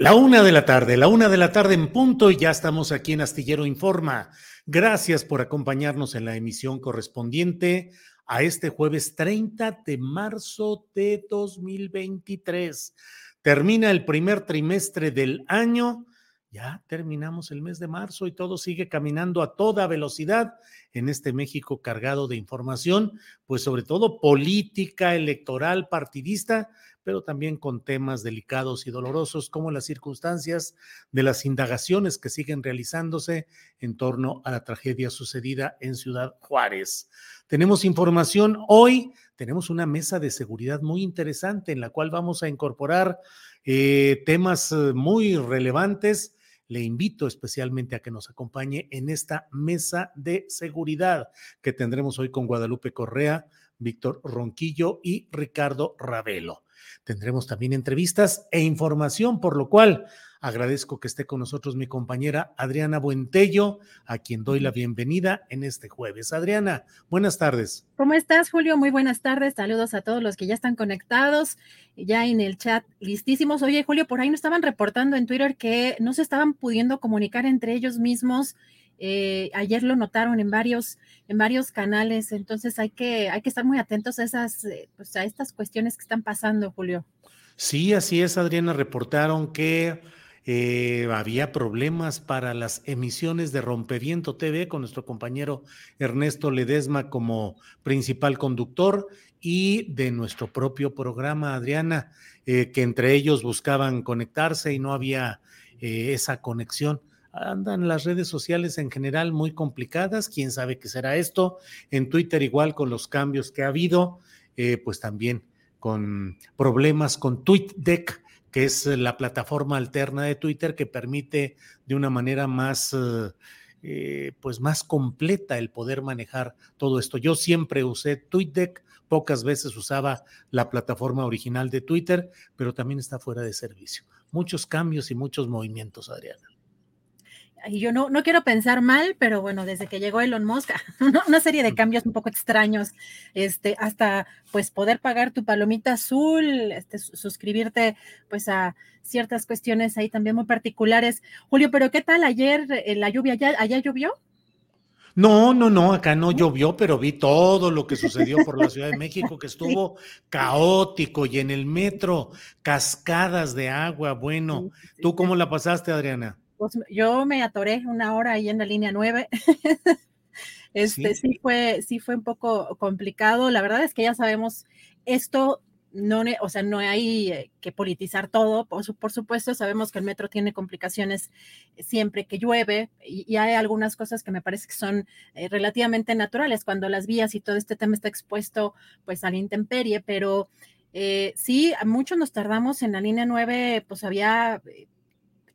La una de la tarde, la una de la tarde en punto y ya estamos aquí en Astillero Informa. Gracias por acompañarnos en la emisión correspondiente a este jueves 30 de marzo de 2023. Termina el primer trimestre del año. Ya terminamos el mes de marzo y todo sigue caminando a toda velocidad en este México cargado de información, pues sobre todo política, electoral, partidista, pero también con temas delicados y dolorosos como las circunstancias de las indagaciones que siguen realizándose en torno a la tragedia sucedida en Ciudad Juárez. Tenemos información hoy, tenemos una mesa de seguridad muy interesante en la cual vamos a incorporar eh, temas eh, muy relevantes. Le invito especialmente a que nos acompañe en esta mesa de seguridad que tendremos hoy con Guadalupe Correa, Víctor Ronquillo y Ricardo Ravelo. Tendremos también entrevistas e información, por lo cual agradezco que esté con nosotros mi compañera Adriana Buentello, a quien doy la bienvenida en este jueves. Adriana, buenas tardes. ¿Cómo estás, Julio? Muy buenas tardes. Saludos a todos los que ya están conectados, ya en el chat listísimos. Oye, Julio, por ahí nos estaban reportando en Twitter que no se estaban pudiendo comunicar entre ellos mismos eh, ayer lo notaron en varios, en varios canales, entonces hay que, hay que estar muy atentos a esas, eh, pues a estas cuestiones que están pasando, Julio. Sí, así es, Adriana, reportaron que eh, había problemas para las emisiones de Rompeviento TV con nuestro compañero Ernesto Ledesma como principal conductor y de nuestro propio programa, Adriana, que entre ellos buscaban conectarse y no había esa conexión andan las redes sociales en general muy complicadas, quién sabe qué será esto, en Twitter igual con los cambios que ha habido, eh, pues también con problemas con TweetDeck, que es la plataforma alterna de Twitter que permite de una manera más... Eh, pues más completa el poder manejar todo esto. Yo siempre usé TweetDeck, pocas veces usaba la plataforma original de Twitter, pero también está fuera de servicio. Muchos cambios y muchos movimientos, Adriana y yo no, no quiero pensar mal, pero bueno, desde que llegó Elon Musk, una serie de cambios un poco extraños, este, hasta pues poder pagar tu palomita azul, este, suscribirte pues a ciertas cuestiones ahí también muy particulares. Julio, pero ¿qué tal ayer eh, la lluvia? ¿Allá, allá llovió? No, no, no, acá no llovió, pero vi todo lo que sucedió por la Ciudad de México, que estuvo caótico y en el metro, cascadas de agua. Bueno, ¿tú cómo la pasaste, Adriana? Pues yo me atoré una hora ahí en la línea 9. este ¿Sí? fue, sí fue un poco complicado. La verdad es que ya sabemos esto no, o sea, no hay eh, que politizar todo, por, por, supuesto, sabemos que el metro tiene complicaciones siempre que llueve y, y hay algunas cosas que me parece que son eh, relativamente naturales cuando las vías y todo este tema está expuesto pues a la intemperie, pero eh, sí, mucho nos tardamos en la línea 9, pues había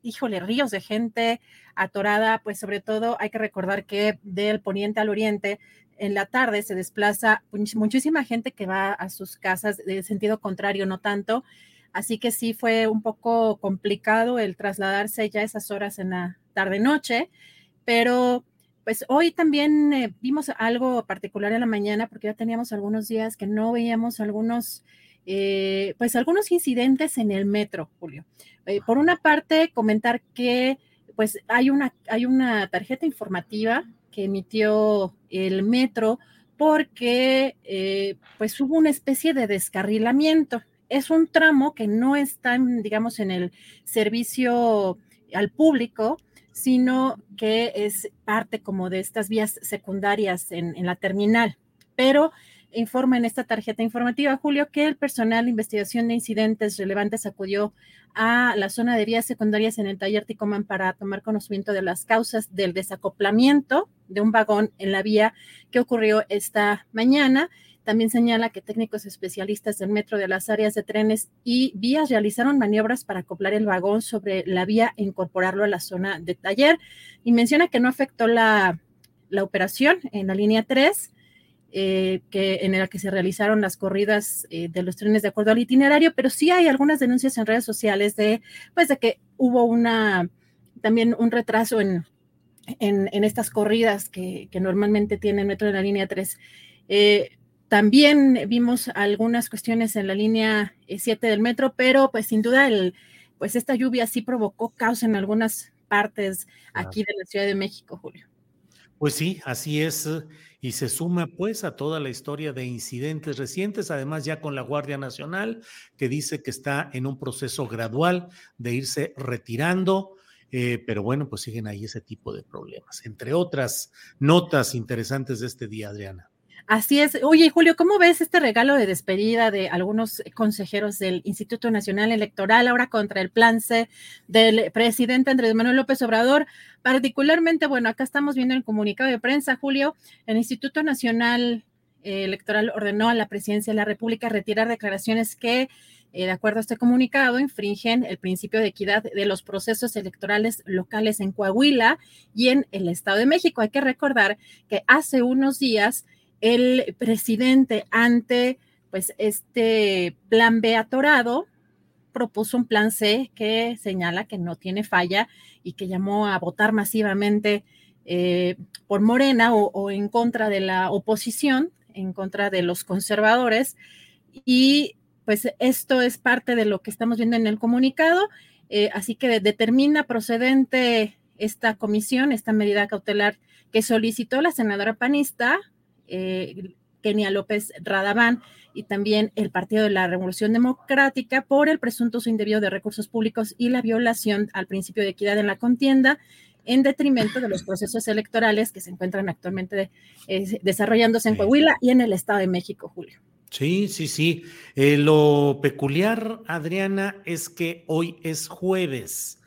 híjole, ríos de gente atorada, pues sobre todo hay que recordar que del poniente al oriente en la tarde se desplaza muchísima gente que va a sus casas de sentido contrario, no tanto. Así que sí fue un poco complicado el trasladarse ya esas horas en la tarde-noche, pero pues hoy también eh, vimos algo particular en la mañana porque ya teníamos algunos días que no veíamos algunos, eh, pues algunos incidentes en el metro, Julio. Eh, por una parte, comentar que pues hay una, hay una tarjeta informativa que emitió el metro porque eh, pues hubo una especie de descarrilamiento. Es un tramo que no está, digamos, en el servicio al público, sino que es parte como de estas vías secundarias en, en la terminal. Pero informa en esta tarjeta informativa, Julio, que el personal de investigación de incidentes relevantes acudió a la zona de vías secundarias en el taller Ticoman para tomar conocimiento de las causas del desacoplamiento de un vagón en la vía que ocurrió esta mañana. También señala que técnicos especialistas del metro de las áreas de trenes y vías realizaron maniobras para acoplar el vagón sobre la vía e incorporarlo a la zona de taller. Y menciona que no afectó la, la operación en la línea 3 eh, que, en la que se realizaron las corridas eh, de los trenes de acuerdo al itinerario, pero sí hay algunas denuncias en redes sociales de, pues, de que hubo una, también un retraso en, en, estas corridas que, que, normalmente tiene el metro de la línea 3. Eh, también vimos algunas cuestiones en la línea 7 del metro, pero pues sin duda el, pues esta lluvia sí provocó caos en algunas partes aquí de la Ciudad de México, Julio. Pues sí, así es y se suma pues a toda la historia de incidentes recientes, además ya con la Guardia Nacional, que dice que está en un proceso gradual de irse retirando, eh, pero bueno, pues siguen ahí ese tipo de problemas, entre otras notas interesantes de este día, Adriana. Así es. Oye, Julio, ¿cómo ves este regalo de despedida de algunos consejeros del Instituto Nacional Electoral ahora contra el plan C del presidente Andrés Manuel López Obrador? Particularmente, bueno, acá estamos viendo el comunicado de prensa, Julio, el Instituto Nacional Electoral ordenó a la presidencia de la República retirar declaraciones que eh, de acuerdo a este comunicado, infringen el principio de equidad de los procesos electorales locales en Coahuila y en el Estado de México. Hay que recordar que hace unos días el presidente ante pues este plan B atorado propuso un plan C que señala que no tiene falla y que llamó a votar masivamente eh, por Morena o, en contra de la oposición, en contra de los conservadores. Y pues esto es parte de lo que estamos viendo en el comunicado. Eh, así que determina procedente esta comisión, esta medida cautelar que solicitó la senadora panista eh, Kenia López Radaván y también el Partido de la Revolución Democrática por el presunto uso indebido de recursos públicos y la violación al principio de equidad en la contienda en detrimento de los procesos electorales que se encuentran actualmente eh, desarrollándose en Coahuila y en el Estado de México, Julio. Sí, sí, sí. Eh, lo peculiar, Adriana, es que hoy es jueves.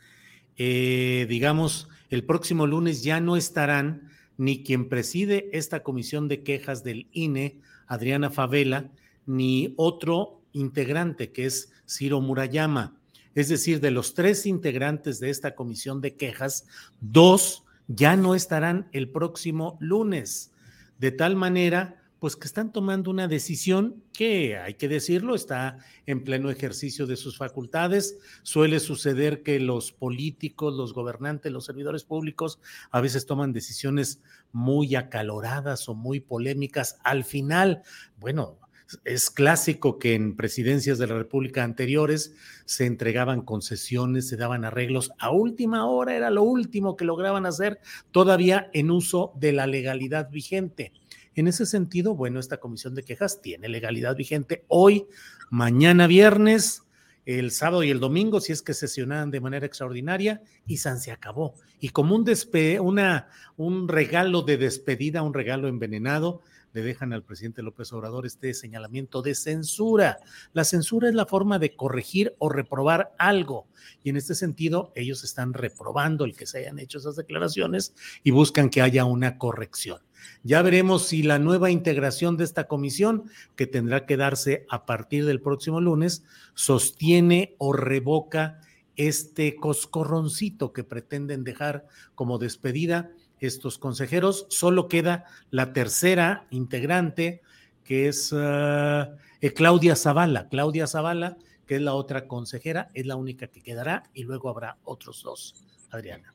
digamos, el próximo lunes ya no estarán ni quien preside esta comisión de quejas del INE, Adriana Favela, ni otro integrante que es Ciro Murayama. Es decir, de los tres integrantes de esta comisión de quejas, dos ya no estarán el próximo lunes. De tal manera pues que están tomando una decisión que, hay que decirlo, está en pleno ejercicio de sus facultades. Suele suceder que los políticos, los gobernantes, los servidores públicos a veces toman decisiones muy acaloradas o muy polémicas. Al final, bueno, es clásico que en presidencias de la República anteriores se entregaban concesiones, se daban arreglos. A última hora era lo último que lograban hacer, todavía en uso de la legalidad vigente. En ese sentido, bueno, esta comisión de quejas tiene legalidad vigente hoy, mañana viernes, el sábado y el domingo, si es que sesionan de manera extraordinaria, y San se acabó. Y como un, despe una, un regalo de despedida, un regalo envenenado, le dejan al presidente López Obrador este señalamiento de censura. La censura es la forma de corregir o reprobar algo. Y en este sentido, ellos están reprobando el que se hayan hecho esas declaraciones y buscan que haya una corrección. Ya veremos si la nueva integración de esta comisión, que tendrá que darse a partir del próximo lunes, sostiene o revoca este coscorroncito que pretenden dejar como despedida estos consejeros. Solo queda la tercera integrante, que es uh, Claudia Zavala. Claudia Zavala, que es la otra consejera, es la única que quedará y luego habrá otros dos. Adriana.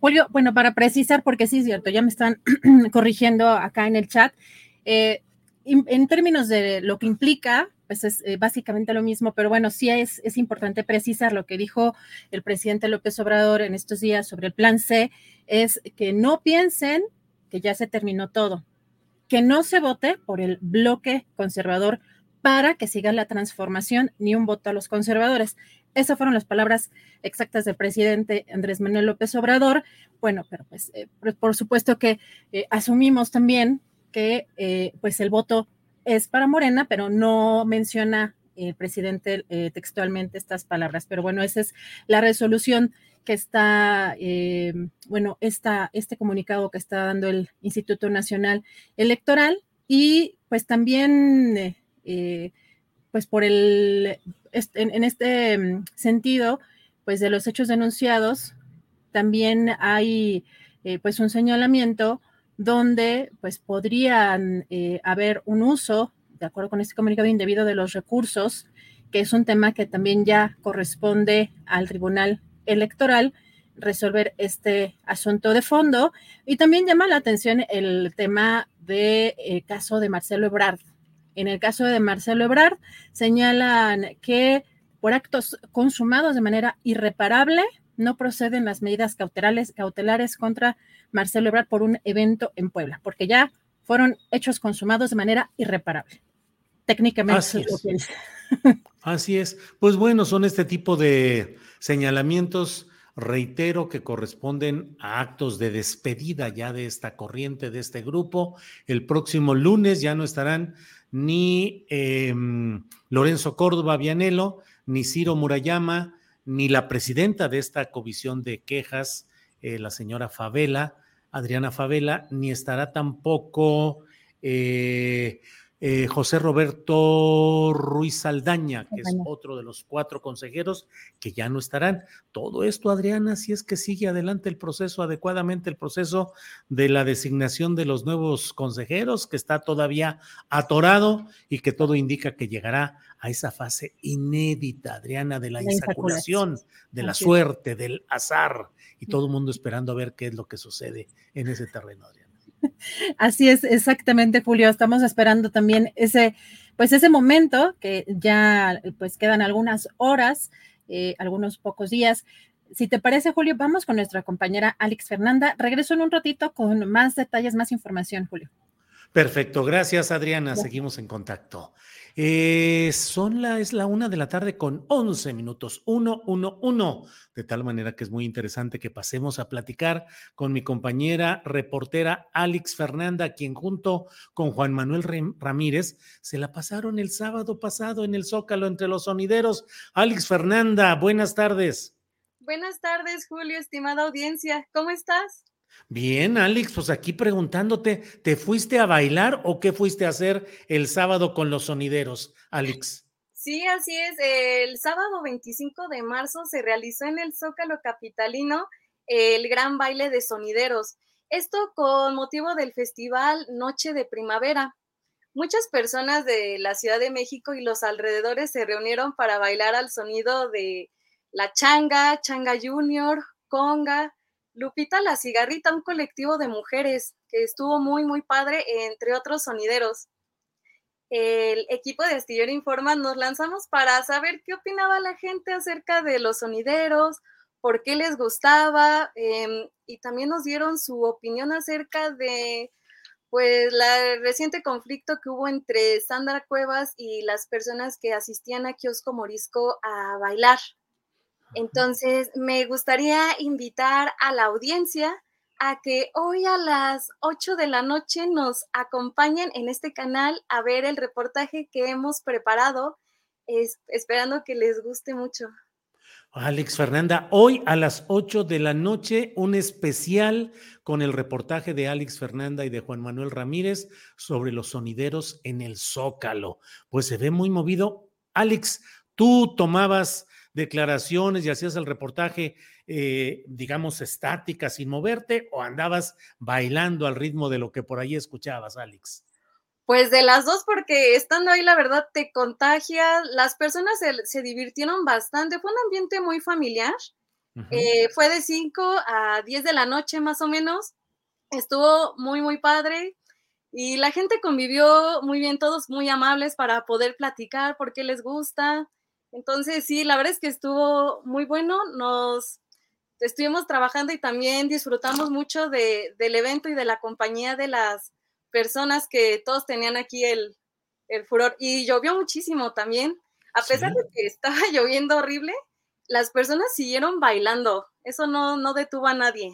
Julio, bueno, para precisar, porque sí es cierto, ya me están corrigiendo acá en el chat. Eh, en términos de lo que implica, pues es eh, básicamente lo mismo, pero bueno, sí es, es importante precisar lo que dijo el presidente López Obrador en estos días sobre el plan C, es que no piensen que ya se terminó todo, que no se vote por el bloque conservador para que siga la transformación, ni un voto a los conservadores. Esas fueron las palabras exactas del presidente Andrés Manuel López Obrador. Bueno, pero pues eh, por supuesto que eh, asumimos también que eh, pues el voto es para Morena, pero no menciona el presidente textualmente estas palabras. Pero bueno, esa es la resolución que está, bueno, esta, este comunicado que está dando el Instituto Nacional Electoral y pues también, pues por el, en, en este mm, sentido, pues de los hechos denunciados, también hay pues un señalamiento donde pues podrían eh, haber un uso, de acuerdo con este comunicado indebido, de los recursos, que es un tema que también ya corresponde al Tribunal Electoral resolver este asunto de fondo. Y también llama la atención el tema del eh, caso de Marcelo Ebrard. En el caso de Marcelo Ebrard, señalan que por actos consumados de manera irreparable, no proceden las medidas cautelares, cautelares contra Marcelo Ebrard por un evento en Puebla, porque ya fueron hechos consumados de manera irreparable. Técnicamente. Así es. Así es. Pues bueno, son este tipo de señalamientos, reitero, que corresponden a actos de despedida ya de esta corriente, de este grupo. El próximo lunes ya no estarán ni em, Lorenzo Córdoba Vianelo, ni Ciro Murayama, ni la presidenta de esta comisión de quejas, eh, la señora Favela, Adriana Favela, ni estará tampoco eh, eh, José Roberto Ruiz Saldaña, que es otro de los cuatro consejeros que ya no estarán. Todo esto, Adriana, si es que sigue adelante el proceso adecuadamente, el proceso de la designación de los nuevos consejeros, que está todavía atorado y que todo indica que llegará a esa fase inédita, Adriana, de la, insaculación, de la suerte, del azar, y todo el mundo esperando a ver qué es lo que sucede en ese terreno, Adriana. Así es, exactamente, Julio. Estamos esperando también ese, pues ese momento que ya, pues quedan algunas horas, eh, algunos pocos días. Si te parece, Julio, vamos con nuestra compañera Alex Fernanda. Regreso en un ratito con más detalles, más información, Julio. Perfecto, gracias Adriana, seguimos en contacto. Eh, son es la una de la tarde con 11 minutos, uno, uno, uno, de tal manera que es muy interesante que pasemos a platicar con mi compañera reportera Alex Fernanda, quien junto con Juan Manuel Ramírez se la pasaron el sábado pasado en el Zócalo entre los sonideros. Alex Fernanda, buenas tardes. Buenas tardes, Julio, estimada audiencia, ¿cómo estás? Bien, Alex, pues aquí preguntándote, ¿te fuiste a bailar o qué fuiste a hacer el sábado con los sonideros, Alex? Sí, así es. El sábado 25 de marzo se realizó en el Zócalo Capitalino el gran baile de sonideros. Esto con motivo del festival Noche de Primavera. Muchas personas de la Ciudad de México y los alrededores se reunieron para bailar al sonido de la changa, changa junior, conga, Lupita La Cigarrita, un colectivo de mujeres que estuvo muy, muy padre, entre otros sonideros. El equipo de Astillero Informa nos lanzamos para saber qué opinaba la gente acerca de los sonideros, por qué les gustaba, em, y también nos dieron su opinión acerca de pues la reciente conflicto que hubo entre Sandra Cuevas y las personas que asistían a Kiosco Morisco a bailar. Entonces, me gustaría invitar a la audiencia a que hoy a las 8 de la noche nos acompañen en este canal a ver el reportaje que hemos preparado, esperando que les guste mucho. Alex Fernanda, hoy a las 8 de la noche un especial con el reportaje de Alex Fernanda y de Juan Manuel Ramírez sobre los sonideros en el Zócalo. Pues se ve muy movido. Alex, tú tomabas declaraciones y hacías el reportaje, eh, digamos, estática, sin moverte, o andabas bailando al ritmo de lo que por ahí escuchabas, Alex? Pues de las dos, porque estando ahí, la verdad, te contagia. Las personas se, divirtieron bastante. Fue un ambiente muy familiar. Eh, fue de 5 a 10 de la noche, más o menos. Estuvo muy, muy padre. Y la gente convivió muy bien, todos muy amables para poder platicar por qué les gusta. Entonces, sí, la verdad es que estuvo muy bueno. Nos estuvimos trabajando y también disfrutamos mucho de, del evento y de la compañía de las personas que todos tenían aquí el, furor. Y llovió muchísimo también. A pesar de que estaba lloviendo horrible, las personas siguieron bailando. Eso no, no detuvo a nadie.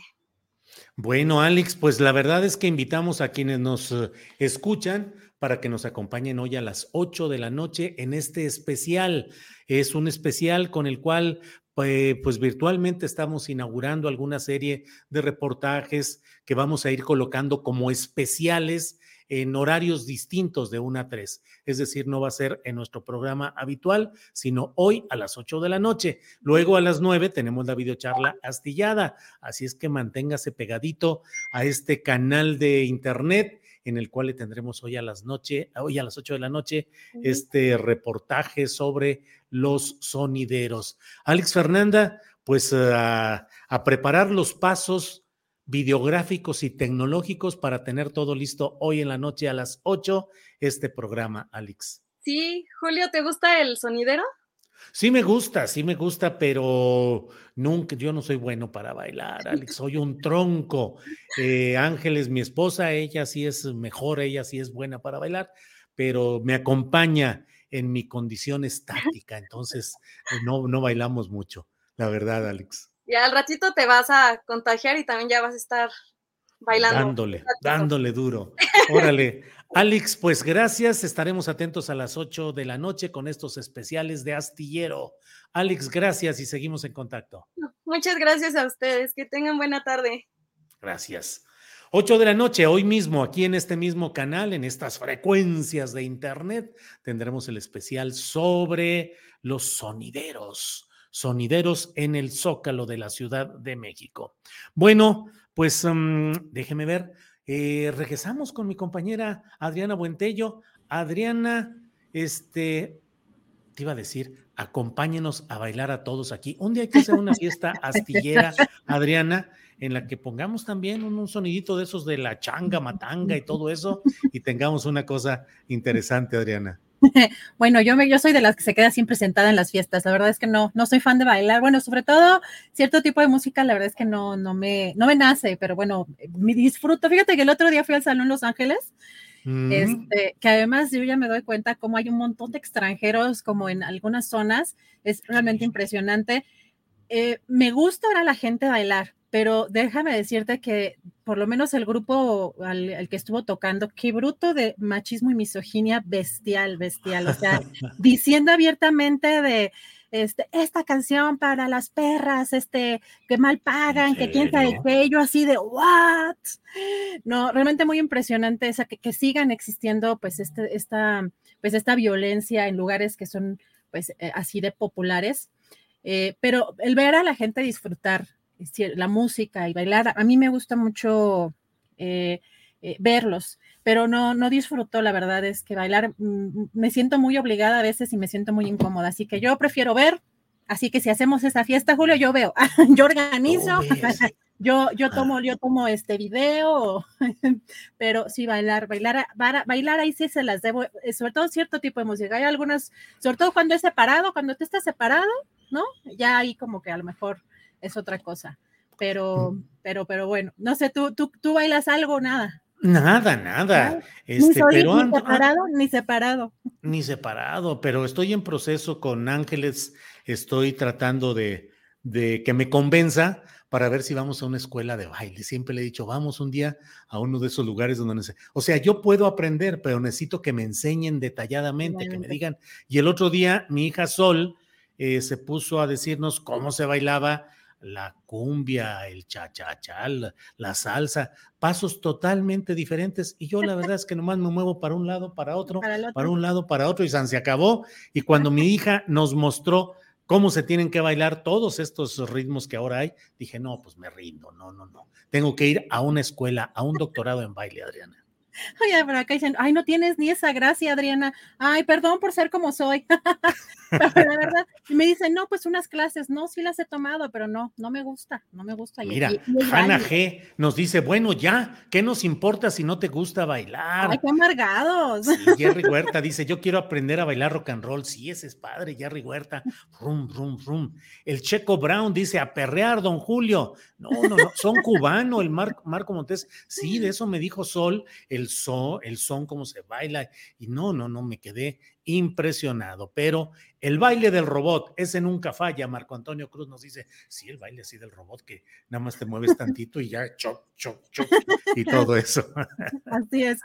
Bueno, Alex, pues la verdad es que invitamos a quienes nos eh, escuchan para que nos acompañen hoy a las 8 de la noche en este especial. Es un especial con el cual pues virtualmente estamos inaugurando alguna serie de reportajes que vamos a ir colocando como especiales en horarios distintos de 1 a 3. Es decir, no va a ser en nuestro programa habitual, sino hoy a las 8 de la noche. Luego a las 9 tenemos la videocharla astillada. Así es que manténgase pegadito a este canal de internet en el cual le tendremos hoy a las noche, hoy a las 8 de la noche, este reportaje sobre los sonideros. Alex Fernanda, pues a, a preparar los pasos videográficos y tecnológicos para tener todo listo hoy en la noche a las 8 este programa, Alex. Sí, Julio, ¿te gusta el sonidero? Sí me gusta, sí me gusta, pero nunca, yo no soy bueno para bailar, Alex, soy un tronco. Eh, Ángeles, mi esposa, ella sí es mejor, ella sí es buena para bailar, pero me acompaña en mi condición estática, entonces no, no bailamos mucho, la verdad, Alex. Y al ratito te vas a contagiar y también ya vas a estar bailando. Dándole, dándole duro. Órale. Alex, pues gracias. Estaremos atentos a las 8 de la noche con estos especiales de Astillero. Alex, gracias y seguimos en contacto. Muchas gracias a ustedes. Que tengan buena tarde. Gracias. 8 de la noche, hoy mismo, aquí en este mismo canal, en estas frecuencias de Internet, tendremos el especial sobre los sonideros sonideros en el Zócalo de la Ciudad de México. Bueno, pues mm, déjeme ver. Eh, regresamos con mi compañera Adriana Buentello. Adriana, este, te iba a decir, acompáñenos a bailar a todos aquí. Un día hay que hacer una fiesta astillera, Adriana, en la que pongamos también un, un, sonidito de esos de la changa, matanga y todo eso, y tengamos una cosa interesante, Adriana. bueno, yo, me, yo soy de las que se queda siempre sentada en las fiestas. La verdad es que no, no soy fan de bailar. Bueno, sobre todo cierto tipo de música, la verdad es que no, no, me, no me nace, pero bueno, me disfruto. Fíjate que el otro día fui al Salón Los Ángeles. Mm. Este, que además yo ya me doy cuenta cómo hay un montón de extranjeros como en algunas zonas, es realmente impresionante. Eh, me gusta ver a la gente bailar, pero déjame decirte que por lo menos el grupo al, que estuvo tocando, qué bruto de machismo y misoginia bestial, bestial, o sea, diciendo abiertamente de este, esta canción para las perras, este, que mal pagan, que quién sabe qué, yo así de, what? No, realmente muy impresionante esa, que, que sigan existiendo, pues, este, esta, pues, esta violencia en lugares que son, pues, eh, así de populares. Eh, pero el ver a la gente disfrutar la música y bailar. A mí me gusta mucho eh, eh, verlos, pero no, no disfruto, la verdad es que bailar mm, me siento muy obligada a veces y me siento muy incómoda, así que yo prefiero ver. Así que si hacemos esa fiesta, Julio, yo veo, yo organizo, yo, yo ah. tomo, yo tomo este video, pero sí bailar, bailar, bailar ahí sí se las debo, eh, sobre todo cierto tipo de música. Hay algunas, sobre todo cuando es separado, cuando tú estás separado, ¿no? Ya ahí como que a lo mejor es otra cosa. Pero, mm. pero, pero bueno, no sé, ¿tú, tú, tú bailas algo o nada? Nada, nada. Este, ni, pero ni separado, ni separado. Ni separado, pero estoy en proceso con Ángeles, estoy tratando de, de que me convenza para ver si vamos a una escuela de baile. Siempre le he dicho, vamos un día a uno de esos lugares donde... O sea, yo puedo aprender, pero necesito que me enseñen detalladamente, que me digan. Y el otro día mi hija Sol eh, se puso a decirnos cómo se bailaba la cumbia, el cha-cha-cha, la, salsa, pasos totalmente diferentes. Y yo la verdad es que nomás me muevo para un lado, para otro, para, un lado, para otro, y se acabó. Y cuando mi hija nos mostró cómo se tienen que bailar todos estos ritmos que ahora hay, dije, no, pues me rindo, no, no, no. Tengo que ir a una escuela, a un doctorado en baile, Adriana. Ay, por acá dicen, ay, no tienes ni esa gracia, Adriana. Ay, perdón por ser como soy. la verdad, y me dicen, no, pues unas clases, no, sí las he tomado, pero no, no me gusta, no me gusta. Mira, Hanna G nos dice, bueno, ya, ¿qué nos importa si no te gusta bailar? Ay, qué amargados. Jerry Huerta dice, yo quiero aprender a bailar rock and roll. Sí, ese es padre, Jerry Huerta. Rum, rum, rum. El Checo Brown dice, a perrear, don Julio. No, no, no, son cubano, el Marco Montes. Sí, de eso me dijo Sol, el son, el son, cómo se baila. Y no, no, no, me quedé impresionado. Pero el baile del robot, ese nunca falla. Marco Antonio Cruz nos dice, sí, el baile así del robot que nada más te mueves tantito y ya choc, choc, choc y todo eso. Así es.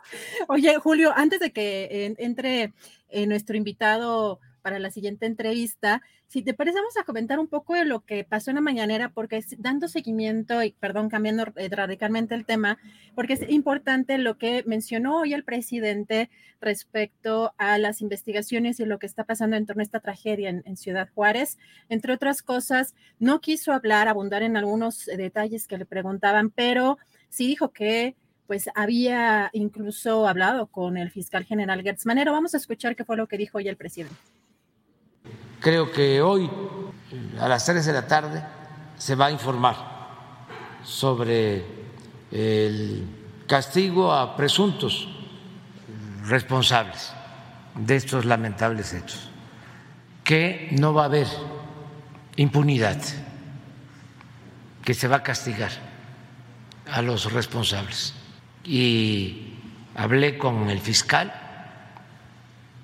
Oye, Julio, antes de que entre eh, nuestro invitado para la siguiente entrevista. Si te parece, vamos a comentar un poco de lo que pasó en la mañanera, porque dando seguimiento y, perdón, cambiando eh, radicalmente el tema, porque es importante lo que mencionó hoy el presidente respecto a las investigaciones y lo que está pasando en torno a esta tragedia en, Ciudad Juárez. Entre otras cosas, no quiso hablar, abundar en algunos detalles que le preguntaban, pero sí dijo que pues había incluso hablado con el fiscal general Gertz Manero. Vamos a escuchar qué fue lo que dijo hoy el presidente. Creo que hoy, a las 3 de la tarde, se va a informar sobre el castigo a presuntos responsables de estos lamentables hechos, que no va a haber impunidad, que se va a castigar a los responsables. Y hablé con el fiscal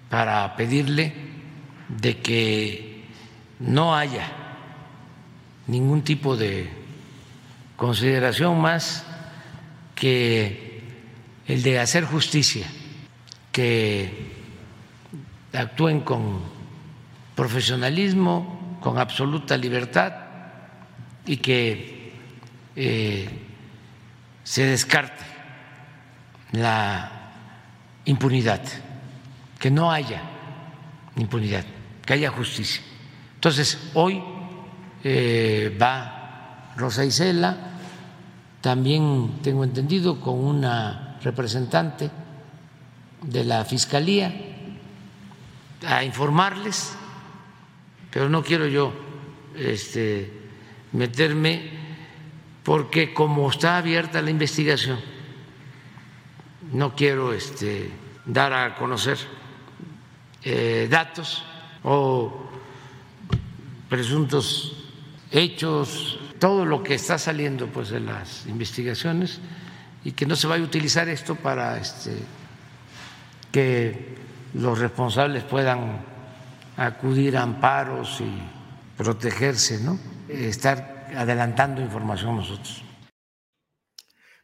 para pedirle de que no haya ningún tipo de consideración más que el de hacer justicia, que actúen con profesionalismo, con absoluta libertad y que eh, se descarte la impunidad, que no haya impunidad que haya justicia. Entonces, hoy eh, va Rosa Isela, también tengo entendido con una representante de la Fiscalía a informarles, pero no quiero yo este, meterme porque como está abierta la investigación, no quiero este, dar a conocer eh, datos o presuntos hechos, todo lo que está saliendo pues de las investigaciones y que no se vaya a utilizar esto para este, que los responsables puedan acudir a amparos y protegerse, ¿no? Estar adelantando información nosotros.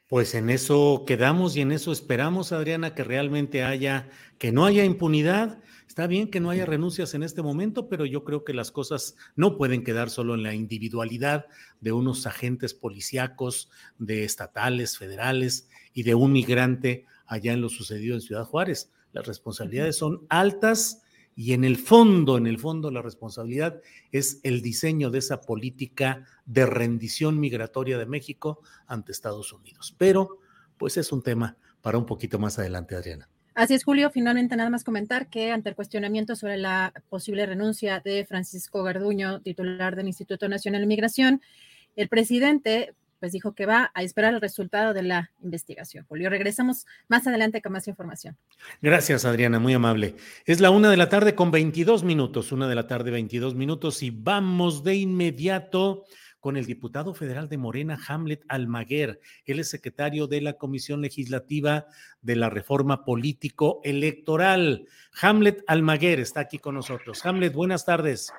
Pues en eso quedamos y en eso esperamos, Adriana, que realmente haya, que no haya impunidad Está bien que no haya renuncias en este momento, pero yo creo que las cosas no pueden quedar solo en la individualidad de unos agentes policíacos, de estatales, federales y de un migrante allá en lo sucedido en Ciudad Juárez. Las responsabilidades son altas y en el fondo, en el fondo la responsabilidad es el diseño de esa política de rendición migratoria de México ante Estados Unidos. Pero pues es un tema para un poquito más adelante, Adriana. Así es, Julio. Finalmente, nada más comentar que ante el cuestionamiento sobre la posible renuncia de Francisco Garduño, titular del Instituto Nacional de Migración, el presidente pues dijo que va a esperar el resultado de la investigación. Julio, regresamos más adelante con más información. Gracias, Adriana, muy amable. Es la una de la tarde con 22 minutos, una de la tarde 22 minutos y vamos de inmediato con el diputado federal de Morena, Hamlet Almaguer. Él es secretario de la Comisión Legislativa de la Reforma Político Electoral. Hamlet Almaguer está aquí con nosotros. Hamlet, buenas tardes.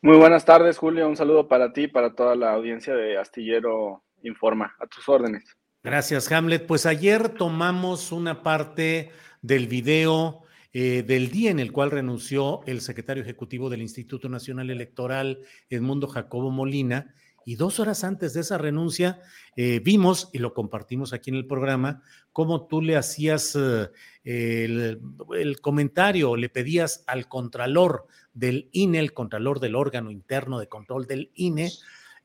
Muy buenas tardes, Julio. Un saludo para ti y para toda la audiencia de Astillero Informa. A tus órdenes. Gracias, Hamlet. Pues ayer tomamos una parte del video eh, del día en el cual renunció el secretario ejecutivo del Instituto Nacional Electoral, Edmundo Jacobo Molina, Y dos horas antes de esa renuncia, eh, vimos, y lo compartimos aquí en el programa, cómo tú le hacías eh, el, comentario, le pedías al contralor del INE, el contralor del órgano interno de control del INE,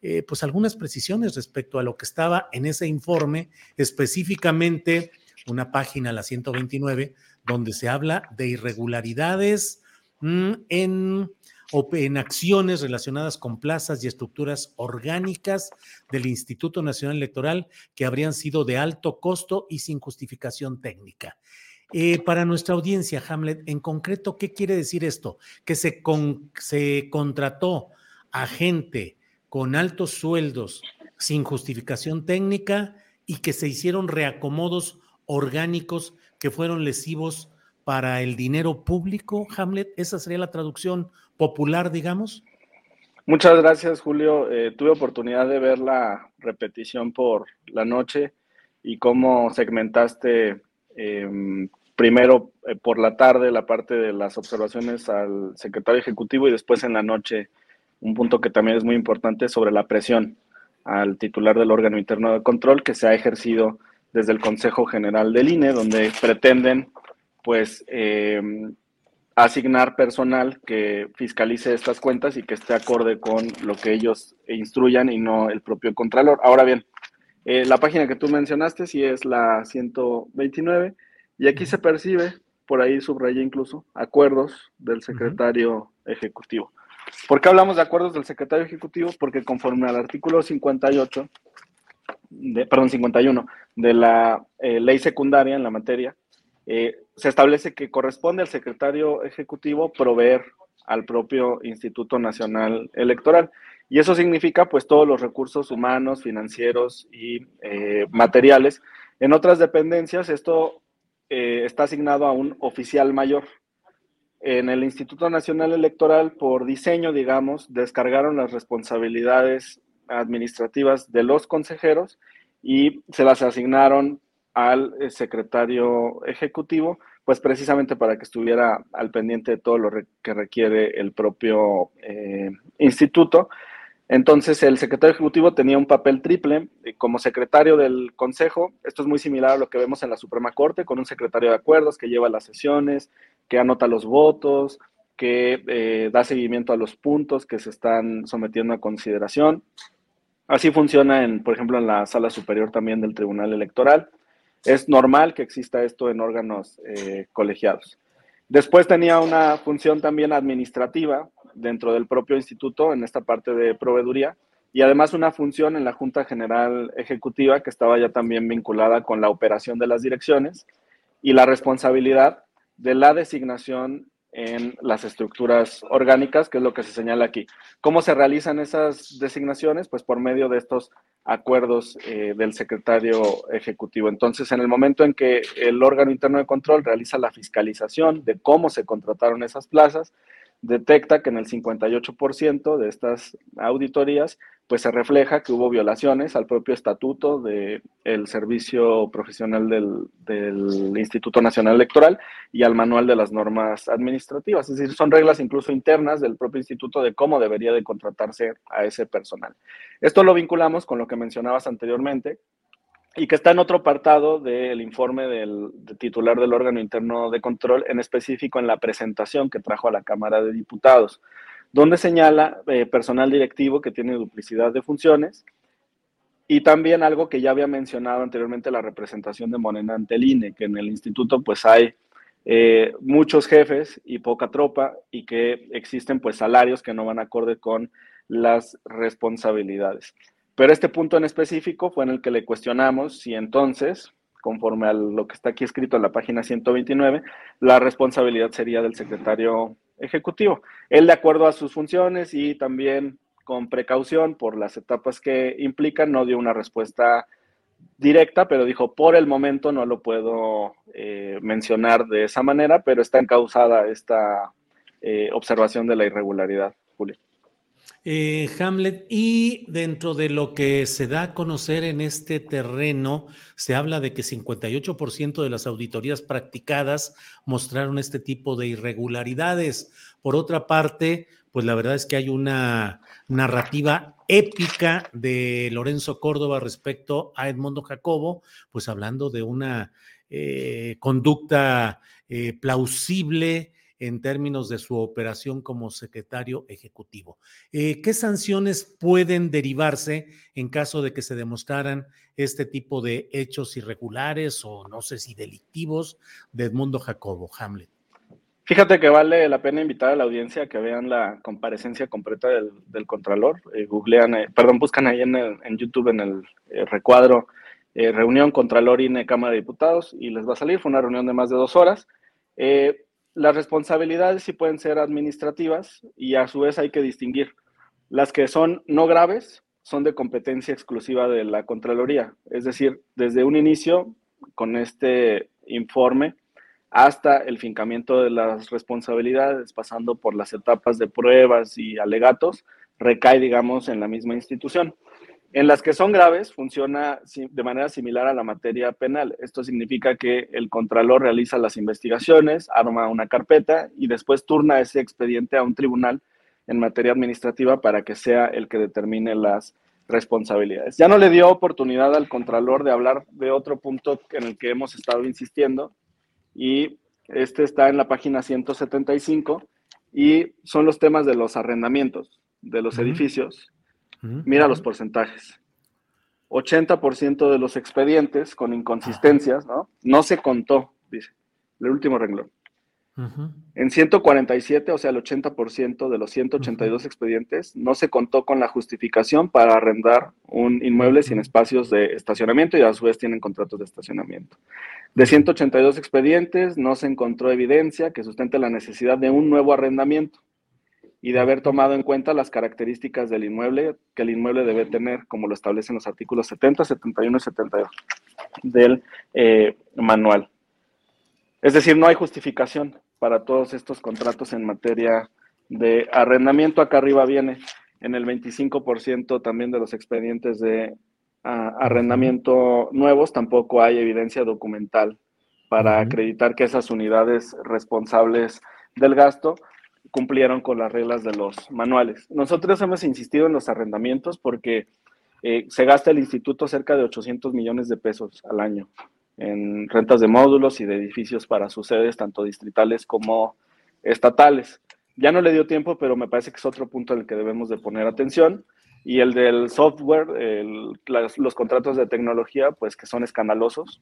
eh, pues algunas precisiones respecto a lo que estaba en ese informe, específicamente una página, la 129, donde se habla de irregularidades mm, en en acciones relacionadas con plazas y estructuras orgánicas del Instituto Nacional Electoral que habrían sido de alto costo y sin justificación técnica. Eh, para nuestra audiencia, Hamlet, en concreto, ¿qué quiere decir esto? Que se, se contrató a gente con altos sueldos sin justificación técnica y que se hicieron reacomodos orgánicos que fueron lesivos para el dinero público, Hamlet. Esa sería la traducción popular, digamos? Muchas gracias, Julio. Eh, tuve oportunidad de ver la repetición por la noche y cómo segmentaste em, primero eh, por la tarde la parte de las observaciones al secretario ejecutivo y después en la noche un punto que también es muy importante sobre la presión al titular del órgano interno de control que se ha ejercido desde el Consejo General del INE, donde pretenden pues em, asignar personal que fiscalice estas cuentas y que esté acorde con lo que ellos instruyan y no el propio Contralor. Ahora bien, eh, la página que tú mencionaste sí es la 129 y aquí se percibe, por ahí subrayé incluso, acuerdos del secretario ejecutivo. ¿Por qué hablamos de acuerdos del secretario ejecutivo? Porque conforme al artículo 58, de, perdón, 51 de la eh, ley secundaria en la materia, eh, se establece que corresponde al secretario ejecutivo proveer al propio Instituto Nacional Electoral. Y eso significa pues todos los recursos humanos, financieros y eh, materiales. En otras dependencias esto eh, está asignado a un oficial mayor. En el Instituto Nacional Electoral, por diseño, digamos, descargaron las responsabilidades administrativas de los consejeros y se las asignaron al eh, secretario ejecutivo, pues precisamente para que estuviera al pendiente de todo lo que requiere el propio eh, instituto. Entonces, el secretario ejecutivo tenía un papel triple eh, como secretario del consejo. Esto es muy similar a lo que vemos en la Suprema Corte, con un secretario de acuerdos que lleva las sesiones, que anota los votos, que da seguimiento a los puntos que se están sometiendo a consideración. Así funciona, en, por ejemplo, en la sala superior también del Tribunal Electoral. Es normal que exista esto en órganos eh, colegiados. Después tenía una función también administrativa dentro del propio instituto en esta parte de proveeduría y además una función en la Junta General Ejecutiva que estaba ya también vinculada con la operación de las direcciones y la responsabilidad de la designación en las estructuras orgánicas, que es lo que se señala aquí. ¿Cómo se realizan esas designaciones? Pues por medio de estos acuerdos eh, del secretario ejecutivo. Entonces, en el momento en que el órgano interno de control realiza la fiscalización de cómo se contrataron esas plazas, detecta que en el 58% de estas auditorías pues se refleja que hubo violaciones al propio estatuto del servicio profesional del, del, Instituto Nacional Electoral y al manual de las normas administrativas. Es decir, son reglas incluso internas del propio instituto de cómo debería de contratarse a ese personal. Esto lo vinculamos con lo que mencionabas anteriormente, y que está en otro apartado del informe del, titular del órgano interno de control, en específico en la presentación que trajo a la Cámara de Diputados, donde señala eh, personal directivo que tiene duplicidad de funciones y también algo que ya había mencionado anteriormente, la representación de Morena ante INE, que en el instituto pues hay eh, muchos jefes y poca tropa y que existen pues salarios que no van acorde con las responsabilidades. Pero este punto en específico fue en el que le cuestionamos si entonces, conforme a lo que está aquí escrito en la página 129, la responsabilidad sería del secretario ejecutivo. Él, de acuerdo a sus funciones y también con precaución por las etapas que implican, no dio una respuesta directa, pero dijo, por el momento no lo puedo eh, mencionar de esa manera, pero está encausada esta eh, observación de la irregularidad, Julio. Eh, Hamlet, y dentro de lo que se da a conocer en este terreno, se habla de que 58% de las auditorías practicadas mostraron este tipo de irregularidades. Por otra parte, pues la verdad es que hay una narrativa épica de Lorenzo Córdoba respecto a Edmundo Jacobo, pues hablando de una eh, conducta eh, plausible en términos de su operación como secretario ejecutivo. Eh, ¿Qué sanciones pueden derivarse en caso de que se demostraran este tipo de hechos irregulares o no sé si delictivos de Edmundo Jacobo, Hamlet? Fíjate que vale la pena invitar a la audiencia a que vean la comparecencia completa del, Contralor. Eh, googlean, eh, perdón, buscan ahí en, YouTube en el eh, recuadro reunión Contralor INE Cámara de Diputados y les va a salir. Fue una reunión de más de dos horas. Las responsabilidades sí pueden ser administrativas y a su vez hay que distinguir. Las que son no graves son de competencia exclusiva de la Contraloría. Es decir, desde un inicio, con este informe, hasta el fincamiento de las responsabilidades, pasando por las etapas de pruebas y alegatos, recae, digamos, en la misma institución. En las que son graves, funciona de manera similar a la materia penal. Esto significa que el contralor realiza las investigaciones, arma una carpeta y después turna ese expediente a un tribunal en materia administrativa para que sea el que determine las responsabilidades. Ya no le dio oportunidad al contralor de hablar de otro punto en el que hemos estado insistiendo, y este está en la página 175 y son los temas de los arrendamientos de los edificios. Mira los porcentajes. 80% de los expedientes con inconsistencias, ¿no? No se contó, dice, el último renglón. En 147, o sea, el 80% de los 182 expedientes, no se contó con la justificación para arrendar un inmueble sin espacios de estacionamiento y a su vez tienen contratos de estacionamiento. De 182 expedientes, no se encontró evidencia que sustente la necesidad de un nuevo arrendamiento y de haber tomado en cuenta las características del inmueble que el inmueble debe tener, como lo establecen los artículos 70, 71 y 72 del eh, manual. Es decir, no hay justificación para todos estos contratos en materia de arrendamiento. Acá arriba viene en el 25% también de los expedientes de ah, arrendamiento nuevos, tampoco hay evidencia documental para acreditar que esas unidades responsables del gasto cumplieron con las reglas de los manuales. Nosotros hemos insistido en los arrendamientos porque eh, se gasta el instituto cerca de 800 millones de pesos al año en rentas de módulos y de edificios para sus sedes, tanto distritales como estatales. Ya no le dio tiempo, pero me parece que es otro punto en el que debemos de poner atención. Y el del software, los contratos de tecnología, pues que son escandalosos.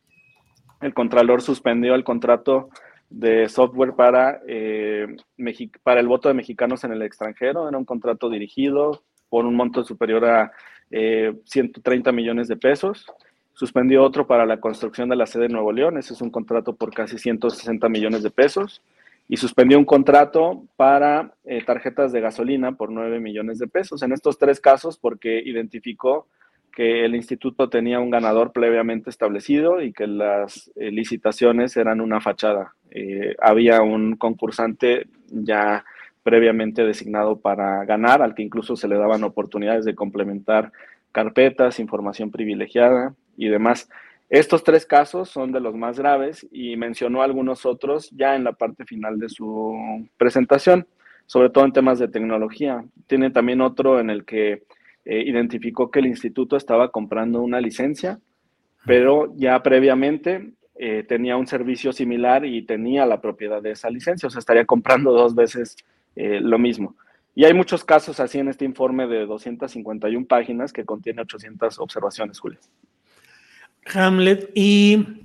El Contralor suspendió el contrato de software para, eh, para el voto de mexicanos en el extranjero. Era un contrato dirigido por un monto superior a 130 eh, millones de pesos suspendió otro para la construcción de la sede de Nuevo León, ese es un contrato por casi 160 millones de pesos, y suspendió un contrato para eh, tarjetas de gasolina por 9 millones de pesos. En estos tres casos, porque identificó que el instituto tenía un ganador previamente establecido y que las eh, licitaciones eran una fachada. Eh, había un concursante ya previamente designado para ganar, al que incluso se le daban oportunidades de complementar carpetas, información privilegiada y demás. Estos tres casos son de los más graves y mencionó algunos otros ya en la parte final de su presentación, sobre todo en temas de tecnología. Tiene también otro en el que eh, identificó que el instituto estaba comprando una licencia, pero ya previamente eh, tenía un servicio similar y tenía la propiedad de esa licencia, o sea, estaría comprando dos veces eh, lo mismo. Y hay muchos casos así en este informe de 251 páginas que contiene 800 observaciones, Julio. Hamlet, ¿y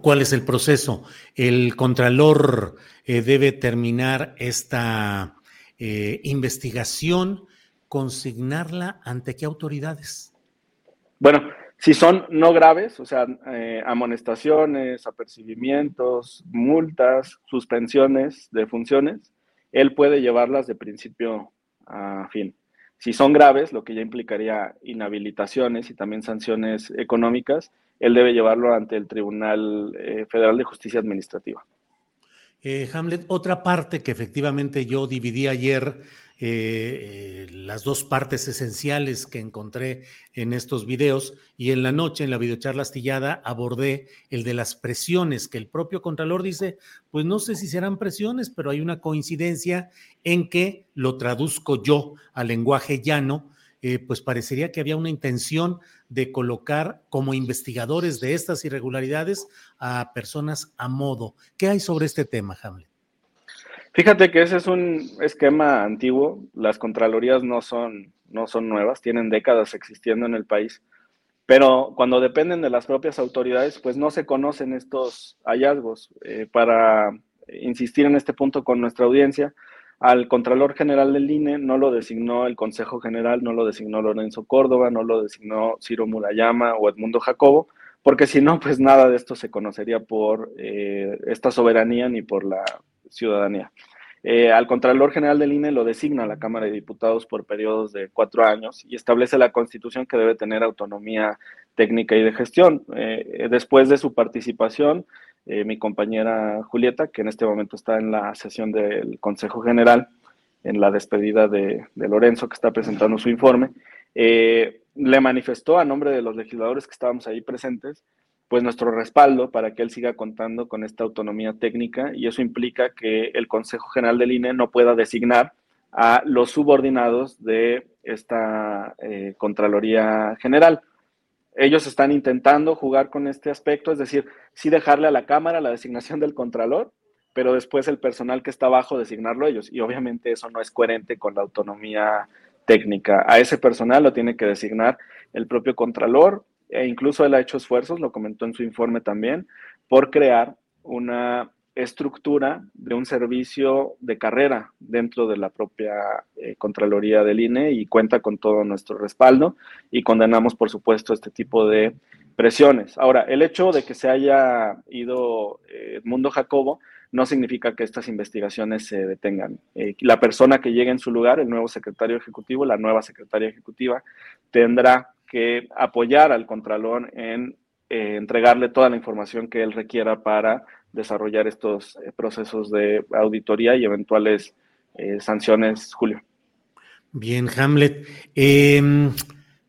cuál es el proceso? ¿El Contralor eh, debe terminar esta investigación, consignarla ante qué autoridades? Bueno, si son no graves, o sea, eh, amonestaciones, apercibimientos, multas, suspensiones de funciones, él puede llevarlas de principio a fin. Si son graves, lo que ya implicaría inhabilitaciones y también sanciones económicas, él debe llevarlo ante el Tribunal eh, Federal de Justicia Administrativa. Eh, Hamlet, otra parte que efectivamente yo dividí ayer eh, las dos partes esenciales que encontré en estos videos y en la noche, en la videocharla astillada, abordé el de las presiones, que el propio Contralor dice, pues no sé si serán presiones, pero hay una coincidencia en que lo traduzco yo al lenguaje llano, eh, pues parecería que había una intención de colocar como investigadores de estas irregularidades a personas a modo. ¿Qué hay sobre este tema, Hamlet? Fíjate que ese es un esquema antiguo. Las contralorías no son, no son nuevas, tienen décadas existiendo en el país. Pero cuando dependen de las propias autoridades, pues no se conocen estos hallazgos. Eh, para insistir en este punto con nuestra audiencia, al Contralor General del INE no lo designó el Consejo General, no lo designó Lorenzo Córdoba, no lo designó Ciro Murayama o Edmundo Jacobo, porque si no, pues nada de esto se conocería por eh, esta soberanía ni por la ciudadanía. Eh, al Contralor General del INE lo designa la Cámara de Diputados por periodos de cuatro años y establece la Constitución que debe tener autonomía técnica y de gestión. Eh, después de su participación, eh, mi compañera Julieta, que en este momento está en la sesión del Consejo General, en la despedida de, Lorenzo, que está presentando su informe, le manifestó a nombre de los legisladores que estábamos ahí presentes pues nuestro respaldo para que él siga contando con esta autonomía técnica y eso implica que el Consejo General del INE no pueda designar a los subordinados de esta eh, Contraloría General. Ellos están intentando jugar con este aspecto, es decir, sí dejarle a la Cámara la designación del Contralor, pero después el personal que está abajo designarlo ellos. Y obviamente eso no es coherente con la autonomía técnica. A ese personal lo tiene que designar el propio Contralor e incluso él ha hecho esfuerzos, lo comentó en su informe también, por crear una estructura de un servicio de carrera dentro de la propia eh, Contraloría del INE y cuenta con todo nuestro respaldo y condenamos, por supuesto, este tipo de presiones. Ahora, el hecho de que se haya ido eh, Edmundo Jacobo no significa que estas investigaciones se detengan. Eh, la persona que llegue en su lugar, el nuevo secretario ejecutivo, la nueva secretaria ejecutiva, tendrá que apoyar al Contralor en eh, entregarle toda la información que él requiera para desarrollar estos eh, procesos de auditoría y eventuales eh, sanciones, Julio. Bien, Hamlet. Em,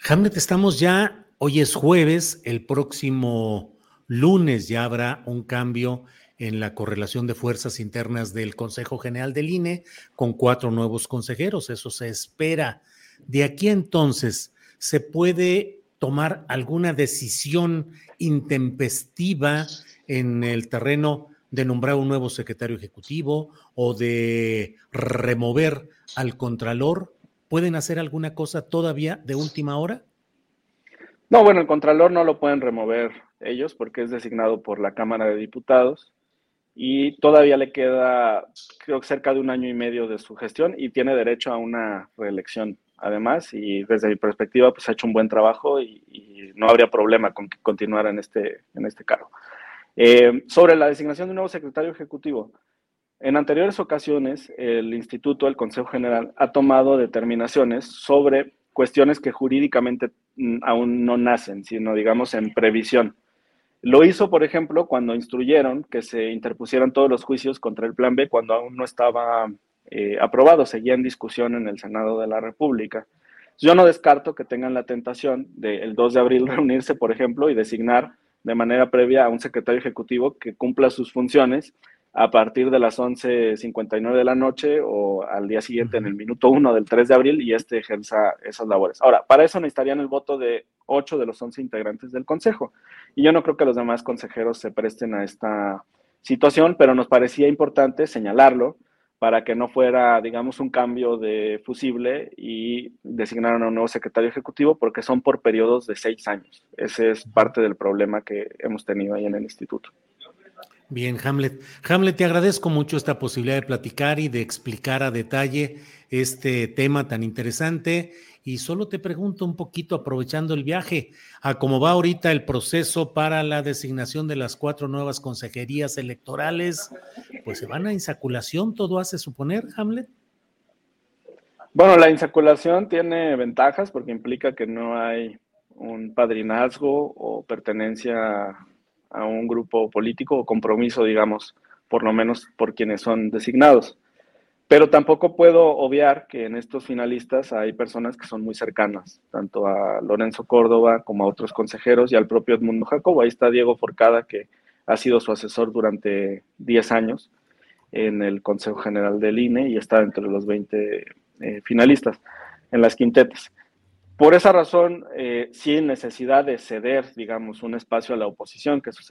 Hamlet, estamos ya, hoy es jueves, el próximo lunes ya habrá un cambio en la correlación de fuerzas internas del Consejo General del INE con cuatro nuevos consejeros. Eso se espera. De aquí entonces, se puede tomar alguna decisión intempestiva en el terreno de nombrar un nuevo secretario ejecutivo o de remover al contralor? ¿Pueden hacer alguna cosa todavía de última hora? No, bueno, el contralor no lo pueden remover ellos porque es designado por la Cámara de Diputados y todavía le queda, creo que cerca de un año y medio de su gestión y tiene derecho a una reelección además, y desde mi perspectiva, pues ha hecho un buen trabajo y, no habría problema con que continuara en este, en este cargo. Eh, sobre la designación de un nuevo secretario ejecutivo, en anteriores ocasiones, el Instituto, el Consejo General, ha tomado determinaciones sobre cuestiones que jurídicamente mm, aún no nacen, sino, digamos, en previsión. Lo hizo, por ejemplo, cuando instruyeron que se interpusieran todos los juicios contra el Plan B cuando aún no estaba eh, aprobado, seguía en discusión en el Senado de la República. Yo no descarto que tengan la tentación del 2 de abril reunirse, por ejemplo, y designar de manera previa a un secretario ejecutivo que cumpla sus funciones a partir de las 11.59 de la noche o al día siguiente en el minuto 1 del 3 de abril y este ejerza esas labores. Ahora, para eso necesitarían el voto de 8 de los 11 integrantes del Consejo. Y yo no creo que los demás consejeros se presten a esta situación, pero nos parecía importante señalarlo para que no fuera, digamos, un cambio de fusible y designaron a un nuevo secretario ejecutivo porque son por periodos de seis años. Ese es parte del problema que hemos tenido ahí en el instituto. Bien, Hamlet. Hamlet, te agradezco mucho esta posibilidad de platicar y de explicar a detalle este tema tan interesante. Y solo te pregunto un poquito, aprovechando el viaje, a cómo va ahorita el proceso para la designación de las cuatro nuevas consejerías electorales, pues se van a insaculación, todo hace suponer, Hamlet. Bueno, la insaculación tiene ventajas porque implica que no hay un padrinazgo o pertenencia a un grupo político o compromiso, digamos, por lo menos por quienes son designados. Pero tampoco puedo obviar que en estos finalistas hay personas que son muy cercanas, tanto a Lorenzo Córdoba como a otros consejeros y al propio Edmundo Jacobo. Ahí está Diego Forcada, que ha sido su asesor durante 10 años en el Consejo General del INE y está entre los 20 eh, finalistas en las quintetas. Por esa razón, eh, sin necesidad de ceder, digamos, un espacio a la oposición, que eso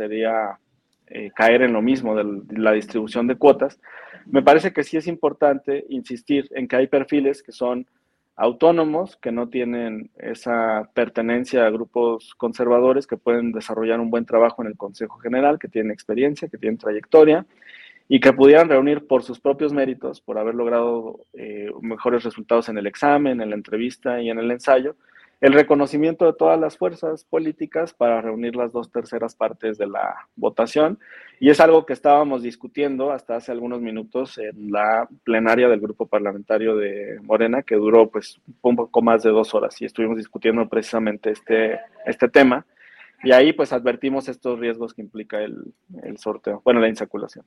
eh, caer en lo mismo de la distribución de cuotas, me parece que sí es importante insistir en que hay perfiles que son autónomos, que no tienen esa pertenencia a grupos conservadores, que pueden desarrollar un buen trabajo en el Consejo General, que tienen experiencia, que tienen trayectoria y que pudieran reunir por sus propios méritos, por haber logrado eh, mejores resultados en el examen, en la entrevista y en el ensayo, el reconocimiento de todas las fuerzas políticas para reunir las dos terceras partes de la votación. Y es algo que estábamos discutiendo hasta hace algunos minutos en la plenaria del grupo parlamentario de Morena, que duró pues un poco más de dos horas y estuvimos discutiendo precisamente este, este tema. Y ahí pues advertimos estos riesgos que implica el, el sorteo, bueno, la insaculación.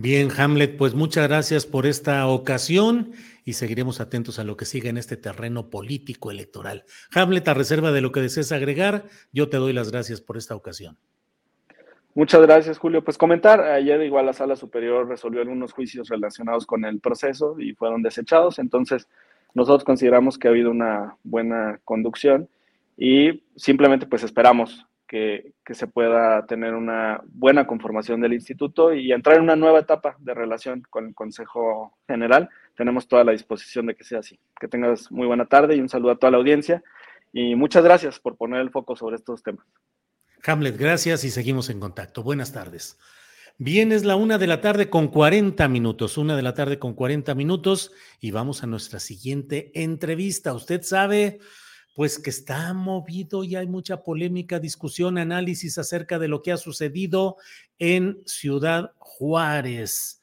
Bien, Hamlet, pues muchas gracias por esta ocasión y seguiremos atentos a lo que siga en este terreno político electoral. Hamlet, a reserva de lo que desees agregar, yo te doy las gracias por esta ocasión. Muchas gracias, Julio. Pues comentar, ayer igual la Sala Superior resolvió algunos juicios relacionados con el proceso y fueron desechados, entonces nosotros consideramos que ha habido una buena conducción y simplemente pues esperamos que, se pueda tener una buena conformación del instituto y entrar en una nueva etapa de relación con el Consejo General. Tenemos toda la disposición de que sea así. Que tengas muy buena tarde y un saludo a toda la audiencia. Y muchas gracias por poner el foco sobre estos temas. Hamlet, gracias y seguimos en contacto. Buenas tardes. Bien, es la una de la tarde con 40 minutos, una de la tarde con 40 minutos y vamos a nuestra siguiente entrevista. Usted sabe, pues que está movido y hay mucha polémica, discusión, análisis acerca de lo que ha sucedido en Ciudad Juárez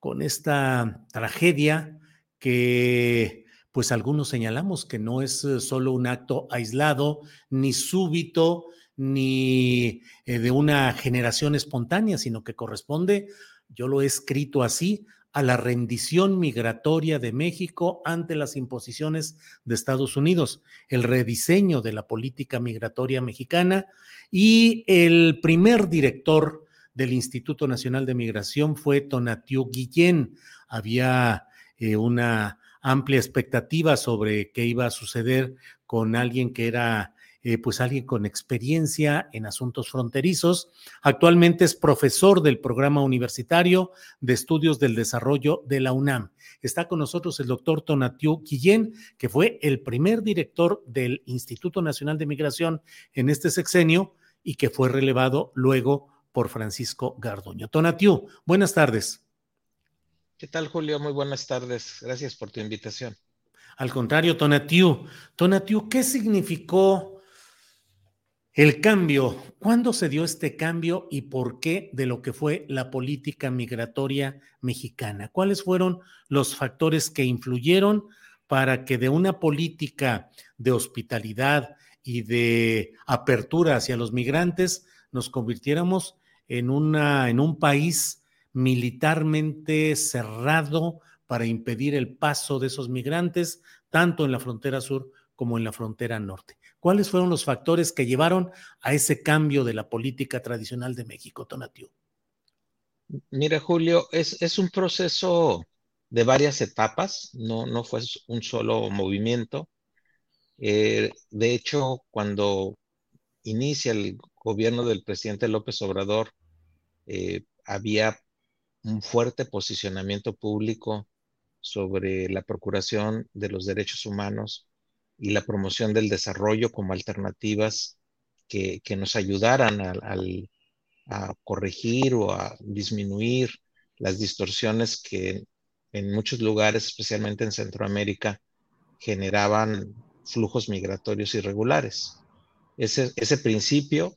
con esta tragedia que pues algunos señalamos que no es eh, solo un acto aislado, ni súbito, ni eh, de una generación espontánea, sino que corresponde, yo lo he escrito así, a la rendición migratoria de México ante las imposiciones de Estados Unidos, el rediseño de la política migratoria mexicana y el primer director del Instituto Nacional de Migración fue Tonatiu Guillén. Había eh, una amplia expectativa sobre qué iba a suceder con alguien que era eh, pues alguien con experiencia en asuntos fronterizos. Actualmente es profesor del programa universitario de estudios del desarrollo de la UNAM. Está con nosotros el doctor Tonatiu Guillén, que fue el primer director del Instituto Nacional de Migración en este sexenio y que fue relevado luego por Francisco Garduño. Tonatiu, buenas tardes. ¿Qué tal, Julio? Muy buenas tardes. Gracias por tu invitación. Al contrario, Tonatiu. Tonatiu, ¿qué significó el cambio, ¿cuándo se dio este cambio y por qué de lo que fue la política migratoria mexicana? ¿Cuáles fueron los factores que influyeron para que de una política de hospitalidad y de apertura hacia los migrantes nos convirtiéramos en, una, en un país militarmente cerrado para impedir el paso de esos migrantes, tanto en la frontera sur como en la frontera norte? ¿Cuáles fueron los factores que llevaron a ese cambio de la política tradicional de México, Tonatiu? Mira, Julio, es, un proceso de varias etapas, no, fue un solo movimiento. Eh, de hecho, cuando inicia el gobierno del presidente López Obrador, eh, había un fuerte posicionamiento público sobre la procuración de los derechos humanos y la promoción del desarrollo como alternativas que, nos ayudaran a corregir o a disminuir las distorsiones que en muchos lugares, especialmente en Centroamérica, generaban flujos migratorios irregulares. Ese, ese principio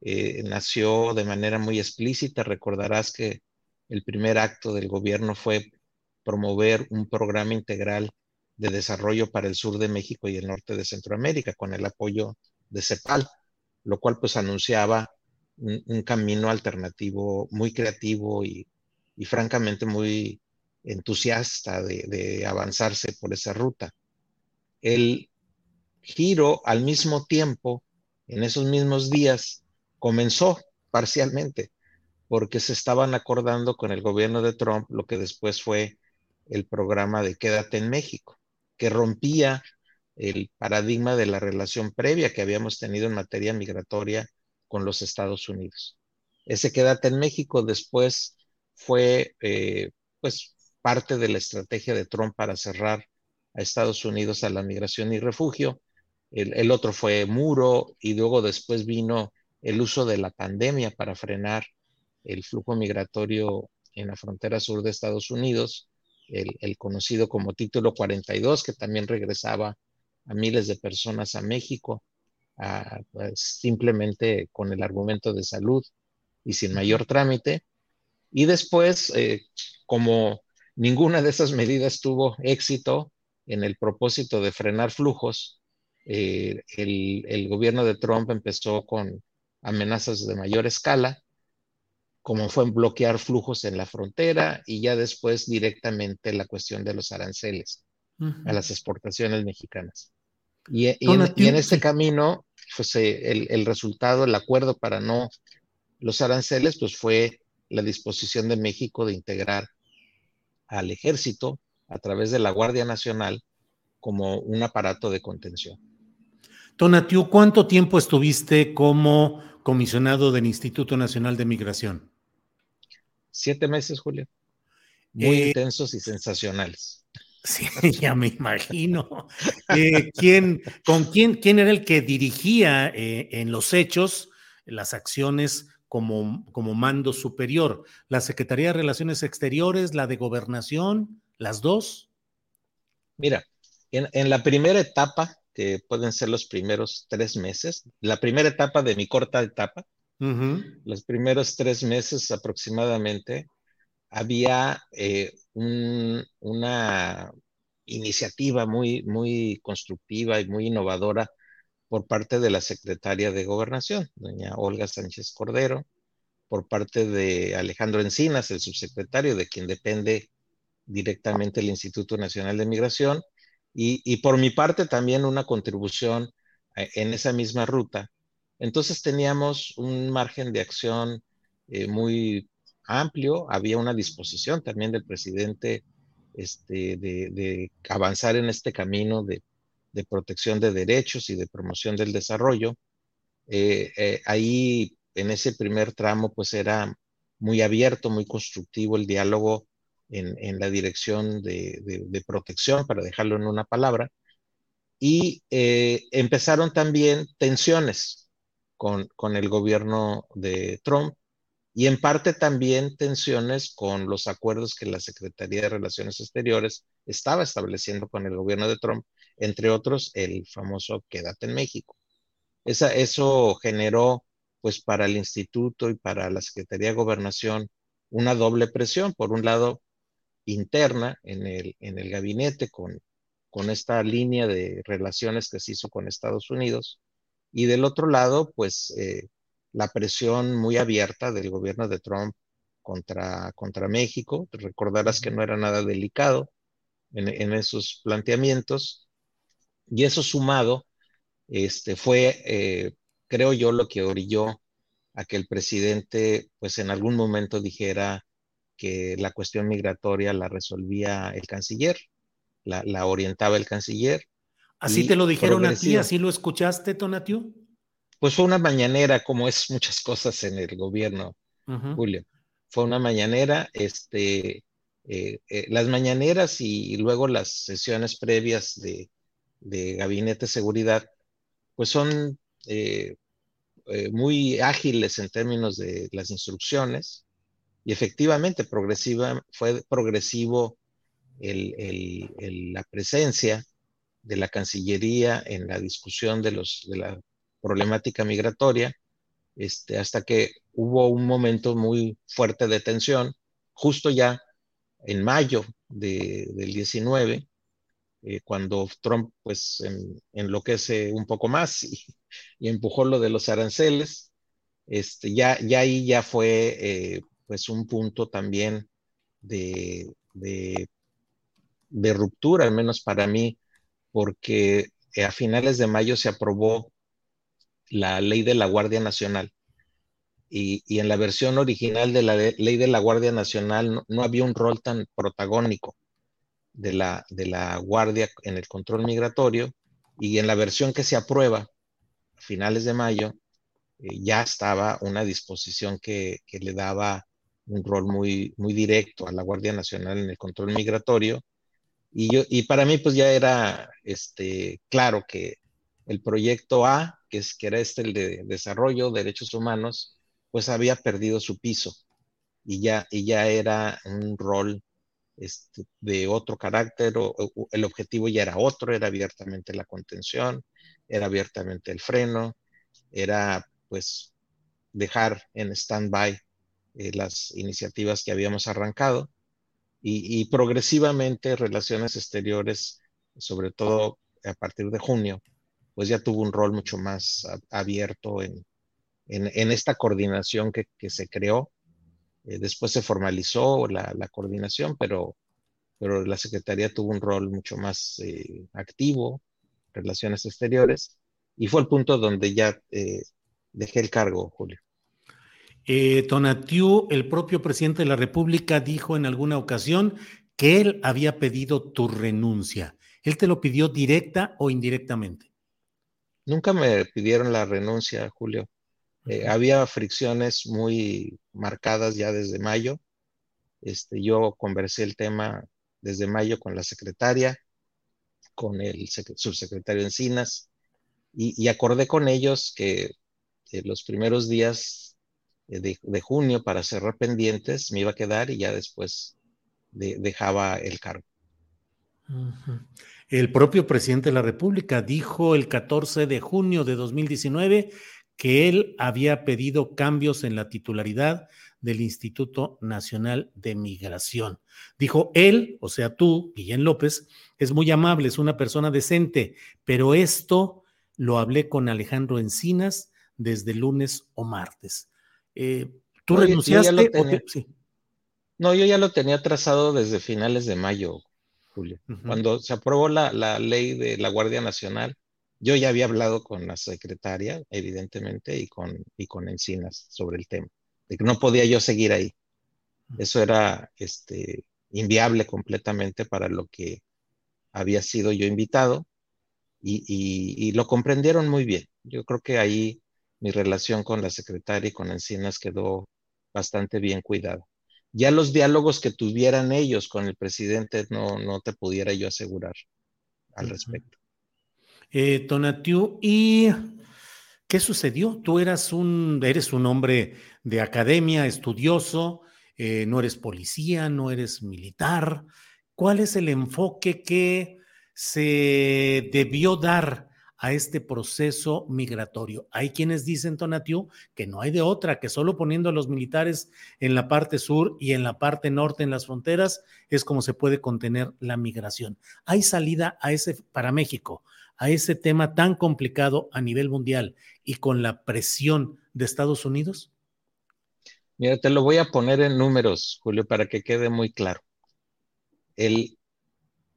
eh, nació de manera muy explícita. Recordarás que el primer acto del gobierno fue promover un programa integral de desarrollo para el sur de México y el norte de Centroamérica, con el apoyo de CEPAL, lo cual pues anunciaba un, camino alternativo muy creativo y, francamente muy entusiasta de, avanzarse por esa ruta. El giro al mismo tiempo, en esos mismos días, comenzó parcialmente, porque se estaban acordando con el gobierno de Trump lo que después fue el programa de Quédate en México, que rompía el paradigma de la relación previa que habíamos tenido en materia migratoria con los Estados Unidos. Ese quédate en México después fue eh, pues parte de la estrategia de Trump para cerrar a Estados Unidos a la migración y refugio. El, otro fue muro y luego después vino el uso de la pandemia para frenar el flujo migratorio en la frontera sur de Estados Unidos, el, el, conocido como título 42, que también regresaba a miles de personas a México pues, simplemente con el argumento de salud y sin mayor trámite. Y después, eh, como ninguna de esas medidas tuvo éxito en el propósito de frenar flujos, eh, el, el, gobierno de Trump empezó con amenazas de mayor escala, como fue bloquear flujos en la frontera y ya después directamente la cuestión de los aranceles a las exportaciones mexicanas. Y, en, este camino, pues el, el, resultado, el acuerdo para no los aranceles, pues fue la disposición de México de integrar al ejército a través de la Guardia Nacional como un aparato de contención. Tonatiu, ¿cuánto tiempo estuviste como comisionado del Instituto Nacional de Migración? Siete meses, Julio. Muy eh, intensos y sensacionales. Sí, ya me imagino. Eh, ¿quién, ¿Con quién, quién era el que dirigía eh, en los hechos las acciones como, como mando superior? ¿La Secretaría de Relaciones Exteriores, la de Gobernación, las dos? Mira, en, la primera etapa, que pueden ser los primeros tres meses, la primera etapa de mi corta etapa, los primeros tres meses aproximadamente, había eh, una iniciativa muy, muy constructiva y muy innovadora por parte de la secretaria de Gobernación, doña Olga Sánchez Cordero, por parte de Alejandro Encinas, el subsecretario, de quien depende directamente el Instituto Nacional de Migración, y, por mi parte también una contribución eh, en esa misma ruta. Entonces teníamos un margen de acción eh, muy amplio, había una disposición también del presidente este, de, avanzar en este camino de, protección de derechos y de promoción del desarrollo. Eh, eh, ahí, en ese primer tramo, pues era muy abierto, muy constructivo el diálogo en, la dirección de, protección, para dejarlo en una palabra. Y eh, empezaron también tensiones con, el gobierno de Trump y en parte también tensiones con los acuerdos que la Secretaría de Relaciones Exteriores estaba estableciendo con el gobierno de Trump, entre otros el famoso Quédate en México. Esa, eso generó, pues, para el instituto y para la Secretaría de Gobernación una doble presión, por un lado, interna en el, en el gabinete con, con esta línea de relaciones que se hizo con Estados Unidos, y del otro lado, pues, eh, la presión muy abierta del gobierno de Trump contra, contra México. recordarás que no era nada delicado en, esos planteamientos. Y eso sumado este, fue, eh, creo yo, lo que orilló a que el presidente, pues en algún momento dijera que la cuestión migratoria la resolvía el canciller, la, orientaba el canciller. ¿Así te lo dijeron a ti? ¿Así lo escuchaste, Tonatiu? Pues fue una mañanera, como es muchas cosas en el gobierno, Julio. Fue una mañanera, este, eh, eh, las mañaneras y, luego las sesiones previas de, gabinete de seguridad, pues son eh, muy ágiles en términos de las instrucciones y efectivamente progresiva, fue progresivo la presencia de la Cancillería en la discusión de, los, de la problemática migratoria, este, hasta que hubo un momento muy fuerte de tensión, justo ya en mayo del 19, eh, cuando Trump pues enloquece un poco más y, empujó lo de los aranceles, este, ya, ya ahí ya fue eh, pues un punto también de, de, de, ruptura, al menos para mí, porque a finales de mayo se aprobó la ley de la Guardia Nacional. Y, y en la versión original de la ley de la Guardia Nacional no, no había un rol tan protagónico de la, de la Guardia en el control migratorio. Y en la versión que se aprueba a finales de mayo, eh, ya estaba una disposición que, que, le daba un rol muy, muy directo a la Guardia Nacional en el control migratorio. Y, yo, y para mí pues ya era este, claro que el proyecto A, que, es, que era este el de desarrollo, derechos humanos, pues había perdido su piso y ya, y ya era un rol este, de otro carácter, o, el objetivo ya era otro, era abiertamente la contención, era abiertamente el freno, era pues dejar en stand-by eh, las iniciativas que habíamos arrancado y, progresivamente relaciones exteriores, sobre todo a partir de junio, pues ya tuvo un rol mucho más abierto en, en, en esta coordinación que, que se creó. Eh, después se formalizó la, la, coordinación, pero, pero la Secretaría tuvo un rol mucho más eh, activo, relaciones exteriores, y fue el punto donde ya eh, dejé el cargo, Julio. Eh, Tonatiu, el propio presidente de la República, dijo en alguna ocasión que él había pedido tu renuncia. ¿Él te lo pidió directa o indirectamente? Nunca me pidieron la renuncia, Julio. Eh, había fricciones muy marcadas ya desde mayo. Este, yo conversé el tema desde mayo con la secretaria, con el subsecretario Encinas, y, y acordé con ellos que los primeros días de, de, junio para cerrar pendientes me iba a quedar y ya después de, dejaba el cargo. El propio presidente de la República dijo el 14 de junio de 2019 que él había pedido cambios en la titularidad del Instituto Nacional de Migración. Dijo él, o sea tú, Guillén López, es muy amable, es una persona decente, pero esto lo hablé con Alejandro Encinas desde lunes o martes. Eh, ¿Tú Oye, renunciaste? Yo te... sí. No, yo ya lo tenía trazado desde finales de mayo, Julio. Uh -huh. Cuando se aprobó la, la, ley de la Guardia Nacional, yo ya había hablado con la secretaria, evidentemente, y con, y con Encinas sobre el tema, de que no podía yo seguir ahí. Eso era este, inviable completamente para lo que había sido yo invitado y, y, y lo comprendieron muy bien. Yo creo que ahí mi relación con la secretaria y con Encinas quedó bastante bien cuidada. Ya los diálogos que tuvieran ellos con el presidente no, no te pudiera yo asegurar al respecto. Eh, Tonatiu, ¿y qué sucedió? Tú eras un, eres un hombre de academia, estudioso, eh, no eres policía, no eres militar. ¿Cuál es el enfoque que se debió dar a este proceso migratorio. Hay quienes dicen, Tonatiu, que no hay de otra, que solo poniendo a los militares en la parte sur y en la parte norte, en las fronteras, es como se puede contener la migración. ¿Hay salida a ese, para México, a ese tema tan complicado a nivel mundial y con la presión de Estados Unidos? Mira, te lo voy a poner en números, Julio, para que quede muy claro. El,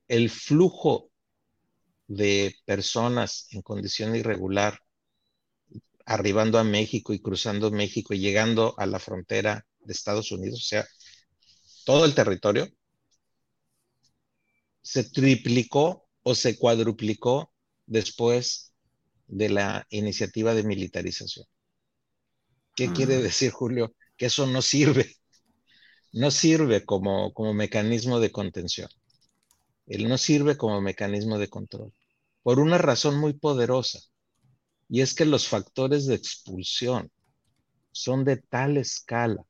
el flujo de personas en condición irregular arribando a México y cruzando México y llegando a la frontera de Estados Unidos, o sea, todo el territorio, se triplicó o se cuadruplicó después de la iniciativa de militarización. ¿Qué -huh. quiere decir, Julio? Que eso no sirve, no sirve como, como mecanismo de contención. Él no sirve como mecanismo de control por una razón muy poderosa, y es que los factores de expulsión son de tal escala,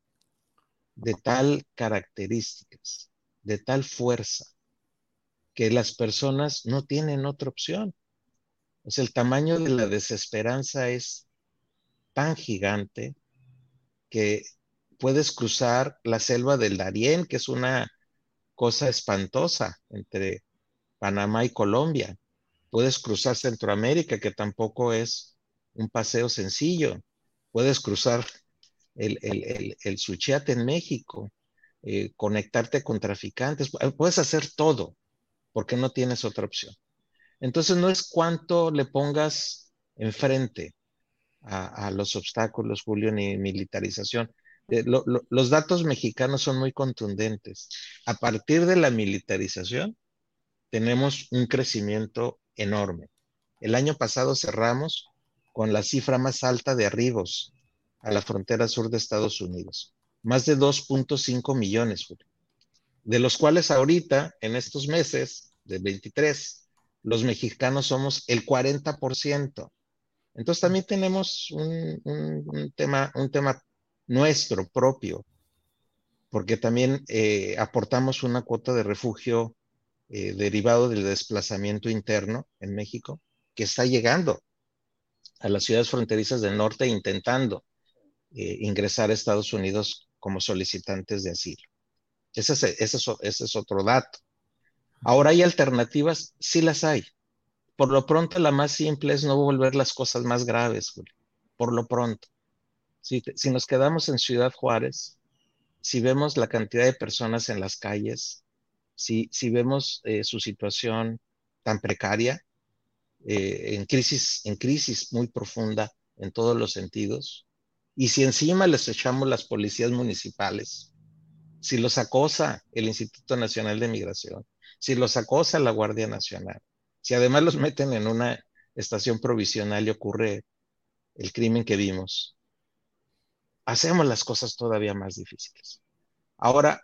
de tal características, de tal fuerza, que las personas no tienen otra opción. O sea, el tamaño de la desesperanza es tan gigante que puedes cruzar la selva del Darién, que es una cosa espantosa entre Panamá y Colombia, puedes cruzar Centroamérica, que tampoco es un paseo sencillo. puedes cruzar el, el, el, Suchiate en México, eh, conectarte con traficantes, puedes hacer todo porque no tienes otra opción. Entonces no es cuánto le pongas enfrente a, los obstáculos, Julio, ni militarización. Eh, los datos mexicanos son muy contundentes. A partir de la militarización, tenemos un crecimiento enorme. El año pasado cerramos con la cifra más alta de arribos a la frontera sur de Estados Unidos, más de 2.5 millones, de los cuales ahorita, en estos meses de 23, los mexicanos somos el 40%. Entonces también tenemos un, tema, un tema nuestro propio, porque también eh, aportamos una cuota de refugio eh, derivado del desplazamiento interno en México, que está llegando a las ciudades fronterizas del norte intentando eh, ingresar a Estados Unidos como solicitantes de asilo. Ese es, otro dato. Ahora hay alternativas, sí las hay. Por lo pronto, la más simple es no volver las cosas más graves, por lo pronto. Si, nos quedamos en Ciudad Juárez, si vemos la cantidad de personas en las calles, si, vemos eh, su situación tan precaria, eh, en, crisis, en crisis muy profunda en todos los sentidos, y si encima les echamos las policías municipales, si los acosa el Instituto Nacional de Migración, si los acosa la Guardia Nacional, si además los meten en una estación provisional y ocurre el crimen que vimos, hacemos las cosas todavía más difíciles. Ahora,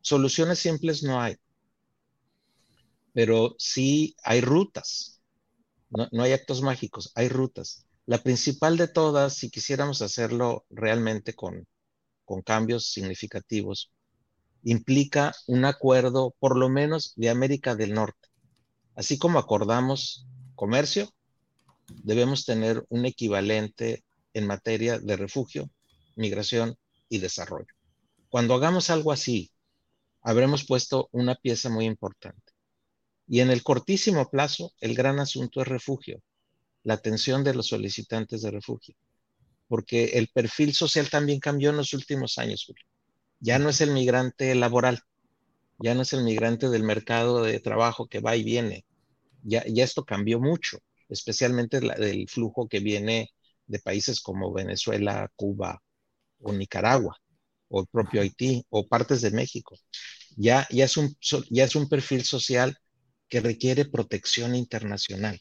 soluciones simples no hay, pero sí hay rutas, no, no hay actos mágicos, hay rutas. La principal de todas, si quisiéramos hacerlo realmente con, con cambios significativos, implica un acuerdo por lo menos de América del Norte. Así como acordamos comercio, debemos tener un equivalente en materia de refugio, migración y desarrollo. Cuando hagamos algo así, habremos puesto una pieza muy importante. Y en el cortísimo plazo, el gran asunto es refugio la atención de los solicitantes de refugio, porque el perfil social también cambió en los últimos años. Ya no es el migrante laboral, ya no es el migrante del mercado de trabajo que va y viene. Ya, ya esto cambió mucho, especialmente el flujo que viene de países como Venezuela, Cuba o Nicaragua, o el propio Haití, o partes de México. Ya, ya, es un, ya es un perfil social que requiere protección internacional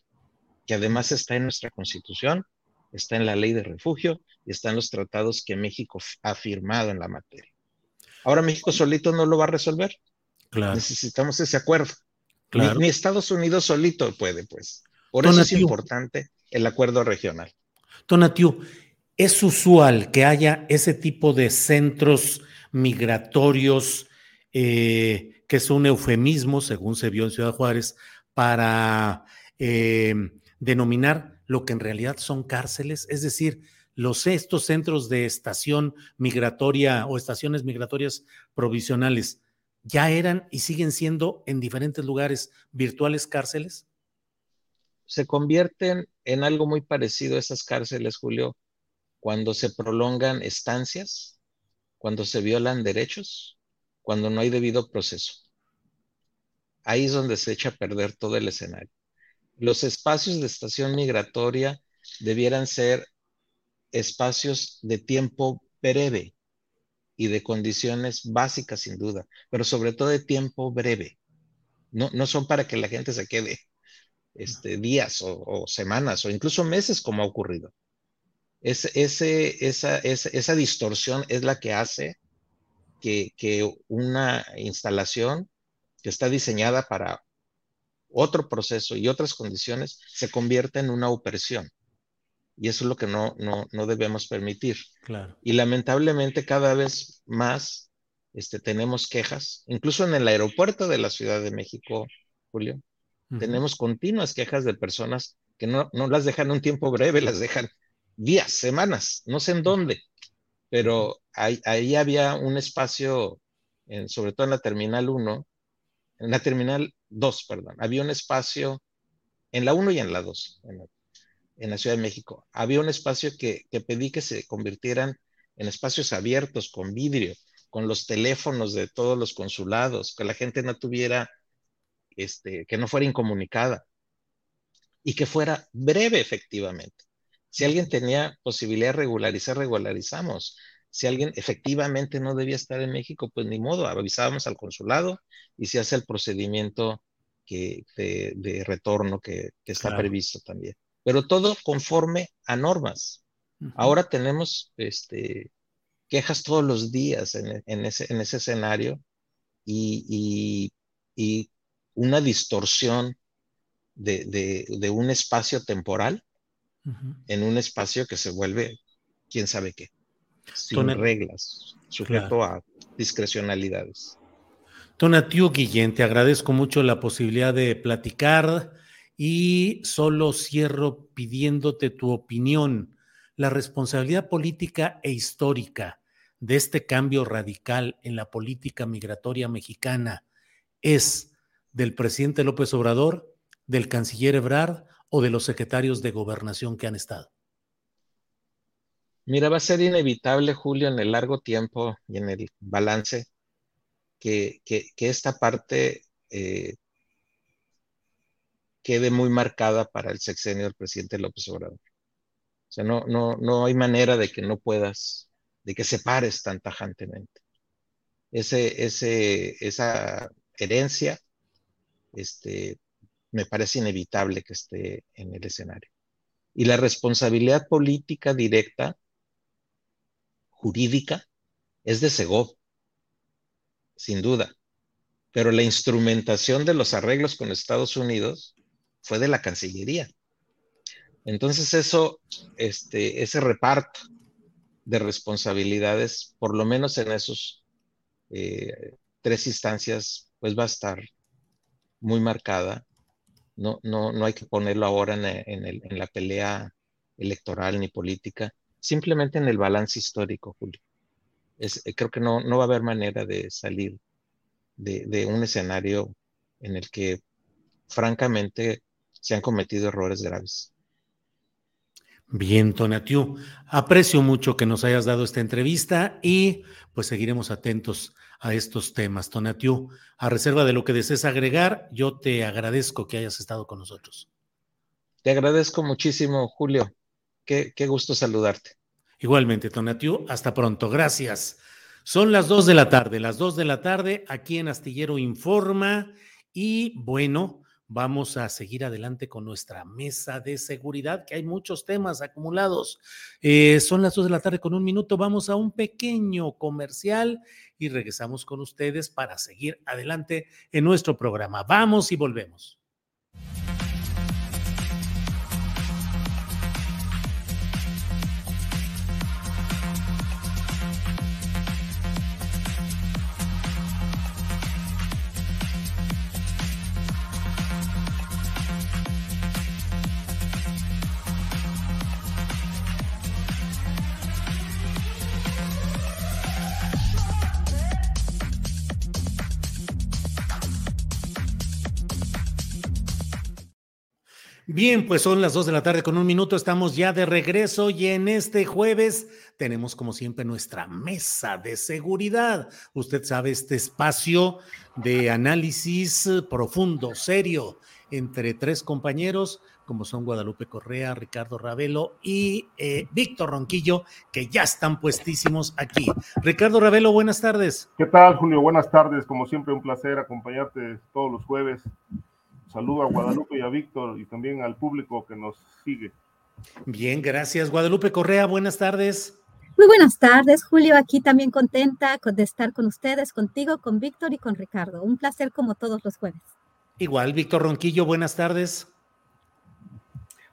que además está en nuestra constitución, está en la ley de refugio y está en los tratados que México ha firmado en la materia. Ahora México solito no lo va a resolver. Claro. Necesitamos ese acuerdo. Ni, Estados Unidos solito puede, pues. Por eso es importante el acuerdo regional. Tonatiu, ¿es usual que haya ese tipo de centros migratorios, eh, que es un eufemismo, según se vio en Ciudad Juárez, para eh, denominar lo que en realidad son cárceles, es decir, los estos centros de estación migratoria o estaciones migratorias provisionales ya eran y siguen siendo en diferentes lugares virtuales cárceles? Se convierten en algo muy parecido a esas cárceles, Julio, cuando se prolongan estancias, cuando se violan derechos, cuando no hay debido proceso. Ahí es donde se echa a perder todo el escenario los espacios de estación migratoria debieran ser espacios de tiempo breve y de condiciones básicas sin duda, pero sobre todo de tiempo breve. No, no son para que la gente se quede este, días o, semanas o incluso meses como ha ocurrido. esa, distorsión es la que hace que, que una instalación que está diseñada para otro proceso y otras condiciones, se convierta en una opresión. Y eso es lo que no, no, debemos permitir. Claro. Y lamentablemente cada vez más este, tenemos quejas, incluso en el aeropuerto de la Ciudad de México, Julio, tenemos continuas quejas de personas que no, no las dejan un tiempo breve, las dejan días, semanas, no sé en dónde, pero ahí, había un espacio, en, sobre todo en la Terminal 1, en la Terminal 2, perdón, había un espacio en la 1 y en la 2, en la Ciudad de México. Había un espacio que, que pedí que se convirtieran en espacios abiertos, con vidrio, con los teléfonos de todos los consulados, que la gente no tuviera, este, que no fuera incomunicada y que fuera breve efectivamente. Si alguien tenía posibilidad de regularizar, regularizamos. Si alguien efectivamente no debía estar en México, pues ni modo, avisábamos al consulado y se hace el procedimiento que, de, retorno que, está previsto también. Pero todo conforme a normas. Ahora tenemos este, quejas todos los días en, ese, escenario y, una distorsión de, un espacio temporal en un espacio que se vuelve quién sabe qué, sin reglas, sujeto a discrecionalidades. Tonatiu Guillén, te agradezco mucho la posibilidad de platicar y solo cierro pidiéndote tu opinión. La responsabilidad política e histórica de este cambio radical en la política migratoria mexicana es del presidente López Obrador, del canciller Ebrard o de los secretarios de gobernación que han estado? Mira, va a ser inevitable, Julio, en el largo tiempo y en el balance, que, esta parte eh, quede muy marcada para el sexenio del presidente López Obrador. O sea, no, no, no hay manera de que no puedas, de que separes tan tajantemente. Ese, ese, esa herencia este, me parece inevitable que esté en el escenario. Y la responsabilidad política directa, jurídica, es de Segov, sin duda. Pero la instrumentación de los arreglos con Estados Unidos fue de la Cancillería. Entonces eso, este, ese reparto de responsabilidades, por lo menos en esos eh, tres instancias, pues va a estar muy marcada no, no, no hay que ponerlo ahora en, la pelea electoral ni política, simplemente en el balance histórico, Julio. Eh, creo que no, no va a haber manera de salir de, un escenario en el que, francamente, se han cometido errores graves. Bien, Tonatiu, aprecio mucho que nos hayas dado esta entrevista y pues seguiremos atentos a estos temas. Tonatiu, a reserva de lo que desees agregar, yo te agradezco que hayas estado con nosotros. Te agradezco muchísimo, Julio. Qué, qué gusto saludarte. Igualmente, Tonatiu, hasta pronto. Gracias. Son las dos de la tarde, las dos de la tarde aquí en Astillero Informa y bueno, vamos a seguir adelante con nuestra mesa de seguridad, que hay muchos temas acumulados. Eh, son las dos de la tarde con un minuto, vamos a un pequeño comercial y regresamos con ustedes para seguir adelante en nuestro programa. Vamos y volvemos. Bien, pues son las dos de la tarde con un minuto, estamos ya de regreso y en este jueves tenemos como siempre nuestra mesa de seguridad. Usted sabe, este espacio de análisis profundo, serio, entre tres compañeros como son Guadalupe Correa, Ricardo Ravelo y eh, Víctor Ronquillo, que ya están puestísimos aquí. Ricardo Ravelo, buenas tardes. ¿Qué tal, Julio? Buenas tardes. Como siempre, un placer acompañarte todos los jueves Saludo a Guadalupe y a Víctor y también al público que nos sigue. Bien, gracias. Guadalupe Correa, buenas tardes. Muy buenas tardes, Julio. Aquí también contenta de estar con ustedes, contigo, con Víctor y con Ricardo. Un placer como todos los jueves. Igual, Víctor Ronquillo, buenas tardes.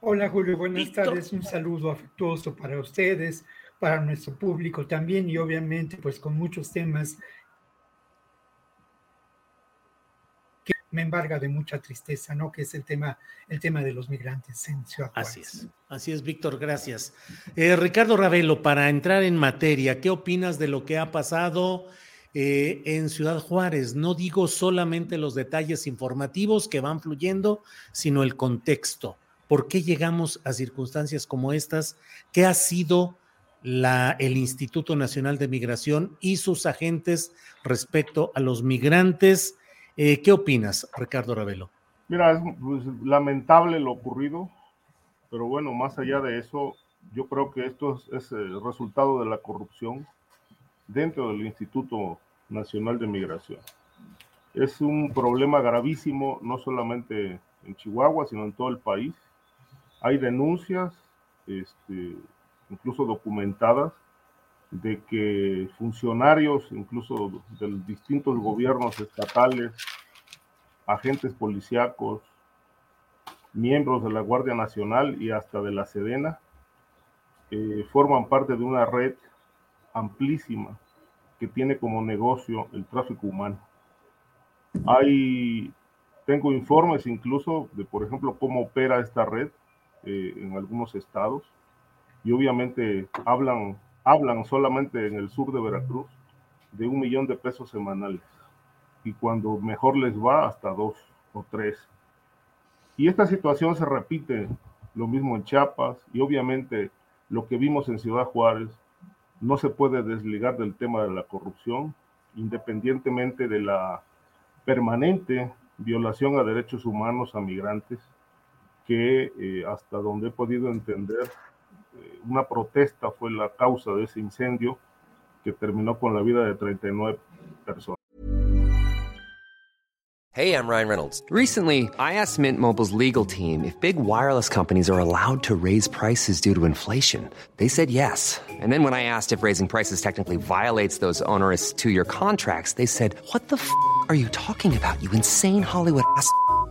Hola, Julio, buenas tardes. Un saludo afectuoso para ustedes, para nuestro público también y obviamente pues con muchos temas me embarga de mucha tristeza, ¿no? Que es el tema, el tema de los migrantes en Ciudad Juárez. Así es, así es, Víctor, gracias. Eh, Ricardo Ravelo, para entrar en materia, ¿qué opinas de lo que ha pasado eh, en Ciudad Juárez? No digo solamente los detalles informativos que van fluyendo, sino el contexto. por qué llegamos a circunstancias como estas, qué ha sido el Instituto Nacional de Migración y sus agentes respecto a los migrantes. Eh, ¿Qué opinas, Ricardo Ravelo? Mira, es pues, lamentable lo ocurrido, pero bueno, más allá de eso, yo creo que esto es, el resultado de la corrupción dentro del Instituto Nacional de Migración. Es un problema gravísimo, no solamente en Chihuahua, sino en todo el país. Hay denuncias, este, incluso documentadas, de que funcionarios, incluso de distintos gobiernos estatales, agentes policíacos, miembros de la Guardia Nacional y hasta de la Sedena, eh, forman parte de una red amplísima que tiene como negocio el tráfico humano. Hay, tengo informes incluso de, por ejemplo, cómo opera esta red eh, en algunos estados y obviamente hablan, hablan solamente en el sur de Veracruz de un millón de pesos semanales y cuando mejor les va hasta dos o tres. Y esta situación se repite lo mismo en Chiapas y obviamente lo que vimos en Ciudad Juárez no se puede desligar del tema de la corrupción, independientemente de la permanente violación a derechos humanos a migrantes, que eh, hasta donde he podido entender, una protesta fue la causa de ese incendio que terminó con la vida de 39 personas. Hey, I'm Ryan Reynolds. Recently, I asked Mint Mobile's legal team if big wireless companies are allowed to raise prices due to inflation. They said yes. And then when I asked if raising prices technically violates those onerous two-year contracts, they said, "What the f*** are you talking about? You insane Hollywood ass."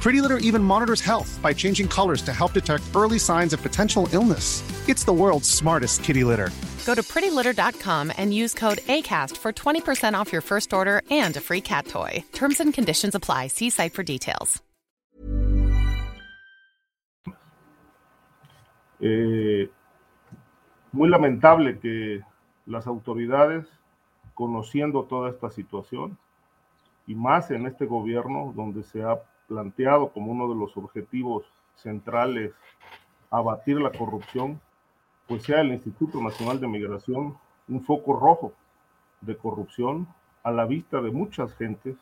Pretty Litter even monitors health by changing colors to help detect early signs of potential illness. It's the world's smartest kitty litter. Go to prettylitter.com and use code ACAST for 20% off your first order and a free cat toy. Terms and conditions apply. See site for details. Eh, muy lamentable que las autoridades, conociendo toda esta situación, y más en este gobierno donde se ha planteado como uno de los objetivos centrales abatir la corrupción, pues sea el Instituto Nacional de Migración un foco rojo de corrupción a la vista de muchas gentes,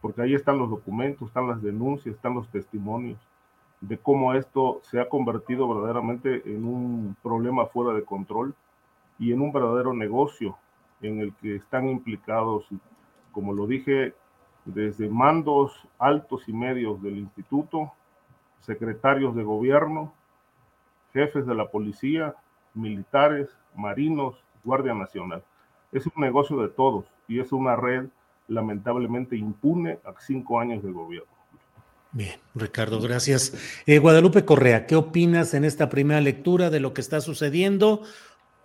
porque ahí están los documentos, están las denuncias, están los testimonios de cómo esto se ha convertido verdaderamente en un problema fuera de control y en un verdadero negocio en el que están implicados, como lo dije, desde mandos altos y medios del instituto, secretarios de gobierno, jefes de la policía, militares, marinos, Guardia Nacional. Es un negocio de todos y es una red lamentablemente impune a cinco años de gobierno. Bien, Ricardo, gracias. Eh, Guadalupe Correa, ¿qué opinas en esta primera lectura de lo que está sucediendo?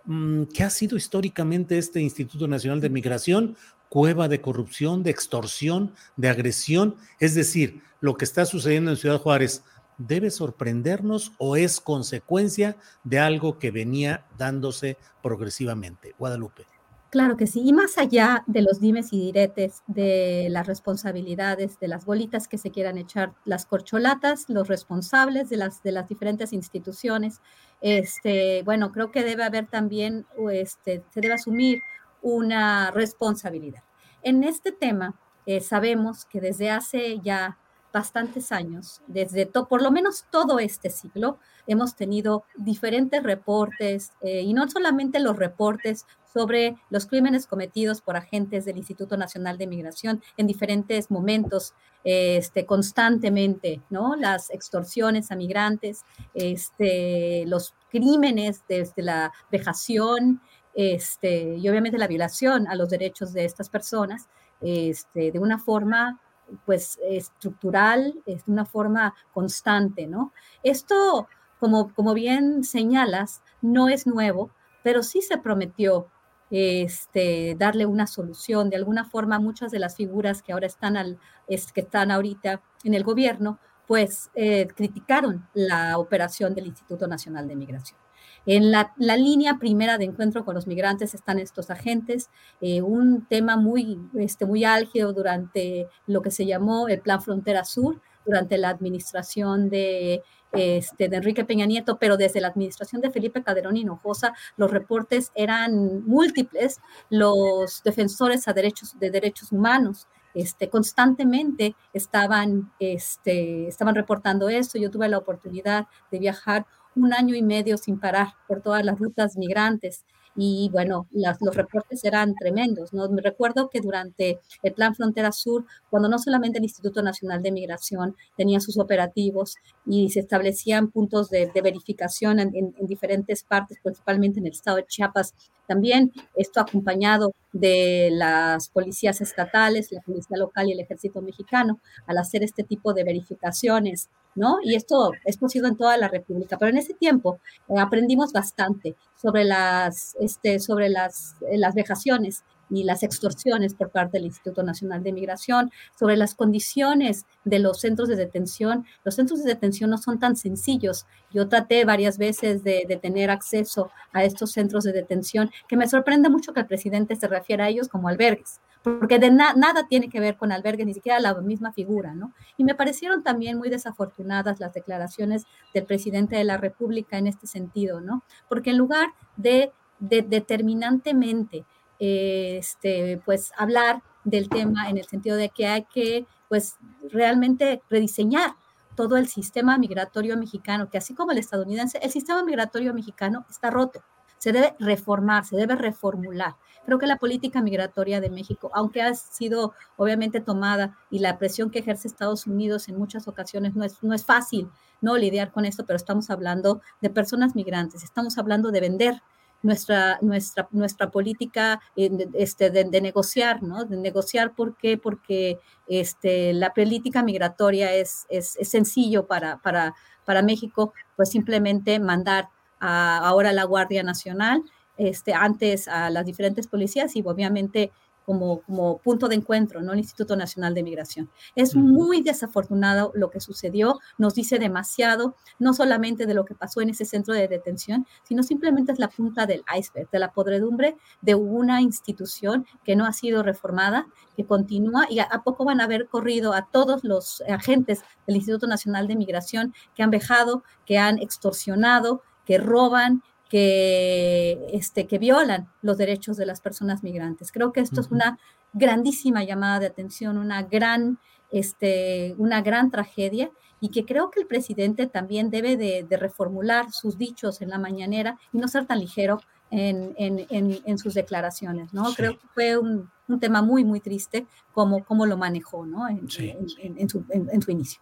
Mm, ¿Qué ha sido históricamente este Instituto Nacional de Migración? Cueva de corrupción, de extorsión, de agresión. Es decir, lo que está sucediendo en Ciudad Juárez debe sorprendernos o es consecuencia de algo que venía dándose progresivamente. Guadalupe. Claro que sí, y más allá de los dimes y diretes, de las responsabilidades, de las bolitas que se quieran echar las corcholatas, los responsables de las, de las diferentes instituciones, este, bueno, creo que debe haber también, este, se debe asumir una responsabilidad. En este tema, eh, sabemos que desde hace ya bastantes años, desde por lo menos todo este siglo, hemos tenido diferentes reportes, eh, y no solamente los reportes sobre los crímenes cometidos por agentes del Instituto Nacional de Migración en diferentes momentos, este, constantemente, ¿no? Las extorsiones a migrantes, este, los crímenes desde la vejación, este, y obviamente la violación a los derechos de estas personas este, de una forma pues estructural, de una forma constante, ¿no? Esto como, como bien señalas, no es nuevo, pero sí se prometió este, darle una solución. De alguna forma, muchas de las figuras que ahora están, al, es, que están ahorita en el gobierno, pues eh, criticaron la operación del Instituto Nacional de Migración. En la, línea primera de encuentro con los migrantes están estos agentes, eh, un tema muy, este, muy álgido durante lo que se llamó el Plan Frontera Sur, durante la administración de, este, de Enrique Peña Nieto, pero desde la administración de Felipe Calderón Hinojosa, los reportes eran múltiples, los defensores a derechos, de derechos humanos. Este, constantemente estaban, este, estaban reportando eso. Yo tuve la oportunidad de viajar un año y medio sin parar por todas las rutas migrantes y bueno, los reportes eran tremendos. ¿no? Me recuerdo que durante el Plan Frontera Sur, cuando no solamente el Instituto Nacional de Migración tenía sus operativos y se establecían puntos de, verificación en, en, diferentes partes, principalmente en el estado de Chiapas, también esto acompañado de las policías estatales, la policía local y el ejército mexicano, al hacer este tipo de verificaciones ¿no? Y esto es posible en toda la República, pero en ese tiempo eh, aprendimos bastante sobre las, este, sobre las, eh, las vejaciones y las extorsiones por parte del Instituto Nacional de Migración, sobre las condiciones de los centros de detención. Los centros de detención no son tan sencillos. Yo traté varias veces de, de tener acceso a estos centros de detención, que me sorprende mucho que el presidente se refiera a ellos como albergues porque de nada tiene que ver con albergues, ni siquiera la misma figura, ¿no? Y me parecieron también muy desafortunadas las declaraciones del presidente de la República en este sentido, ¿no? Porque en lugar de, determinantemente, este, pues, hablar del tema en el sentido de que hay que, pues, realmente rediseñar todo el sistema migratorio mexicano, que así como el estadounidense, el sistema migratorio mexicano está roto se debe reformar, se debe reformular. Creo que la política migratoria de México, aunque ha sido obviamente tomada y la presión que ejerce Estados Unidos en muchas ocasiones no es, no es fácil no lidiar con esto, pero estamos hablando de personas migrantes, estamos hablando de vender nuestra, nuestra, nuestra política este, de, negociar, ¿no? De negociar, ¿por qué? Porque este, la política migratoria es, es, es sencillo para, para, para México, pues simplemente mandar ahora la Guardia Nacional, este, antes a las diferentes policías y obviamente como, como punto de encuentro, ¿no? El Instituto Nacional de Migración. Es muy desafortunado lo que sucedió, nos dice demasiado, no solamente de lo que pasó en ese centro de detención, sino simplemente es la punta del iceberg, de la podredumbre de una institución que no ha sido reformada, que continúa y a, a poco van a haber corrido a todos los agentes del Instituto Nacional de Migración que han vejado, que han extorsionado, que roban, que, este, que violan los derechos de las personas migrantes. Creo que esto es una grandísima llamada de atención, una gran, este, una gran tragedia y que creo que el presidente también debe de, reformular sus dichos en la mañanera y no ser tan ligero en, en, en, sus declaraciones, ¿no? Creo que fue un, un, tema muy, muy triste como, como lo manejó, ¿no? En, su, en su inicio.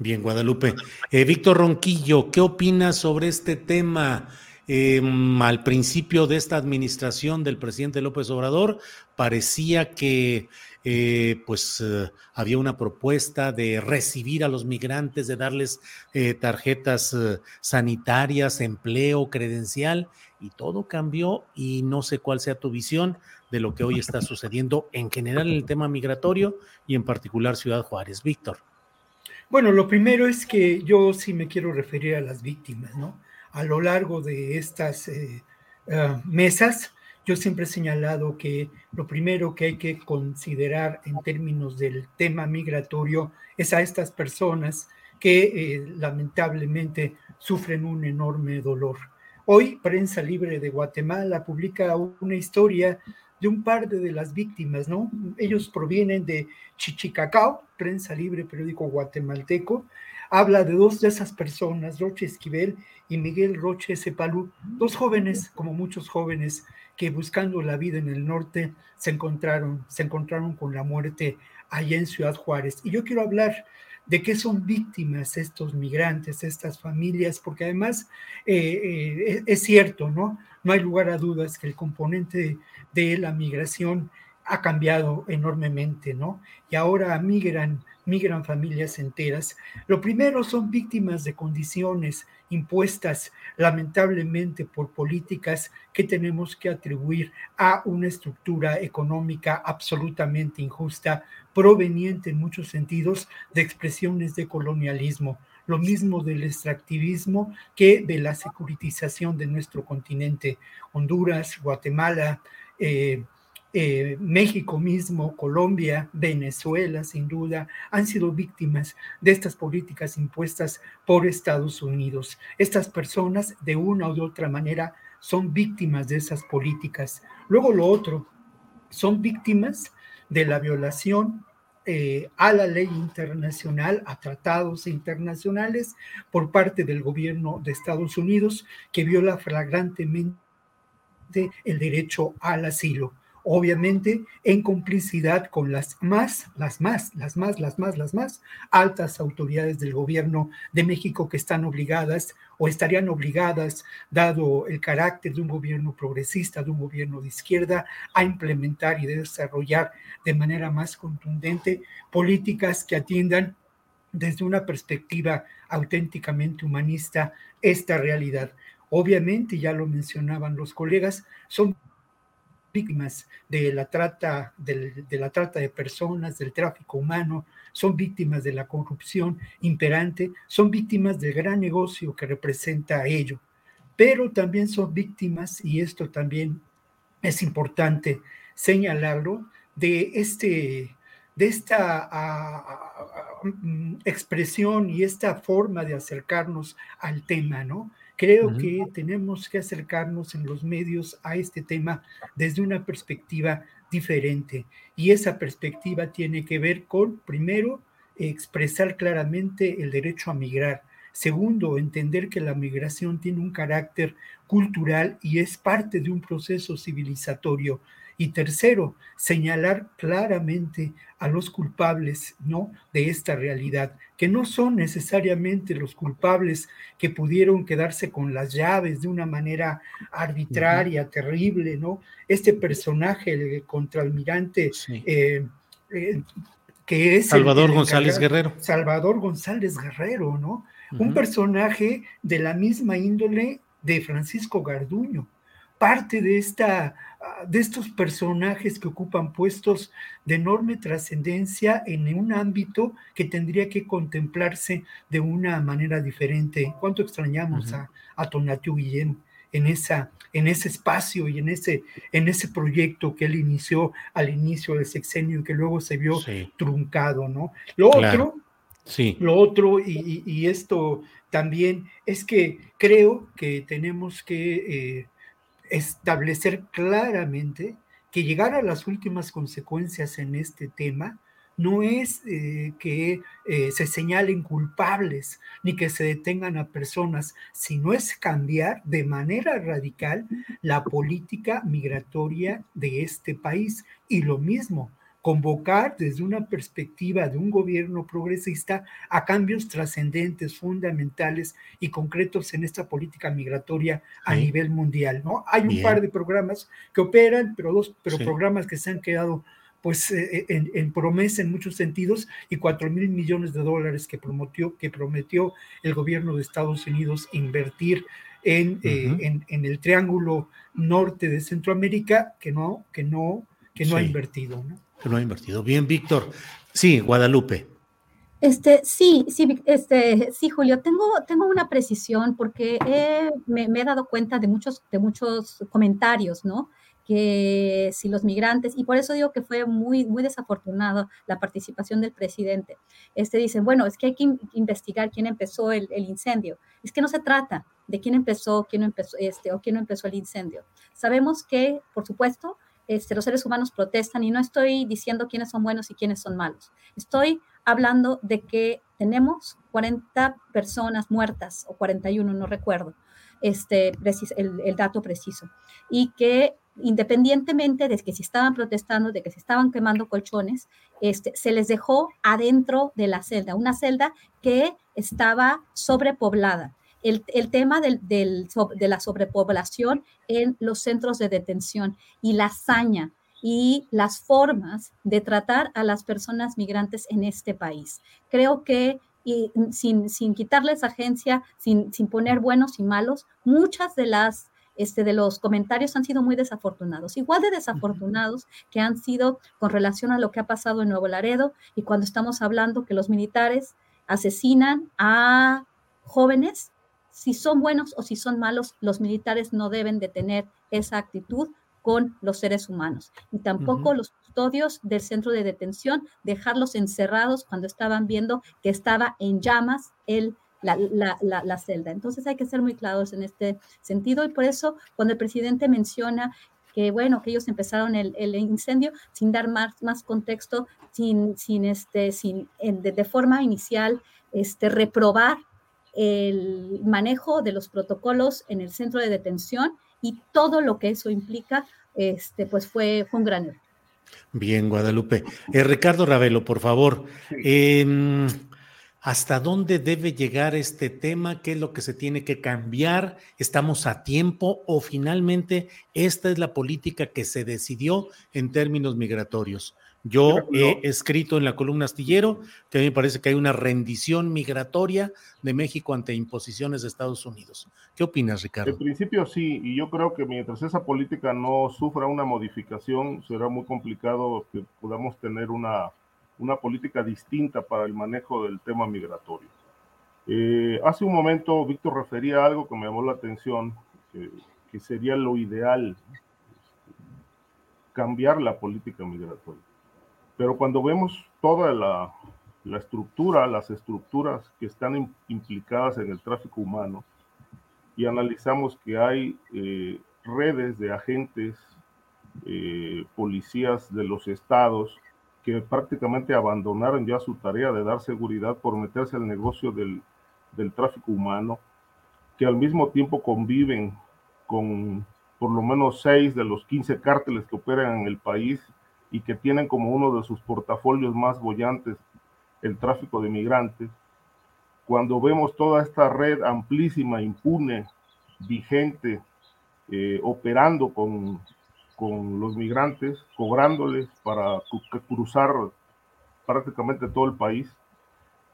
Bien, Guadalupe. Eh, Víctor Ronquillo, ¿qué opinas sobre este tema? Em, al principio de esta administración del presidente López Obrador parecía que eh, pues eh, había una propuesta de recibir a los migrantes, de darles tarjetas sanitarias, empleo, credencial, y todo cambió y no sé cuál sea tu visión de lo que hoy está sucediendo en general en el tema migratorio y en particular Ciudad Juárez. Víctor. Bueno, lo primero es que yo sí me quiero referir a las víctimas, ¿no? A lo largo de estas ah, mesas, yo siempre he señalado que lo primero que hay que considerar en términos del tema migratorio es a estas personas que eh, lamentablemente sufren un enorme dolor. Hoy, Prensa Libre de Guatemala publica una historia de un par de, las víctimas, ¿no? Ellos provienen de Chichicacao, Prensa Libre, periódico guatemalteco, habla de dos de esas personas, Roche Esquivel y Miguel Roche Cepalú, dos jóvenes, como muchos jóvenes, que buscando la vida en el norte se encontraron, se encontraron con la muerte allá en Ciudad Juárez. Y yo quiero hablar de qué son víctimas estos migrantes, estas familias, porque además eh, eh, es cierto, ¿no? No hay lugar a dudas que el componente de la migración ha cambiado enormemente, ¿no? Y ahora migran, migran familias enteras. Lo primero son víctimas de condiciones impuestas lamentablemente por políticas que tenemos que atribuir a una estructura económica absolutamente injusta, proveniente en muchos sentidos de expresiones de colonialismo lo mismo del extractivismo que de la securitización de nuestro continente. Honduras, Guatemala, eh, eh, México mismo, Colombia, Venezuela, sin duda, han sido víctimas de estas políticas impuestas por Estados Unidos. Estas personas, de una u de otra manera, son víctimas de esas políticas. Luego lo otro, son víctimas de la violación eh, a la ley internacional, a tratados internacionales por parte del gobierno de Estados Unidos que viola flagrantemente el derecho al asilo obviamente en complicidad con las más, las más, las más, las más, las más altas autoridades del gobierno de México que están obligadas o estarían obligadas, dado el carácter de un gobierno progresista, de un gobierno de izquierda, a implementar y desarrollar de manera más contundente políticas que atiendan desde una perspectiva auténticamente humanista esta realidad. Obviamente, ya lo mencionaban los colegas, son víctimas de la trata, de, la trata de personas, del tráfico humano, son víctimas de la corrupción imperante, son víctimas del gran negocio que representa ello, pero también son víctimas, y esto también es importante señalarlo, de este de esta mm, expresión y esta forma de acercarnos al tema, ¿no? Creo que tenemos que acercarnos en los medios a este tema desde una perspectiva diferente. Y esa perspectiva tiene que ver con, primero, expresar claramente el derecho a migrar. Segundo, entender que la migración tiene un carácter cultural y es parte de un proceso civilizatorio. Y tercero, señalar claramente a los culpables ¿no? de esta realidad, que no son necesariamente los culpables que pudieron quedarse con las llaves de una manera arbitraria, terrible, ¿no? Este personaje, el contraalmirante, eh, eh, que es... Salvador González Guerrero. Salvador González Guerrero, ¿no? Un personaje de la misma índole de Francisco Garduño parte de, esta, ah, de estos personajes que ocupan puestos de enorme trascendencia en un ámbito que tendría que contemplarse de una manera diferente. ¿Cuánto extrañamos a, a Tonatiuh Guillén en, esa, en ese espacio y en ese, en ese proyecto que él inició al inicio del sexenio y que luego se vio truncado, ¿no? Lo otro... Sí. Lo otro, y, esto también, es que creo que tenemos que eh, establecer claramente que llegar a las últimas consecuencias en este tema no es eh, que eh, se señalen culpables ni que se detengan a personas, sino es cambiar de manera radical la política migratoria de este país. Y lo mismo, convocar desde una perspectiva de un gobierno progresista a cambios trascendentes, fundamentales y concretos en esta política migratoria a nivel mundial, ¿no? Hay un par de programas que operan, pero dos, pero programas que se han quedado pues eh, eh, en, promesa en muchos sentidos y cuatro mil millones de dólares que prometió, que prometió el gobierno de Estados Unidos invertir en, eh, en, el triángulo norte de Centroamérica que no, que no, que no ha invertido, ¿no? Que no ha invertido. Bien, Víctor. Sí, Guadalupe. Este, sí, sí, este, sí, Julio, tengo, tengo una precisión porque me, he dado cuenta de muchos, de muchos comentarios, ¿no? Que si los migrantes, y por eso digo que fue muy, muy desafortunado la participación del presidente. Este dicen, bueno, es que hay que investigar quién empezó el, el, incendio. Es que no se trata de quién empezó, quién empezó, este, o quién no empezó el incendio. Sabemos que, por supuesto, este, los seres humanos protestan y no estoy diciendo quiénes son buenos y quiénes son malos. Estoy hablando de que tenemos 40 personas muertas o 41, no recuerdo este, el, el dato preciso, y que independientemente de que si estaban protestando, de que se estaban quemando colchones, este, se les dejó adentro de la celda, una celda que estaba sobrepoblada el, tema del, de la sobrepoblación en los centros de detención y la hazaña y las formas de tratar a las personas migrantes en este país. Creo que y sin, sin quitarles agencia, sin, sin poner buenos y malos, muchas de las este, de los comentarios han sido muy desafortunados, igual de desafortunados que han sido con relación a lo que ha pasado en Nuevo Laredo y cuando estamos hablando que los militares asesinan a jóvenes, si son buenos o si son malos, los militares no deben de tener esa actitud con los seres humanos. Y tampoco los custodios del centro de detención, dejarlos encerrados cuando estaban viendo que estaba en llamas el la, celda. Entonces hay que ser muy claros en este sentido. Y por eso cuando el presidente menciona que bueno, que ellos empezaron el, incendio sin dar más, más contexto, sin, sin este, sin, de, forma inicial, este, reprobar el manejo de los protocolos en el centro de detención y todo lo que eso implica, este, pues fue, fue un gran error. Bien, Guadalupe. Eh, Ricardo Ravelo, por favor. Em, ¿Hasta dónde debe llegar este tema? ¿Qué es lo que se tiene que cambiar? ¿Estamos a tiempo o finalmente esta es la política que se decidió en términos migratorios? Yo he escrito en la columna astillero que a mí me parece que hay una rendición migratoria de México ante imposiciones de Estados Unidos. ¿Qué opinas, Ricardo? En principio sí, y yo creo que mientras esa política no sufra una modificación, será muy complicado que podamos tener una una política distinta para el manejo del tema migratorio. Eh, hace un momento Víctor refería a algo que me llamó la atención, que sería lo ideal, cambiar la política migratoria. Pero cuando vemos toda la, la estructura, las estructuras que están implicadas en el tráfico humano, y analizamos que hay eh, redes de agentes, eh, policías de los estados, que prácticamente abandonaron ya su tarea de dar seguridad por meterse al negocio del, del tráfico humano, que al mismo tiempo conviven con por lo menos seis de los 15 cárteles que operan en el país y que tienen como uno de sus portafolios más bollantes el tráfico de migrantes, cuando vemos toda esta red amplísima, impune, vigente, eh, operando con con los migrantes, cobrándoles para cruzar prácticamente todo el país.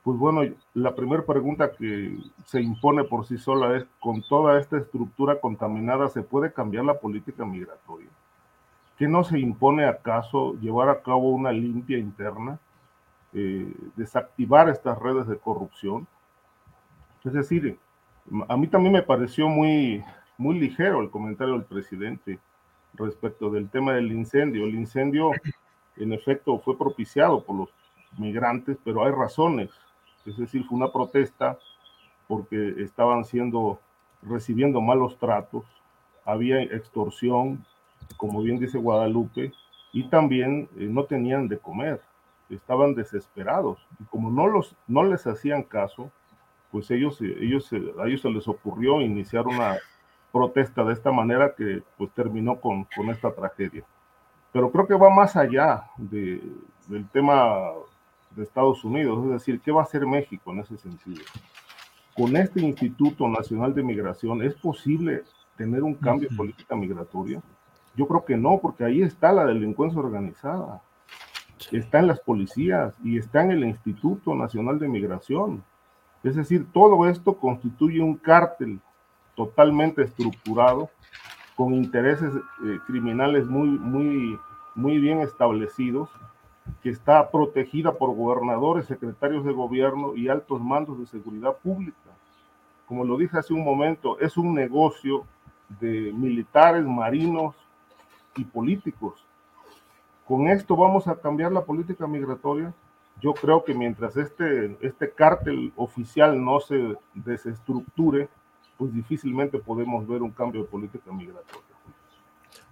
Pues bueno, la primera pregunta que se impone por sí sola es, con toda esta estructura contaminada, ¿se puede cambiar la política migratoria? ¿Qué no se impone acaso llevar a cabo una limpia interna? Eh, desactivar estas redes de corrupción. Es decir, a mí también me pareció muy, muy ligero el comentario del presidente respecto del tema del incendio. El incendio, en efecto, fue propiciado por los migrantes, pero hay razones. Es decir, fue una protesta porque estaban siendo, recibiendo malos tratos, había extorsión, como bien dice Guadalupe, y también eh, no tenían de comer, estaban desesperados. Y como no, los, no les hacían caso, pues ellos, ellos, a ellos se les ocurrió iniciar una protesta de esta manera que pues terminó con, con esta tragedia. Pero creo que va más allá de, del tema de Estados Unidos, es decir, ¿qué va a hacer México en ese sentido? Con este Instituto Nacional de Migración, ¿es posible tener un cambio de política migratoria? Yo creo que no, porque ahí está la delincuencia organizada, está en las policías y está en el Instituto Nacional de Migración. Es decir, todo esto constituye un cártel totalmente estructurado, con intereses eh, criminales muy, muy, muy bien establecidos, que está protegida por gobernadores, secretarios de gobierno y altos mandos de seguridad pública. Como lo dije hace un momento, es un negocio de militares, marinos y políticos. Con esto vamos a cambiar la política migratoria. Yo creo que mientras este, este cártel oficial no se desestructure, pues difícilmente podemos ver un cambio de política migratoria.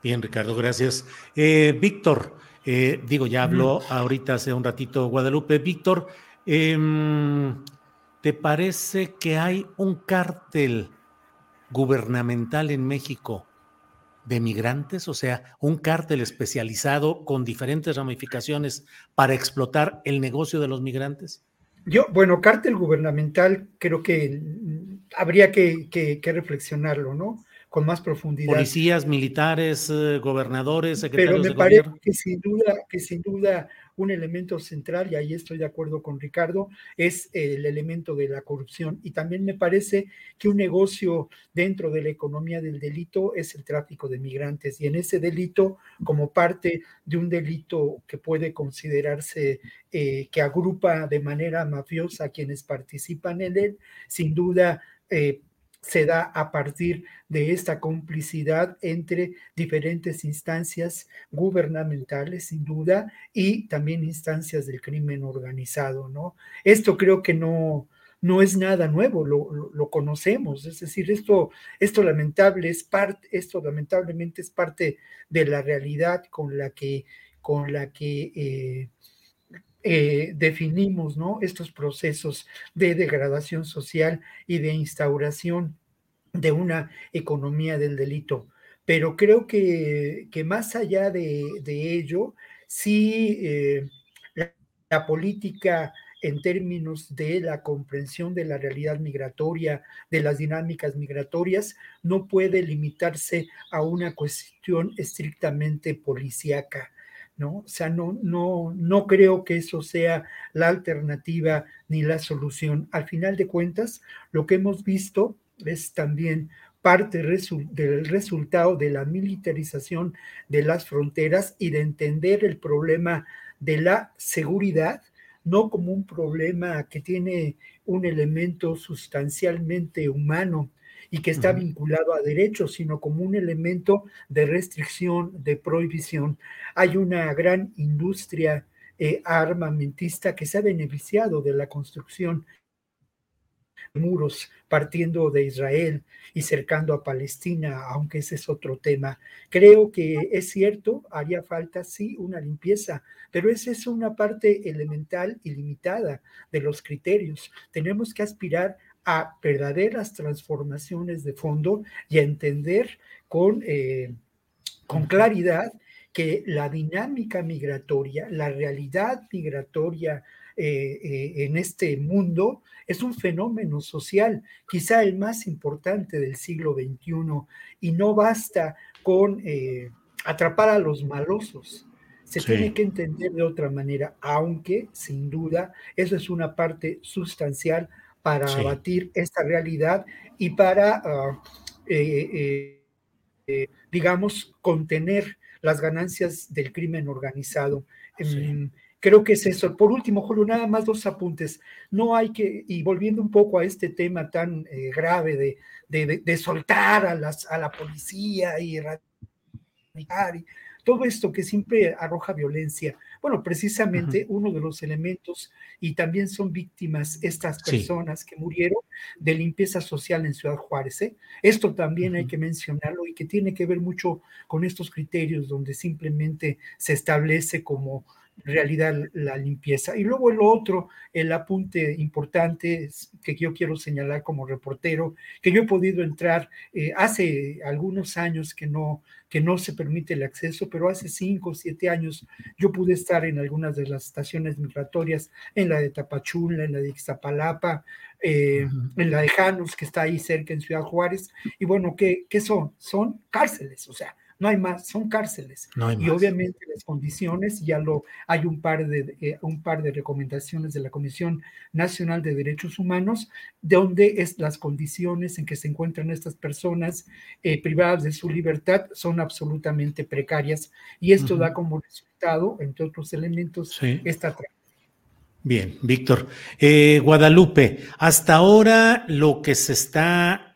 Bien, Ricardo, gracias. Eh, Víctor, eh, digo, ya habló ahorita hace un ratito Guadalupe. Víctor, em, ¿te parece que hay un cártel gubernamental en México de migrantes? O sea, un cártel especializado con diferentes ramificaciones para explotar el negocio de los migrantes? Yo, bueno, cártel gubernamental creo que habría que, reflexionarlo, ¿no? con más profundidad. Policías, militares, eh, gobernadores, secretarios Pero me parece que sin duda, que sin duda un elemento central, y ahí estoy de acuerdo con Ricardo, es el elemento de la corrupción. Y también me parece que un negocio dentro de la economía del delito es el tráfico de migrantes. Y en ese delito, como parte de un delito que puede considerarse eh, que agrupa de manera mafiosa a quienes participan en él, sin duda eh, se da a partir de esta complicidad entre diferentes instancias gubernamentales, sin duda, y también instancias del crimen organizado, ¿no? Esto creo que no, no es nada nuevo, lo, conocemos, es decir, esto, esto lamentable es parte, esto lamentablemente es parte de la realidad con la que, con la que eh, eh, definimos ¿no? estos procesos de degradación social y de instauración de una economía del delito. Pero creo que, más allá de, ello, sí eh, la, política en términos de la comprensión de la realidad migratoria, de las dinámicas migratorias, no puede limitarse a una cuestión estrictamente policíaca. ¿No? O sea, no, no, no creo que eso sea la alternativa ni la solución. Al final de cuentas, lo que hemos visto es también parte del resultado de la militarización de las fronteras y de entender el problema de la seguridad no como un problema que tiene un elemento sustancialmente humano, y que está vinculado a derechos, sino como un elemento de restricción, de prohibición. Hay una gran industria eh, armamentista que se ha beneficiado de la construcción de muros partiendo de Israel y cercando a Palestina, aunque ese es otro tema. Creo que es cierto, haría falta sí una limpieza, pero esa es una parte elemental y limitada de los criterios. Tenemos que aspirar a verdaderas transformaciones de fondo y a entender con, eh, con claridad que la dinámica migratoria, la realidad migratoria eh, eh, en este mundo es un fenómeno social, quizá el más importante del siglo XXI, y no basta con atrapar a los malosos. Se tiene que entender de otra manera, aunque sin duda eso es una parte sustancial para abatir esta realidad y para, ah, eh, eh, eh, digamos, contener las ganancias del crimen organizado. Em, creo que es eso. Por último, Julio, nada más dos apuntes. No hay que, y volviendo un poco a este tema tan grave de, de, soltar a, las, a la policía y erradicar, y todo esto que siempre arroja violencia. Bueno, precisamente uno de los elementos, y también son víctimas estas personas que murieron de limpieza social en Ciudad Juárez. ¿eh? Esto también hay que mencionarlo y que tiene que ver mucho con estos criterios donde simplemente se establece como realidad la limpieza. Y luego el otro, el apunte importante que yo quiero señalar como reportero, que yo he podido entrar eh, hace algunos años que no, que no se permite el acceso, pero hace cinco o siete años yo pude estar en algunas de las estaciones migratorias, en la de Tapachula, en la de Ixtapalapa, eh, en la de Janus, que está ahí cerca en Ciudad Juárez. Y bueno, ¿qué, ¿qué son? Son cárceles, o sea, no hay más, son cárceles. y obviamente las condiciones, ya lo hay un par de eh, un par de recomendaciones de la Comisión Nacional de Derechos Humanos, donde es las condiciones en que se encuentran estas personas eh, privadas de su libertad son absolutamente precarias. Y esto da como resultado, entre otros elementos, esta Bien, Víctor. Eh, Guadalupe, hasta ahora lo que se está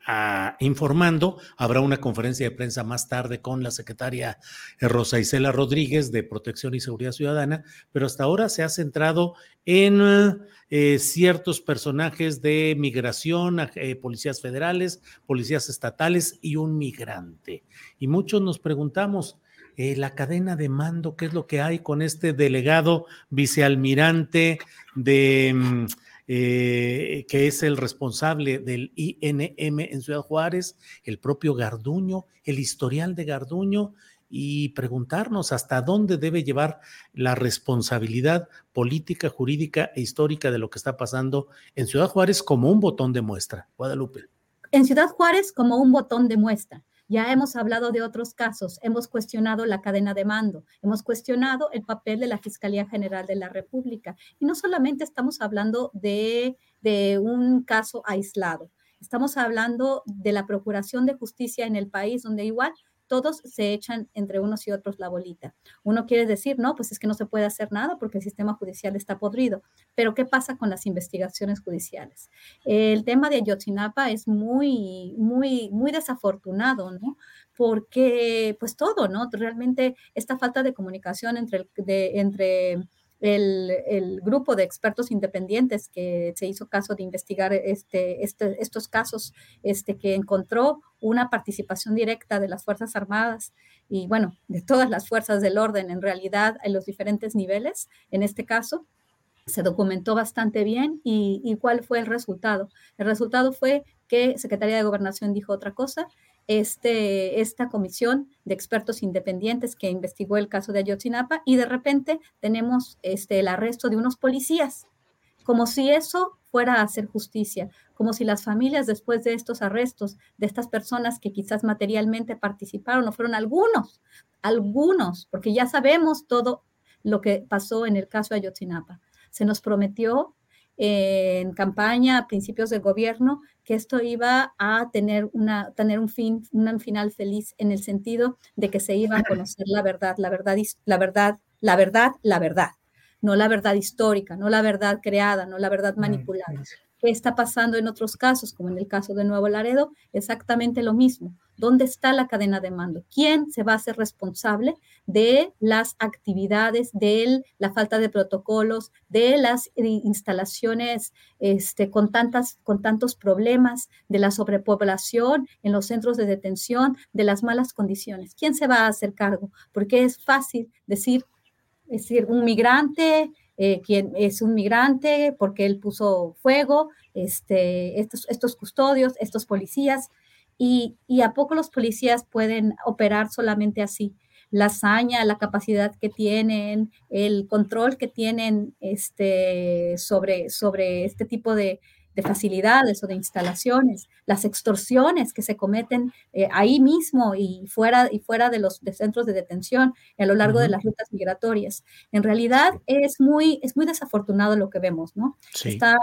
informando. Habrá una conferencia de prensa más tarde con la secretaria eh, Rosa Isela Rodríguez de Protección y Seguridad Ciudadana, pero hasta ahora se ha centrado en eh, ciertos personajes de migración, eh, policías federales, policías estatales y un migrante. Y muchos nos preguntamos, la cadena de mando, ¿qué es lo que hay con este delegado vicealmirante de... Eh, que es el responsable del INM en Ciudad Juárez, el propio Garduño, el historial de Garduño y preguntarnos hasta dónde debe llevar la responsabilidad política, jurídica e histórica de lo que está pasando en Ciudad Juárez como un botón de muestra. Guadalupe. En Ciudad Juárez como un botón de muestra. Ya hemos hablado de otros casos, hemos cuestionado la cadena de mando, hemos cuestionado el papel de la Fiscalía General de la República. Y no solamente estamos hablando de, un caso aislado, estamos hablando de la Procuración de Justicia en el país, donde igual todos se echan entre unos y otros la bolita. Uno quiere decir, no, pues es que no se puede hacer nada porque el sistema judicial está podrido. Pero ¿qué pasa con las investigaciones judiciales? El tema de Ayotzinapa es muy, muy, muy desafortunado, ¿no? Porque, pues todo, ¿no? Realmente esta falta de comunicación entre, de, entre el, grupo de expertos independientes que se hizo caso de investigar este, este, estos casos, este, que encontró una participación directa de las Fuerzas Armadas y, bueno, de todas las fuerzas del orden en realidad en los diferentes niveles, en este caso, se documentó bastante bien y, y cuál fue el resultado. El resultado fue que Secretaría de Gobernación dijo otra cosa este, esta comisión de expertos independientes que investigó el caso de Ayotzinapa y de repente tenemos este, el arresto de unos policías, como si eso fuera a hacer justicia, como si las familias después de estos arrestos de estas personas que quizás materialmente participaron, o fueron algunos, algunos, porque ya sabemos todo lo que pasó en el caso de Ayotzinapa. Se nos prometió en campaña a principios del gobierno que esto iba a tener, una, tener un, fin, un final feliz en el sentido de que se iba a conocer la verdad, la verdad, la verdad, la verdad, la verdad, no la verdad histórica, no la verdad creada, no la verdad manipulada. ¿Qué está pasando en otros casos, como en el caso de Nuevo Laredo? Exactamente lo mismo. ¿Dónde está la cadena de mando? ¿Quién se va a hacer responsable de las actividades, de la falta de protocolos, de las instalaciones este, con, tantas, con tantos problemas, de la sobrepoblación en los centros de detención, de las malas condiciones? ¿Quién se va a hacer cargo? Porque es fácil decir, decir, un migrante eh, quien es un migrante porque él puso fuego, este, estos, estos custodios, estos policías, y, y, a poco los policías pueden operar solamente así. La hazaña, la capacidad que tienen, el control que tienen este, sobre, sobre este tipo de, de facilidades o de instalaciones, las extorsiones que se cometen eh, ahí mismo y fuera, y fuera de los centros de detención a lo largo de las rutas migratorias. En realidad es muy, es muy desafortunado lo que vemos, ¿no? Está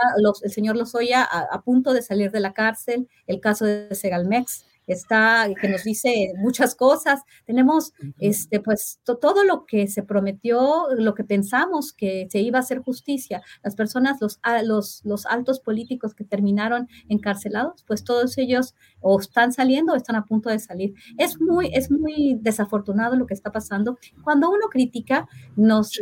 el señor Lozoya a, a, punto de salir de la cárcel, el caso de Segalmex, está, que nos dice muchas cosas. Tenemos, este, pues, todo lo que se prometió, lo que pensamos que se iba a hacer justicia. Las personas, los, los, los altos políticos que terminaron encarcelados, pues todos ellos o están saliendo o están a punto de salir. Es muy, es muy desafortunado lo que está pasando. Cuando uno critica, nos,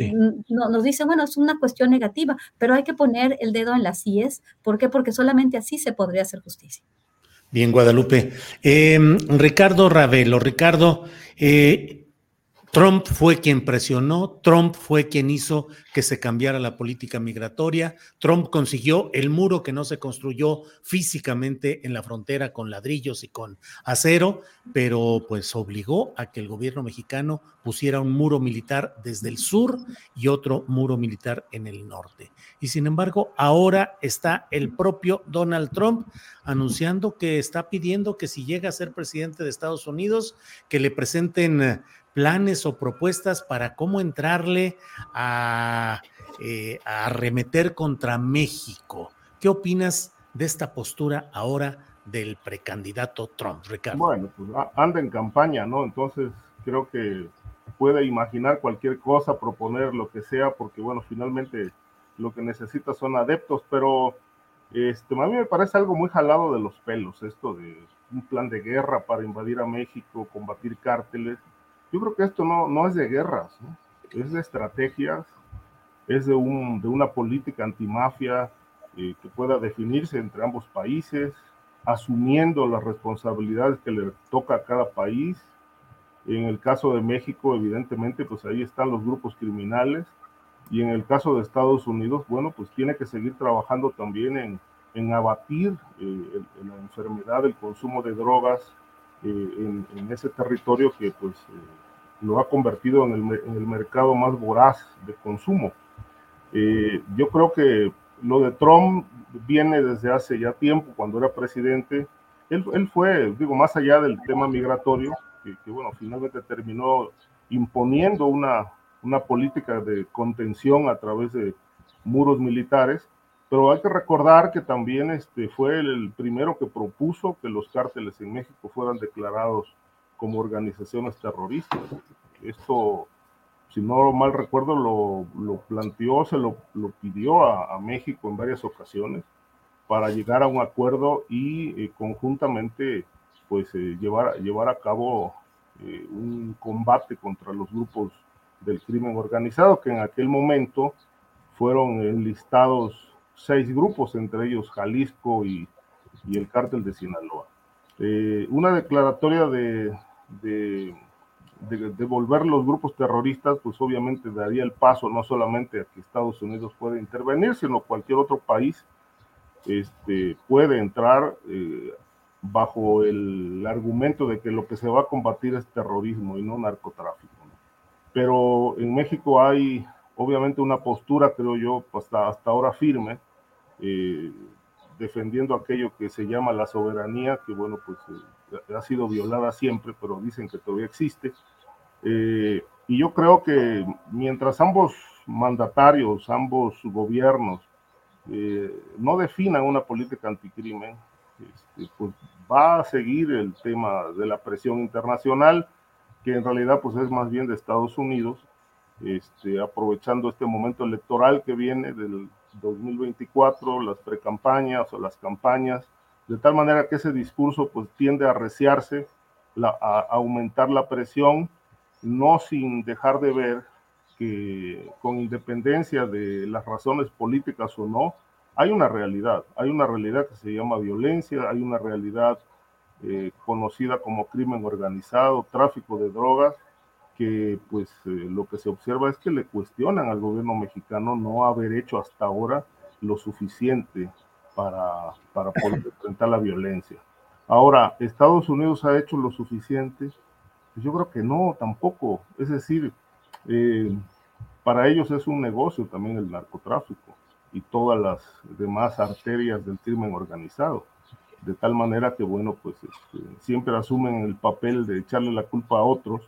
nos dice, bueno, es una cuestión negativa, pero hay que poner el dedo en las IES. ¿Por qué? Porque solamente así se podría hacer justicia. Bien, Guadalupe. Eh, Ricardo Ravelo, Ricardo, eh, Trump fue quien presionó, Trump fue quien hizo que se cambiara la política migratoria, Trump consiguió el muro que no se construyó físicamente en la frontera con ladrillos y con acero, pero pues obligó a que el gobierno mexicano pusiera un muro militar desde el sur y otro muro militar en el norte. Y sin embargo, ahora está el propio Donald Trump anunciando que está pidiendo que si llega a ser presidente de Estados Unidos, que le presenten planes o propuestas para cómo entrarle a, eh, arremeter contra México. ¿Qué opinas de esta postura ahora del precandidato Trump, Ricardo? Bueno, pues anda en campaña, ¿no? Entonces creo que puede imaginar cualquier cosa, proponer lo que sea, porque bueno, finalmente lo que necesita son adeptos, pero este, a mí me parece algo muy jalado de los pelos, esto de un plan de guerra para invadir a México, combatir cárteles. Yo creo que esto no, no es de guerras, es de estrategias, es de, un, de una política antimafia eh, que pueda definirse entre ambos países, asumiendo las responsabilidades que le toca a cada país. En el caso de México, evidentemente, pues ahí están los grupos criminales. Y en el caso de Estados Unidos, bueno, pues tiene que seguir trabajando también en, en abatir eh, la enfermedad, el consumo de drogas en, en, ese territorio que pues lo ha convertido en el, en el mercado más voraz de consumo. Eh, yo creo que lo de Trump viene desde hace ya tiempo, cuando era presidente, él, él, fue, digo, más allá del tema migratorio, que, que bueno, finalmente terminó imponiendo una, una política de contención a través de muros militares, pero hay que recordar que también este, fue el, primero que propuso que los cárteles en México fueran declarados como organizaciones terroristas. Esto, si no mal recuerdo, lo, lo planteó, se lo, lo pidió a, a, México en varias ocasiones para llegar a un acuerdo y eh, conjuntamente pues eh, llevar, llevar a cabo eh, un combate contra los grupos del crimen organizado, que en aquel momento fueron enlistados seis grupos, entre ellos Jalisco y, y el cártel de Sinaloa. Eh, una declaratoria de, de, de, de, volver los grupos terroristas, pues obviamente daría el paso no solamente a que Estados Unidos pueda intervenir, sino cualquier otro país este, puede entrar eh, bajo el argumento de que lo que se va a combatir es terrorismo y no narcotráfico. Pero en México hay obviamente una postura, creo yo, hasta, hasta ahora firme, eh, defendiendo aquello que se llama la soberanía, que bueno, pues eh, ha sido violada siempre, pero dicen que todavía existe. Eh, y yo creo que mientras ambos mandatarios, ambos gobiernos, no definan una política anticrimen, este, pues va a seguir el tema de la presión internacional, que en realidad pues es más bien de Estados Unidos, este, aprovechando este momento electoral que viene del 2024, las precampañas o las campañas, de tal manera que ese discurso pues tiende a reciarse, la, a aumentar la presión, no sin dejar de ver que con independencia de las razones políticas o no, hay una realidad, hay una realidad que se llama violencia, hay una realidad eh, conocida como crimen organizado, tráfico de drogas, que pues eh, lo que se observa es que le cuestionan al gobierno mexicano no haber hecho hasta ahora lo suficiente para, para poder enfrentar la violencia. Ahora, ¿Estados Unidos ha hecho lo suficiente? Pues yo creo que no, tampoco. Es decir, eh, para ellos es un negocio también el narcotráfico y todas las demás arterias del crimen organizado. De tal manera que, bueno, pues este, siempre asumen el papel de echarle la culpa a otros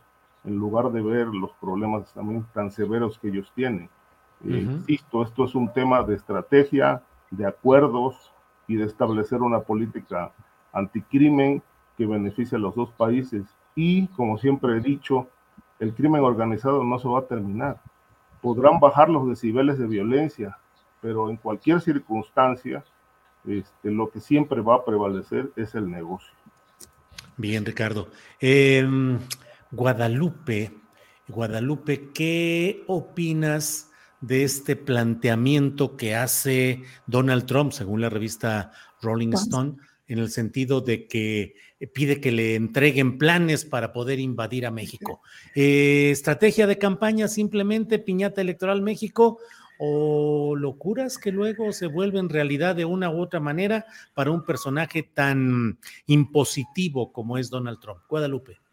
en lugar de ver los problemas también tan severos que ellos tienen. Uh -huh. Insisto, esto es un tema de estrategia, de acuerdos y de establecer una política anticrimen que beneficie a los dos países. Y, como siempre he dicho, el crimen organizado no se va a terminar. Podrán bajar los decibeles de violencia, pero en cualquier circunstancia, este, lo que siempre va a prevalecer es el negocio. Bien, Ricardo. Eh, Guadalupe, Guadalupe, ¿qué opinas de este planteamiento que hace Donald Trump, según la revista Rolling Stone, en el sentido de que pide que le entreguen planes para poder invadir a México? Eh, ¿Estrategia de campaña simplemente piñata electoral México? o locuras que luego se vuelven realidad de una u otra manera para un personaje tan impositivo como es Donald Trump. Guadalupe.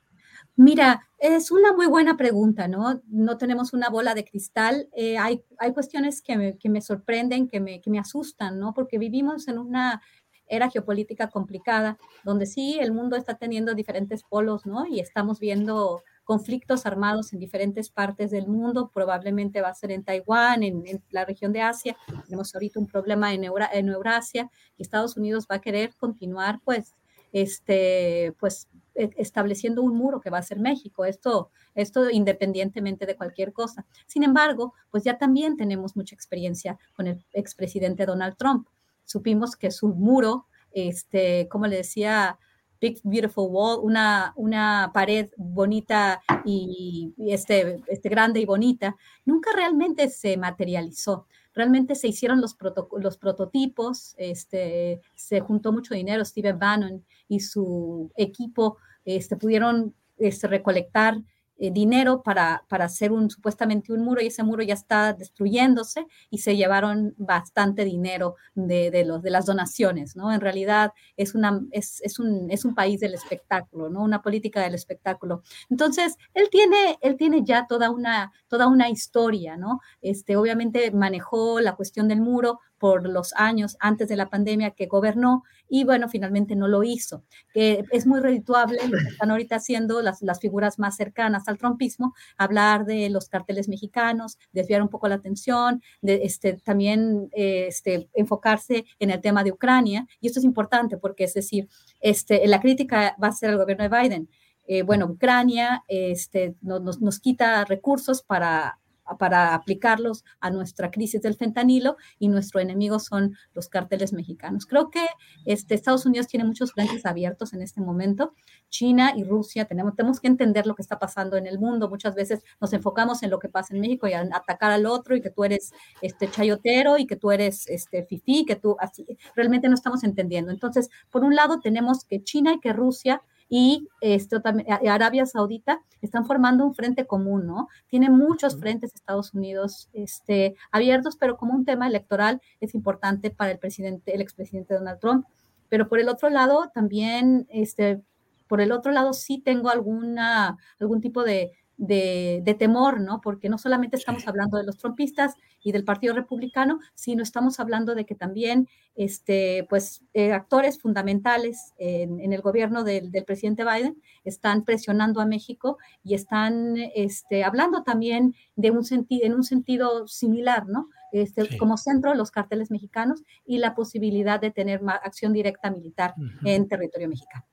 Mira, es una muy buena pregunta, ¿no? No tenemos una bola de cristal. Eh, hay, hay cuestiones que me, que me sorprenden, que me, que me asustan, ¿no? Porque vivimos en una era geopolítica complicada, donde sí el mundo está teniendo diferentes polos, ¿no? Y estamos viendo conflictos armados en diferentes partes del mundo, probablemente va a ser en Taiwán, en, la región de Asia, tenemos ahorita un problema en, en Eurasia, y Estados Unidos va a querer continuar, pues, este, pues, estableciendo un muro que va a ser México, esto, esto independientemente de cualquier cosa. Sin embargo, pues ya también tenemos mucha experiencia con el expresidente Donald Trump. Supimos que su muro, este, como le decía, Big Beautiful Wall, una, una pared bonita y, y este, este grande y bonita, nunca realmente se materializó realmente se hicieron los, los prototipos, este, se juntó mucho dinero, Steven Bannon y su equipo este, pudieron este, recolectar eh, dinero para, para hacer un, supuestamente un muro y ese muro ya está destruyéndose y se llevaron bastante dinero de, de, los, de las donaciones, ¿no? En realidad es, una, es, es, un, es un país del espectáculo, ¿no? Una política del espectáculo. Entonces, él tiene, él tiene ya toda una, toda una historia, ¿no? Este, obviamente manejó la cuestión del muro, por los años antes de la pandemia que gobernó y bueno, finalmente no lo hizo. Que es muy redituable están ahorita haciendo las, las figuras más cercanas al trumpismo, hablar de los carteles mexicanos, desviar un poco la atención, de, este, también eh, este, enfocarse en el tema de Ucrania. Y esto es importante porque, es decir, este, la crítica va a ser al gobierno de Biden. Eh, bueno, Ucrania este, nos, nos, quita recursos para para aplicarlos a nuestra crisis del fentanilo y nuestro enemigo son los cárteles mexicanos. Creo que este, Estados Unidos tiene muchos frentes abiertos en este momento. China y Rusia tenemos, tenemos que entender lo que está pasando en el mundo. Muchas veces nos enfocamos en lo que pasa en México y atacar al otro y que tú eres este chayotero y que tú eres este fifí, que tú así realmente no estamos entendiendo. Entonces, por un lado tenemos que China y que Rusia y esto también, Arabia Saudita están formando un frente común, ¿no? Tiene muchos frentes Estados Unidos este, abiertos, pero como un tema electoral es importante para el presidente, el expresidente Donald Trump. Pero por el otro lado, también, este, por el otro lado, sí tengo alguna, algún tipo de, de, temor, ¿no? Porque no solamente estamos hablando de los trompistas y del Partido Republicano, sino estamos hablando de que también, este, pues, eh, actores fundamentales en, el gobierno del, presidente Biden están presionando a México y están este, hablando también de un sentido, en un sentido similar, ¿no? Este, como centro los carteles mexicanos y la posibilidad de tener acción directa militar en territorio mexicano.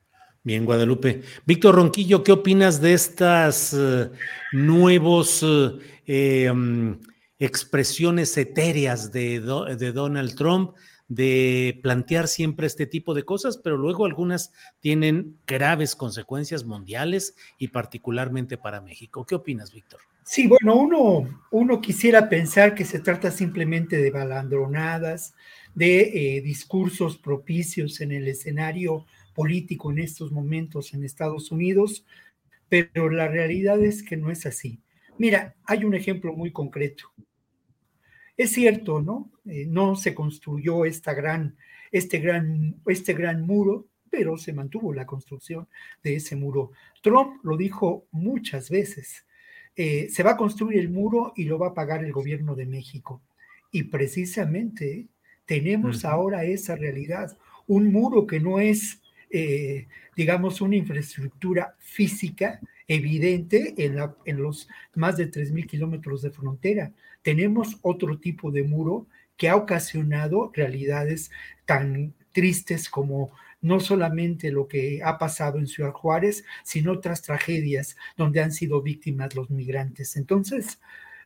Bien, Guadalupe. Víctor Ronquillo, ¿qué opinas de estas uh, nuevos eh, um, expresiones etéreas de, de, Donald Trump de plantear siempre este tipo de cosas, pero luego algunas tienen graves consecuencias mundiales y particularmente para México? ¿Qué opinas, Víctor? Sí, bueno, uno, uno quisiera pensar que se trata simplemente de balandronadas, de eh, discursos propicios en el escenario político en estos momentos en Estados Unidos, pero la realidad es que no es así. Mira, hay un ejemplo muy concreto. Es cierto, ¿no? Eh, no se construyó esta gran, este, gran, este gran muro, pero se mantuvo la construcción de ese muro. Trump lo dijo muchas veces. Eh, se va a construir el muro y lo va a pagar el gobierno de México. Y precisamente tenemos ahora esa realidad, un muro que no es eh, digamos, una infraestructura física evidente en, la, en los más de 3.000 kilómetros de frontera. Tenemos otro tipo de muro que ha ocasionado realidades tan tristes como no solamente lo que ha pasado en Ciudad Juárez, sino otras tragedias donde han sido víctimas los migrantes. Entonces,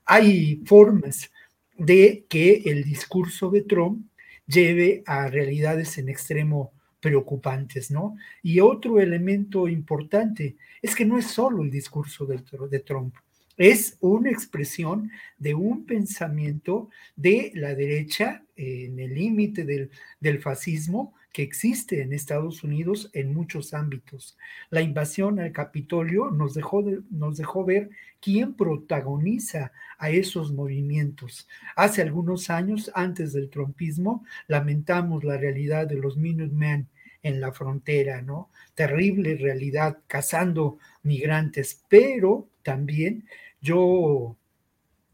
hay formas de que el discurso de Trump lleve a realidades en extremo preocupantes, ¿no? Y otro elemento importante es que no es solo el discurso de, de Trump, es una expresión de un pensamiento de la derecha en el límite del, del, fascismo que existe en Estados Unidos en muchos ámbitos. La invasión al Capitolio nos dejó, nos dejó ver quién protagoniza a esos movimientos. Hace algunos años, antes del trumpismo, lamentamos la realidad de los Minutemen en la frontera, ¿no? Terrible realidad, cazando migrantes, pero también yo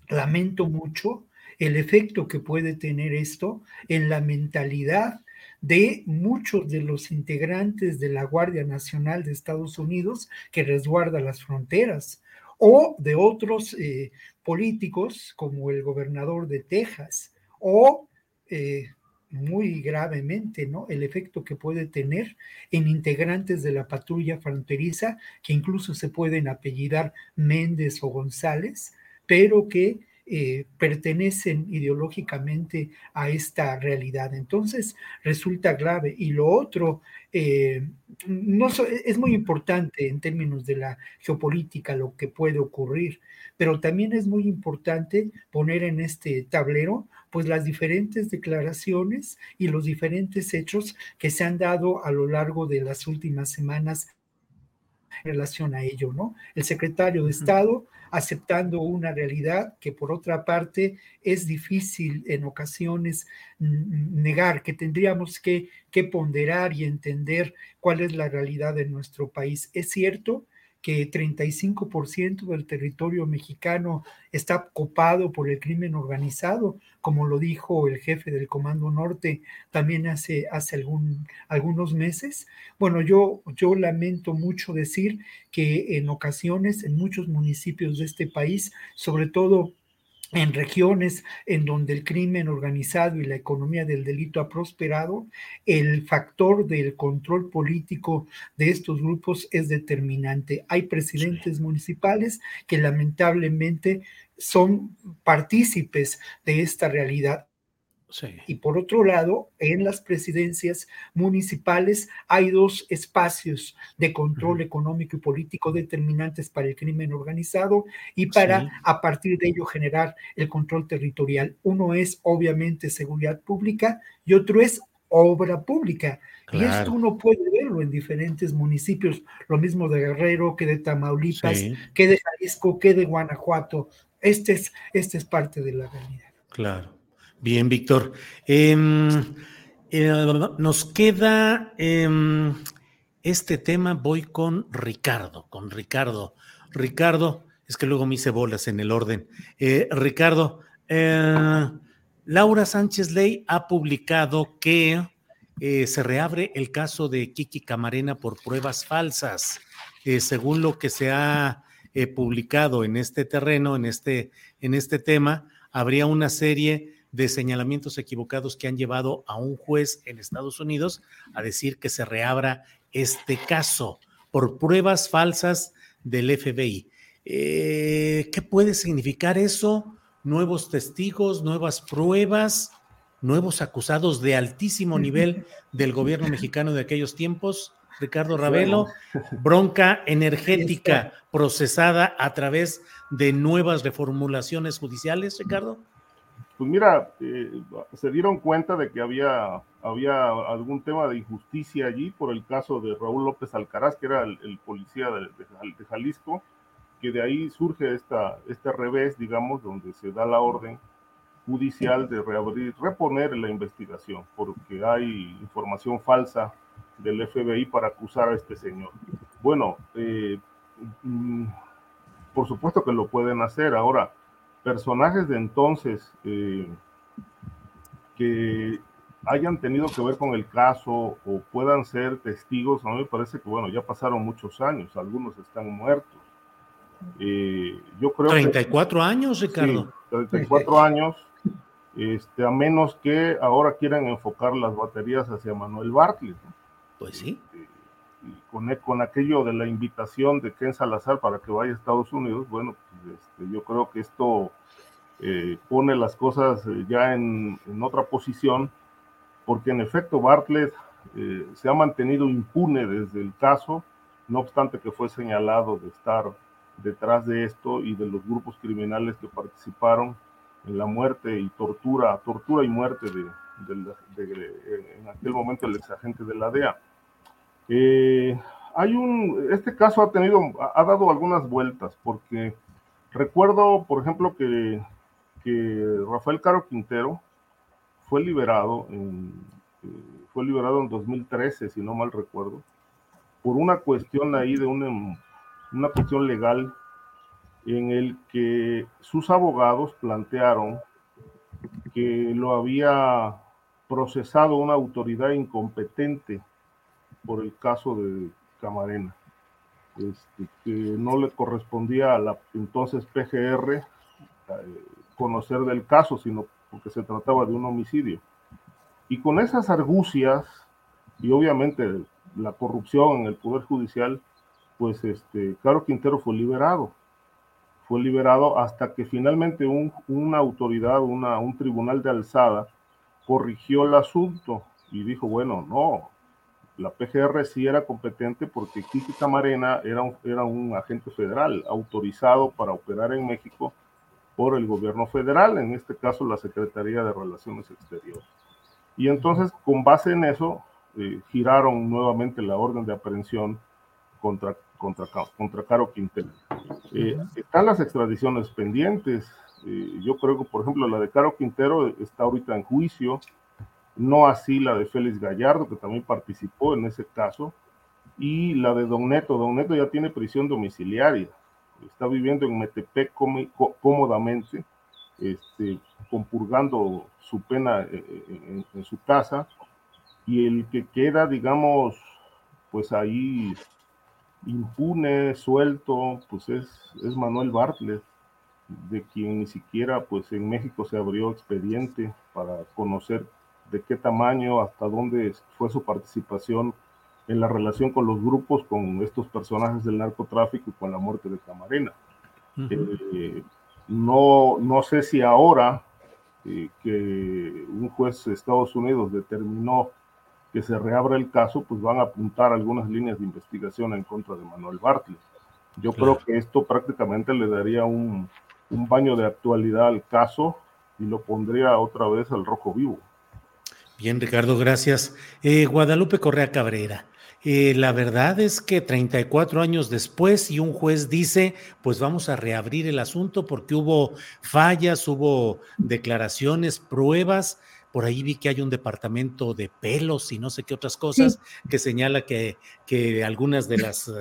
lamento mucho el efecto que puede tener esto en la mentalidad de muchos de los integrantes de la Guardia Nacional de Estados Unidos que resguarda las fronteras o de otros eh, políticos como el gobernador de Texas o eh, muy gravemente, ¿no? El efecto que puede tener en integrantes de la patrulla fronteriza, que incluso se pueden apellidar Méndez o González, pero que eh, pertenecen ideológicamente a esta realidad. Entonces, resulta grave. Y lo otro, eh, no, es muy importante en términos de la geopolítica lo que puede ocurrir, pero también es muy importante poner en este tablero pues las diferentes declaraciones y los diferentes hechos que se han dado a lo largo de las últimas semanas en relación a ello, ¿no? El secretario de Estado aceptando una realidad que por otra parte es difícil en ocasiones negar, que tendríamos que, que ponderar y entender cuál es la realidad de nuestro país. Es cierto que 35% del territorio mexicano está copado por el crimen organizado, como lo dijo el jefe del Comando Norte también hace, hace algunos meses. Bueno, yo, yo lamento mucho decir que en ocasiones en muchos municipios de este país, sobre todo en regiones en donde el crimen organizado y la economía del delito ha prosperado, el factor del control político de estos grupos es determinante. Hay presidentes municipales que lamentablemente son partícipes de esta realidad. Y por otro lado, en las presidencias municipales hay dos espacios de control económico y político determinantes para el crimen organizado y para a partir de ello generar el control territorial. Uno es obviamente seguridad pública y otro es obra pública. Y esto uno puede verlo en diferentes municipios, lo mismo de Guerrero que de Tamaulipas, que de Jalisco, que de Guanajuato. Este es, este es parte de la realidad. Claro. Bien, Víctor. Em, eh, nos queda em, este tema, voy con Ricardo, con Ricardo. Ricardo, es que luego me hice bolas en el orden. Eh, Ricardo, eh, Laura Sánchez Ley ha publicado que se reabre el caso de Kiki Camarena por pruebas falsas. según lo que se ha publicado en este terreno, en este, en este tema, habría una serie de señalamientos equivocados que han llevado a un juez en Estados Unidos a decir que se reabra este caso por pruebas falsas del FBI. Eh, ¿Qué puede significar eso? Nuevos testigos, nuevas pruebas, nuevos acusados de altísimo nivel del gobierno mexicano de aquellos tiempos. Ricardo Ravelo, bronca energética procesada a través de nuevas reformulaciones judiciales, Ricardo. Pues mira, eh, se dieron cuenta de que había, había algún tema de injusticia allí por el caso de Raúl López Alcaraz, que era el, policía de, Jalisco, que de ahí surge esta, este revés, digamos, donde se da la orden judicial de reabrir, reponer la investigación, porque hay información falsa del FBI para acusar a este señor. Bueno, eh, mm, por supuesto que lo pueden hacer. Ahora, personajes de entonces eh, que hayan tenido que ver con el caso o puedan ser testigos, a mí me parece que, bueno, ya pasaron muchos años, algunos están muertos. Eh, yo creo 34 años, Ricardo. 34 años, este, a menos que ahora quieran enfocar las baterías hacia Manuel Bartlett. Pues sí. Este, y con, con aquello de la invitación de Ken Salazar para que vaya a Estados Unidos, bueno, pues, este, yo creo que esto eh, pone las cosas eh, ya en, otra posición, porque en efecto Bartlett eh, se ha mantenido impune desde el caso, no obstante que fue señalado de estar detrás de esto y de los grupos criminales que participaron en la muerte y tortura, tortura y muerte de, en aquel momento el exagente de la DEA. hay un, este caso ha tenido, ha dado algunas vueltas, porque Recuerdo, por ejemplo, que, Rafael Caro Quintero fue liberado en, eh, fue liberado en 2013, si no mal recuerdo, por una cuestión ahí de una, una cuestión legal en el que sus abogados plantearon que lo había procesado una autoridad incompetente por el caso de Camarena. Este, que no le correspondía a la entonces PGR eh, conocer del caso, sino porque se trataba de un homicidio. Y con esas argucias y obviamente la corrupción en el Poder Judicial, pues este, Caro Quintero fue liberado. Fue liberado hasta que finalmente un, una autoridad, una, un tribunal de alzada, corrigió el asunto y dijo, bueno, no, la PGR sí era competente porque Kiki Camarena era un, era un agente federal autorizado para operar en México por el gobierno federal, en este caso la Secretaría de Relaciones Exteriores. Y entonces, con base en eso, eh, giraron nuevamente la orden de aprehensión contra, contra, contra Caro Quintero. Eh, están las extradiciones pendientes. Eh, yo creo que, por ejemplo, la de Caro Quintero está ahorita en juicio no así la de Félix Gallardo, que también participó en ese caso. y la de Don Neto. Don Neto ya tiene prisión domiciliaria, está viviendo en Metepec cómodamente, este, compurgando su pena eh, eh, en, su casa, y el que queda, digamos, pues ahí impune, suelto, pues es, es Manuel Bartlett, de quien ni siquiera pues en México se abrió expediente para conocer de qué tamaño, hasta dónde fue su participación en la relación con los grupos, con estos personajes del narcotráfico y con la muerte de Camarena. Eh, no, no sé si ahora eh, que un juez de Estados Unidos determinó que se reabra el caso, pues van a apuntar algunas líneas de investigación en contra de Manuel Bartlett. Yo creo que esto prácticamente le daría un, un baño de actualidad al caso y lo pondría otra vez al rojo vivo. Bien, Ricardo, gracias. Eh, Guadalupe Correa Cabrera. Eh, la verdad es que 34 años después y un juez dice, pues vamos a reabrir el asunto porque hubo fallas, hubo declaraciones, pruebas. Por ahí vi que hay un departamento de pelos y no sé qué otras cosas que señala que, que, algunas de las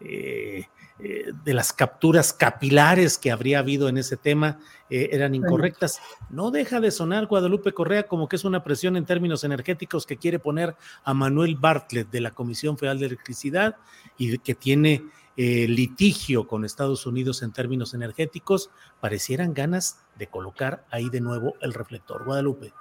eh, eh, de las capturas capilares que habría habido en ese tema eh, eran incorrectas. No deja de sonar Guadalupe Correa como que es una presión en términos energéticos que quiere poner a Manuel Bartlett de la Comisión Federal de Electricidad y que tiene eh, litigio con Estados Unidos en términos energéticos. Parecieran ganas de colocar ahí de nuevo el reflector. Guadalupe.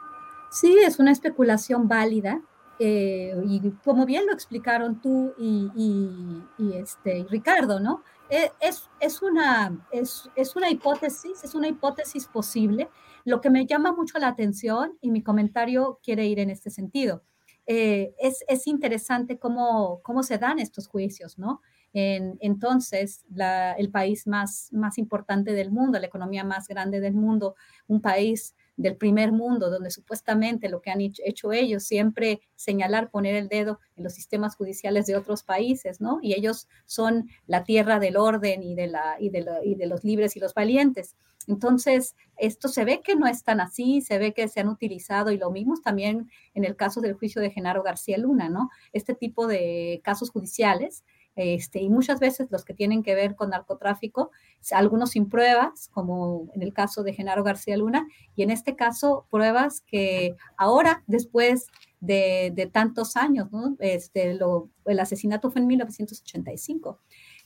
Sí, es una especulación válida. Y como bien lo explicaron tú y, este, Ricardo, ¿no? E, es, es, una, es, es, una hipótesis, es una hipótesis posible. Lo que me llama mucho la atención y mi comentario quiere ir en este sentido. Eh, es, es, interesante cómo, cómo se dan estos juicios, ¿no? En, entonces, la, el país más, más importante del mundo, la economía más grande del mundo, un país del primer mundo, donde supuestamente lo que han hecho ellos siempre señalar, poner el dedo en los sistemas judiciales de otros países, ¿no? Y ellos son la tierra del orden y de, la, y de, los libres y los valientes. Entonces, esto se ve que no es tan así, se ve que se han utilizado y lo mismo también en el caso del juicio de Genaro García Luna, ¿no? Este tipo de casos judiciales este, y muchas veces los que tienen que ver con narcotráfico, algunos sin pruebas, como en el caso de Genaro García Luna, y en este caso pruebas que ahora, después de, tantos años, este, el asesinato fue en 1985.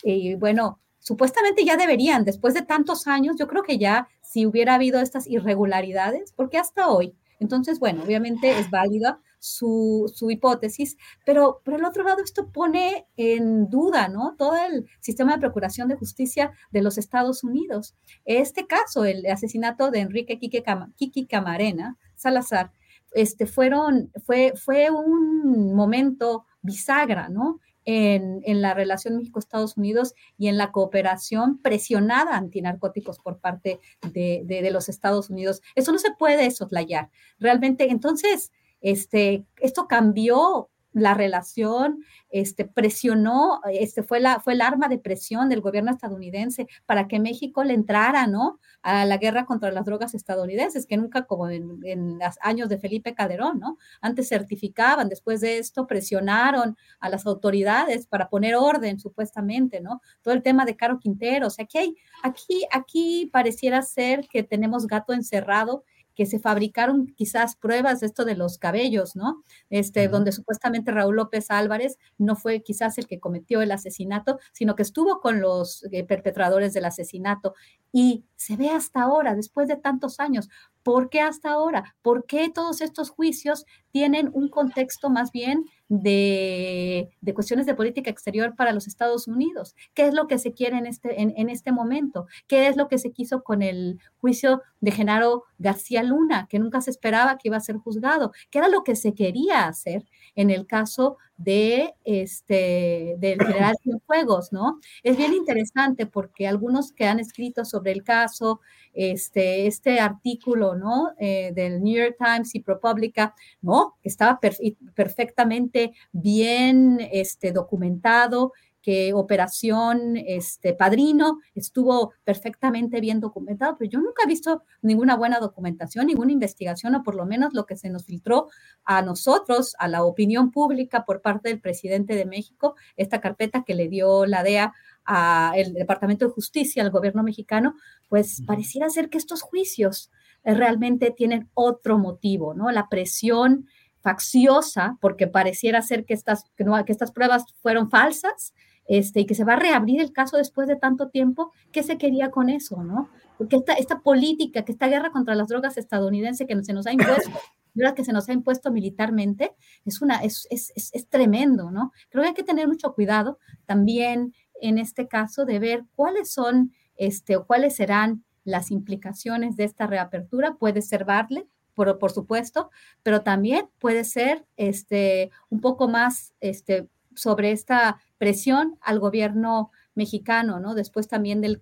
Y bueno, supuestamente ya deberían, después de tantos años, yo creo que ya si hubiera habido estas irregularidades, porque hasta hoy, entonces, bueno, obviamente es válida su, hipótesis, pero por el otro lado esto pone en duda, ¿no? Todo el sistema de procuración de justicia de los Estados Unidos. Este caso, el asesinato de Enrique Kiki Camarena Salazar, este, fueron, fue, fue un momento bisagra, ¿no? En, la relación México-Estados Unidos y en la cooperación presionada antinarcóticos por parte de, de, los Estados Unidos. Eso no se puede soslayar. Realmente, entonces, este, esto cambió la relación, este, presionó, este, fue, la, el arma de presión del gobierno estadounidense para que México le entrara, ¿no? A la guerra contra las drogas estadounidenses, que nunca como en, los años de Felipe Calderón. Antes certificaban, después de esto presionaron a las autoridades para poner orden, supuestamente, ¿no? Todo el tema de Caro Quintero, o sea, aquí, aquí, aquí pareciera ser que tenemos gato encerrado que se fabricaron quizás pruebas de esto de los cabellos, ¿no? Este, donde supuestamente Raúl López Álvarez no fue quizás el que cometió el asesinato, sino que estuvo con los eh, perpetradores del asesinato. Y se ve hasta ahora, después de tantos años, ¿por qué hasta ahora? ¿Por qué todos estos juicios tienen un contexto más bien de, cuestiones de política exterior para los Estados Unidos. ¿Qué es lo que se quiere en este, en, este momento? ¿Qué es lo que se quiso con el juicio de Genaro García Luna, que nunca se esperaba que iba a ser juzgado? ¿Qué era lo que se quería hacer en el caso de este del general Cienfuegos, ¿no? Es bien interesante porque algunos que han escrito sobre el caso, este, este artículo, ¿no? Eh, del New York Times y ProPublica, ¿no? Estaba perfectamente bien este, documentado, que Operación este, Padrino estuvo perfectamente bien documentado, pero yo nunca he visto ninguna buena documentación, ninguna investigación, o por lo menos lo que se nos filtró a nosotros, a la opinión pública por parte del presidente de México, esta carpeta que le dio la DEA al Departamento de Justicia, al gobierno mexicano, pues pareciera ser que estos juicios eh, realmente tienen otro motivo, ¿no? La presión facciosa, porque pareciera ser que estas, que, no, que estas pruebas fueron falsas, este, y que se va a reabrir el caso después de tanto tiempo, ¿qué se quería con eso, no? Porque esta, esta política, que esta guerra contra las drogas estadounidense que se nos ha impuesto, que se nos ha impuesto militarmente, es, una, es, es, es, tremendo, ¿no? Creo que hay que tener mucho cuidado también en este caso de ver cuáles son, este, o cuáles serán las implicaciones de esta reapertura. Puede ser Bartlett, por, por supuesto, pero también puede ser este, un poco más este, sobre esta presión al gobierno mexicano, ¿no? Después también del,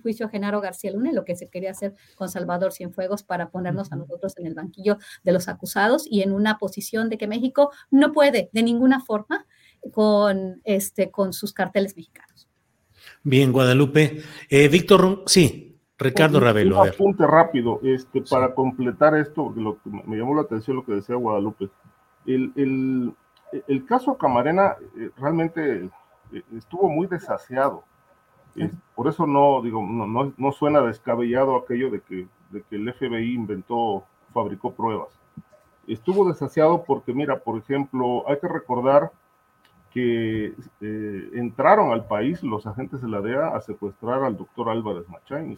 juicio a Genaro García Luna, lo que se quería hacer con Salvador Cienfuegos para ponernos a nosotros en el banquillo de los acusados y en una posición de que México no puede de ninguna forma con, este, con sus carteles mexicanos. Bien, Guadalupe. Eh, Víctor, sí, Ricardo Ravelo. Un apunte rápido, este, para completar esto, lo que me llamó la atención lo que decía Guadalupe. El, el, el caso Camarena eh, realmente eh, estuvo muy desasiado. por eso no, digo, no, no, suena descabellado aquello de que, de que el FBI inventó, fabricó pruebas. Estuvo desasiado porque, mira, por ejemplo, hay que recordar que eh, entraron al país los agentes de la DEA a secuestrar al doctor Álvarez Machain.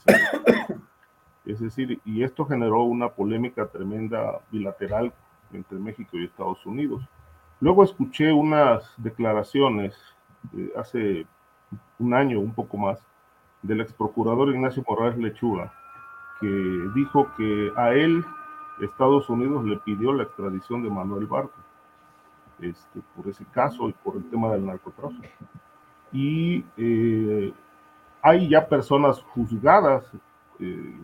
Es decir, y esto generó una polémica tremenda bilateral entre México y Estados Unidos. Luego escuché unas declaraciones hace un año, un poco más, del ex procurador Ignacio Morales Lechuga, que dijo que a él Estados Unidos le pidió la extradición de Manuel Barco este, por ese caso y por el tema del narcotráfico. Y eh, hay ya personas juzgadas, eh,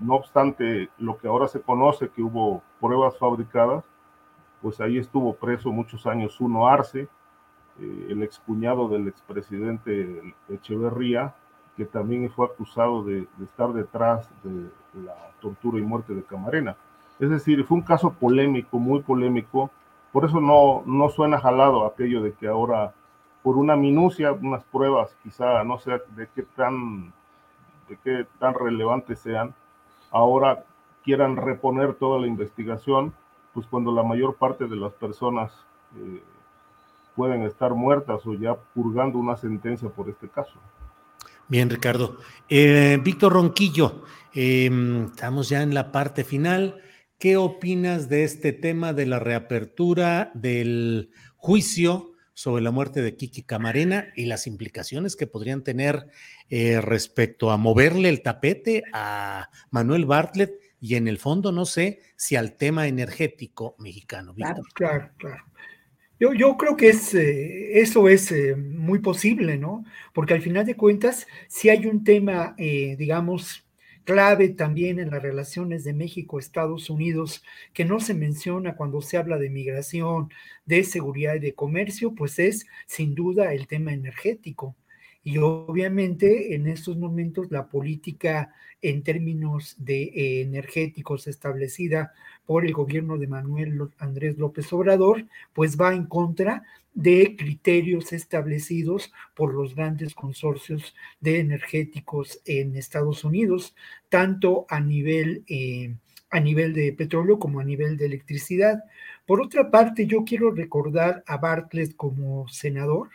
no obstante lo que ahora se conoce que hubo pruebas fabricadas, pues ahí estuvo preso muchos años uno Arce, eh, el excuñado del expresidente Echeverría, que también fue acusado de, estar detrás de la tortura y muerte de Camarena. Es decir, fue un caso polémico, muy polémico, por eso no, no suena jalado aquello de que ahora, por una minucia, unas pruebas, quizá no sé de qué tan, de qué tan relevantes sean, ahora quieran reponer toda la investigación pues cuando la mayor parte de las personas eh, pueden estar muertas o ya purgando una sentencia por este caso. Bien, Ricardo. Eh, Víctor Ronquillo, em, estamos ya en la parte final. ¿Qué opinas de este tema de la reapertura del juicio sobre la muerte de Kiki Camarena y las implicaciones que podrían tener eh, respecto a moverle el tapete a Manuel Bartlett y en el fondo no sé si al tema energético mexicano. Claro, claro, claro. Yo, yo creo que es, eh, eso es eh, muy posible, ¿no? Porque al final de cuentas, si hay un tema, digamos, clave también en las relaciones de México-Estados Unidos, que no se menciona cuando se habla de migración, de seguridad y de comercio, pues es sin duda el tema energético. Y obviamente en estos momentos la política en términos de eh, energéticos establecida por el gobierno de Manuel Andrés López Obrador, pues va en contra de criterios establecidos por los grandes consorcios de energéticos en Estados Unidos, tanto a nivel, eh, a nivel de petróleo como a nivel de electricidad. Por otra parte, yo quiero recordar a Bartlett como senador,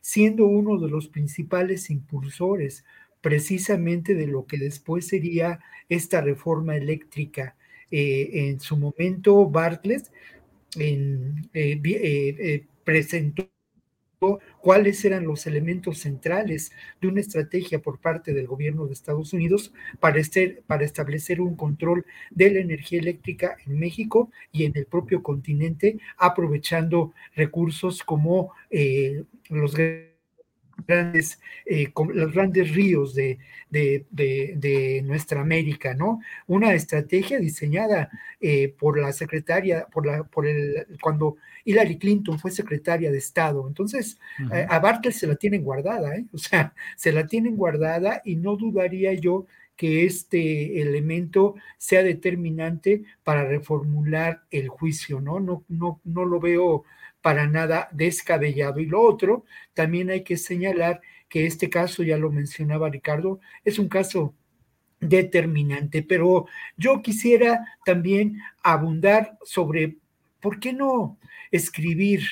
siendo uno de los principales impulsores precisamente de lo que después sería esta reforma eléctrica. Eh, en su momento, Bartlett eh, eh, presentó cuáles eran los elementos centrales de una estrategia por parte del gobierno de Estados Unidos para, para establecer un control de la energía eléctrica en México y en el propio continente, aprovechando recursos como los grandes, eh, los grandes ríos de, de, nuestra América, ¿no? Una estrategia diseñada eh, por la secretaria, por la, por el, cuando Hillary Clinton fue secretaria de Estado. Entonces, eh, a Bartlett se la tienen guardada, ¿eh? O sea, se la tienen guardada y no dudaría yo que este elemento sea determinante para reformular el juicio, ¿no? No, no, no lo veo para nada descabellado. Y lo otro, también hay que señalar que este caso, ya lo mencionaba Ricardo, es un caso determinante, pero yo quisiera también abundar sobre por qué no escribir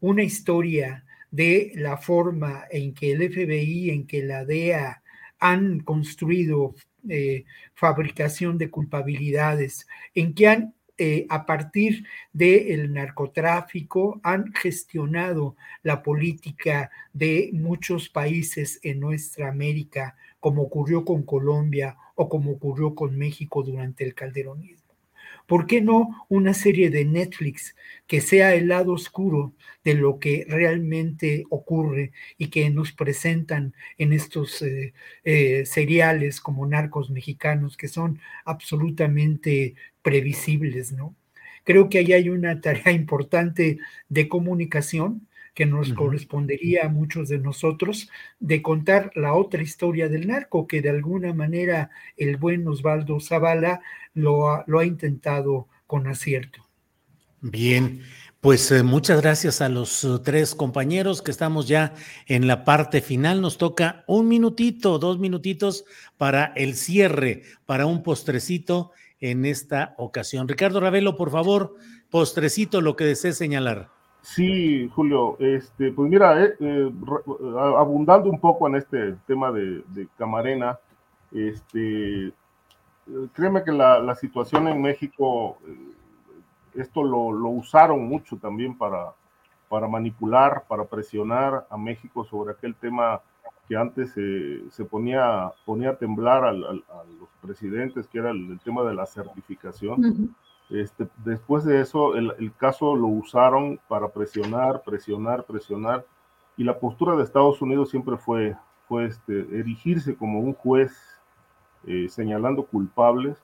una historia de la forma en que el FBI, en que la DEA han construido eh, fabricación de culpabilidades, en que han eh, a partir del narcotráfico han gestionado la política de muchos países en nuestra América, como ocurrió con Colombia o como ocurrió con México durante el calderonismo. ¿Por qué no una serie de Netflix que sea el lado oscuro de lo que realmente ocurre y que nos presentan en estos eh, eh, seriales como narcos mexicanos que son absolutamente previsibles, ¿no? Creo que ahí hay una tarea importante de comunicación que nos correspondería a muchos de nosotros de contar la otra historia del narco, que de alguna manera el buen Osvaldo Zavala lo ha, lo ha intentado con acierto. Bien, pues eh, muchas gracias a los uh, tres compañeros que estamos ya en la parte final. Nos toca un minutito, dos minutitos para el cierre, para un postrecito en esta ocasión. Ricardo Ravelo, por favor, postrecito, lo que desee señalar. Sí, Julio, este, pues mira, eh, eh, abundando un poco en este tema de, Camarena, este, créeme que la, situación en México, eh, esto lo, usaron mucho también para, para manipular, para presionar a México sobre aquel tema que antes se ponía, ponía a temblar a los presidentes, que era el, tema de la certificación. Este, después de eso, el, caso lo usaron para presionar, presionar, presionar, y la postura de Estados Unidos siempre fue, fue este, erigirse como un juez eh, señalando culpables,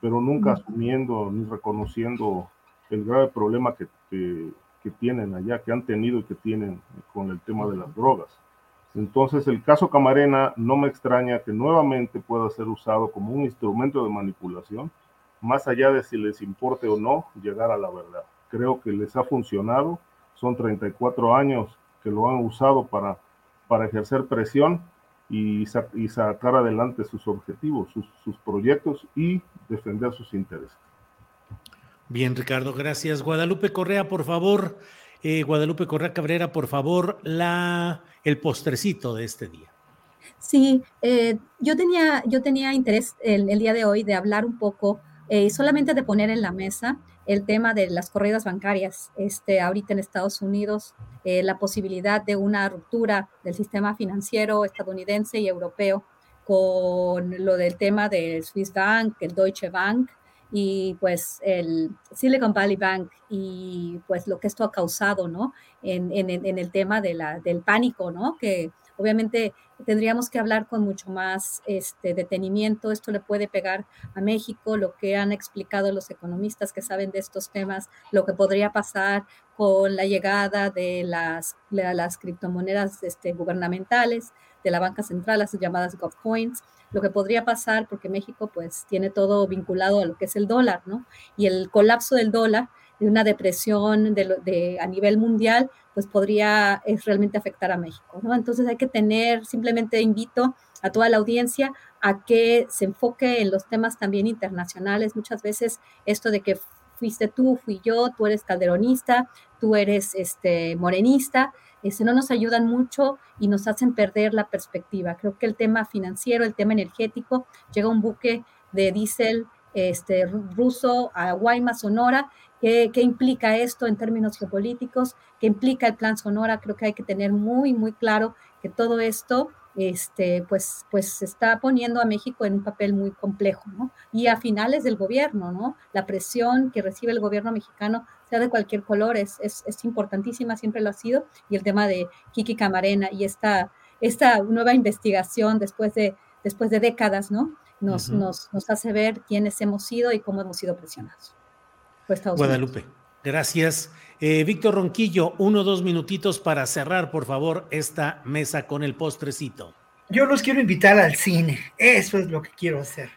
pero nunca asumiendo ni reconociendo el grave problema que, que, tienen allá, que han tenido y que tienen con el tema de las drogas. Entonces, el caso Camarena no me extraña que nuevamente pueda ser usado como un instrumento de manipulación más allá de si les importe o no llegar a la verdad. Creo que les ha funcionado, son 34 años que lo han usado para, para ejercer presión y, y sacar adelante sus objetivos, sus, proyectos y defender sus intereses. Bien, Ricardo, gracias. Guadalupe Correa, por favor. Eh, Guadalupe Correa Cabrera, por favor, la, el postrecito de este día. Sí, eh, yo, tenía, yo tenía interés el, el, día de hoy de hablar un poco eh, solamente de poner en la mesa el tema de las corridas bancarias, este, ahorita en Estados Unidos, eh, la posibilidad de una ruptura del sistema financiero estadounidense y europeo con lo del tema del Swiss Bank, el Deutsche Bank y pues el Silicon Valley Bank y pues lo que esto ha causado, ¿no? En, en, el tema de la, del pánico, ¿no? Que Obviamente tendríamos que hablar con mucho más este, detenimiento. Esto le puede pegar a México, lo que han explicado los economistas que saben de estos temas, lo que podría pasar con la llegada de las, las criptomonedas este, gubernamentales, de la banca central, las llamadas GovCoins, lo que podría pasar, porque México pues tiene todo vinculado a lo que es el dólar, ¿no? Y el colapso del dólar de una depresión de, a nivel mundial, pues podría es realmente afectar a México, ¿no? Entonces hay que tener, simplemente invito a toda la audiencia a que se enfoque en los temas también internacionales. Muchas veces esto de que fuiste tú, fui yo, tú eres calderonista, tú eres este, morenista, este, no nos ayudan mucho y nos hacen perder la perspectiva. Creo que el tema financiero, el tema energético, llega un buque de diésel este, ruso a Guaymas, Sonora, ¿Qué, implica esto en términos geopolíticos? ¿Qué implica el plan Sonora? Creo que hay que tener muy, muy claro que todo esto este, pues, pues se está poniendo a México en un papel muy complejo, ¿no? Y a finales del gobierno, ¿no? La presión que recibe el gobierno mexicano, sea de cualquier color, es, es, es importantísima, siempre lo ha sido, y el tema de Kiki Camarena y esta esta nueva investigación después de, después de décadas, ¿no? Nos, nos, nos hace ver quiénes hemos sido y cómo hemos sido presionados. Guadalupe, gracias. Eh, Víctor Ronquillo, uno o dos minutitos para cerrar, por favor, esta mesa con el postrecito. Yo los quiero invitar al cine, eso es lo que quiero hacer.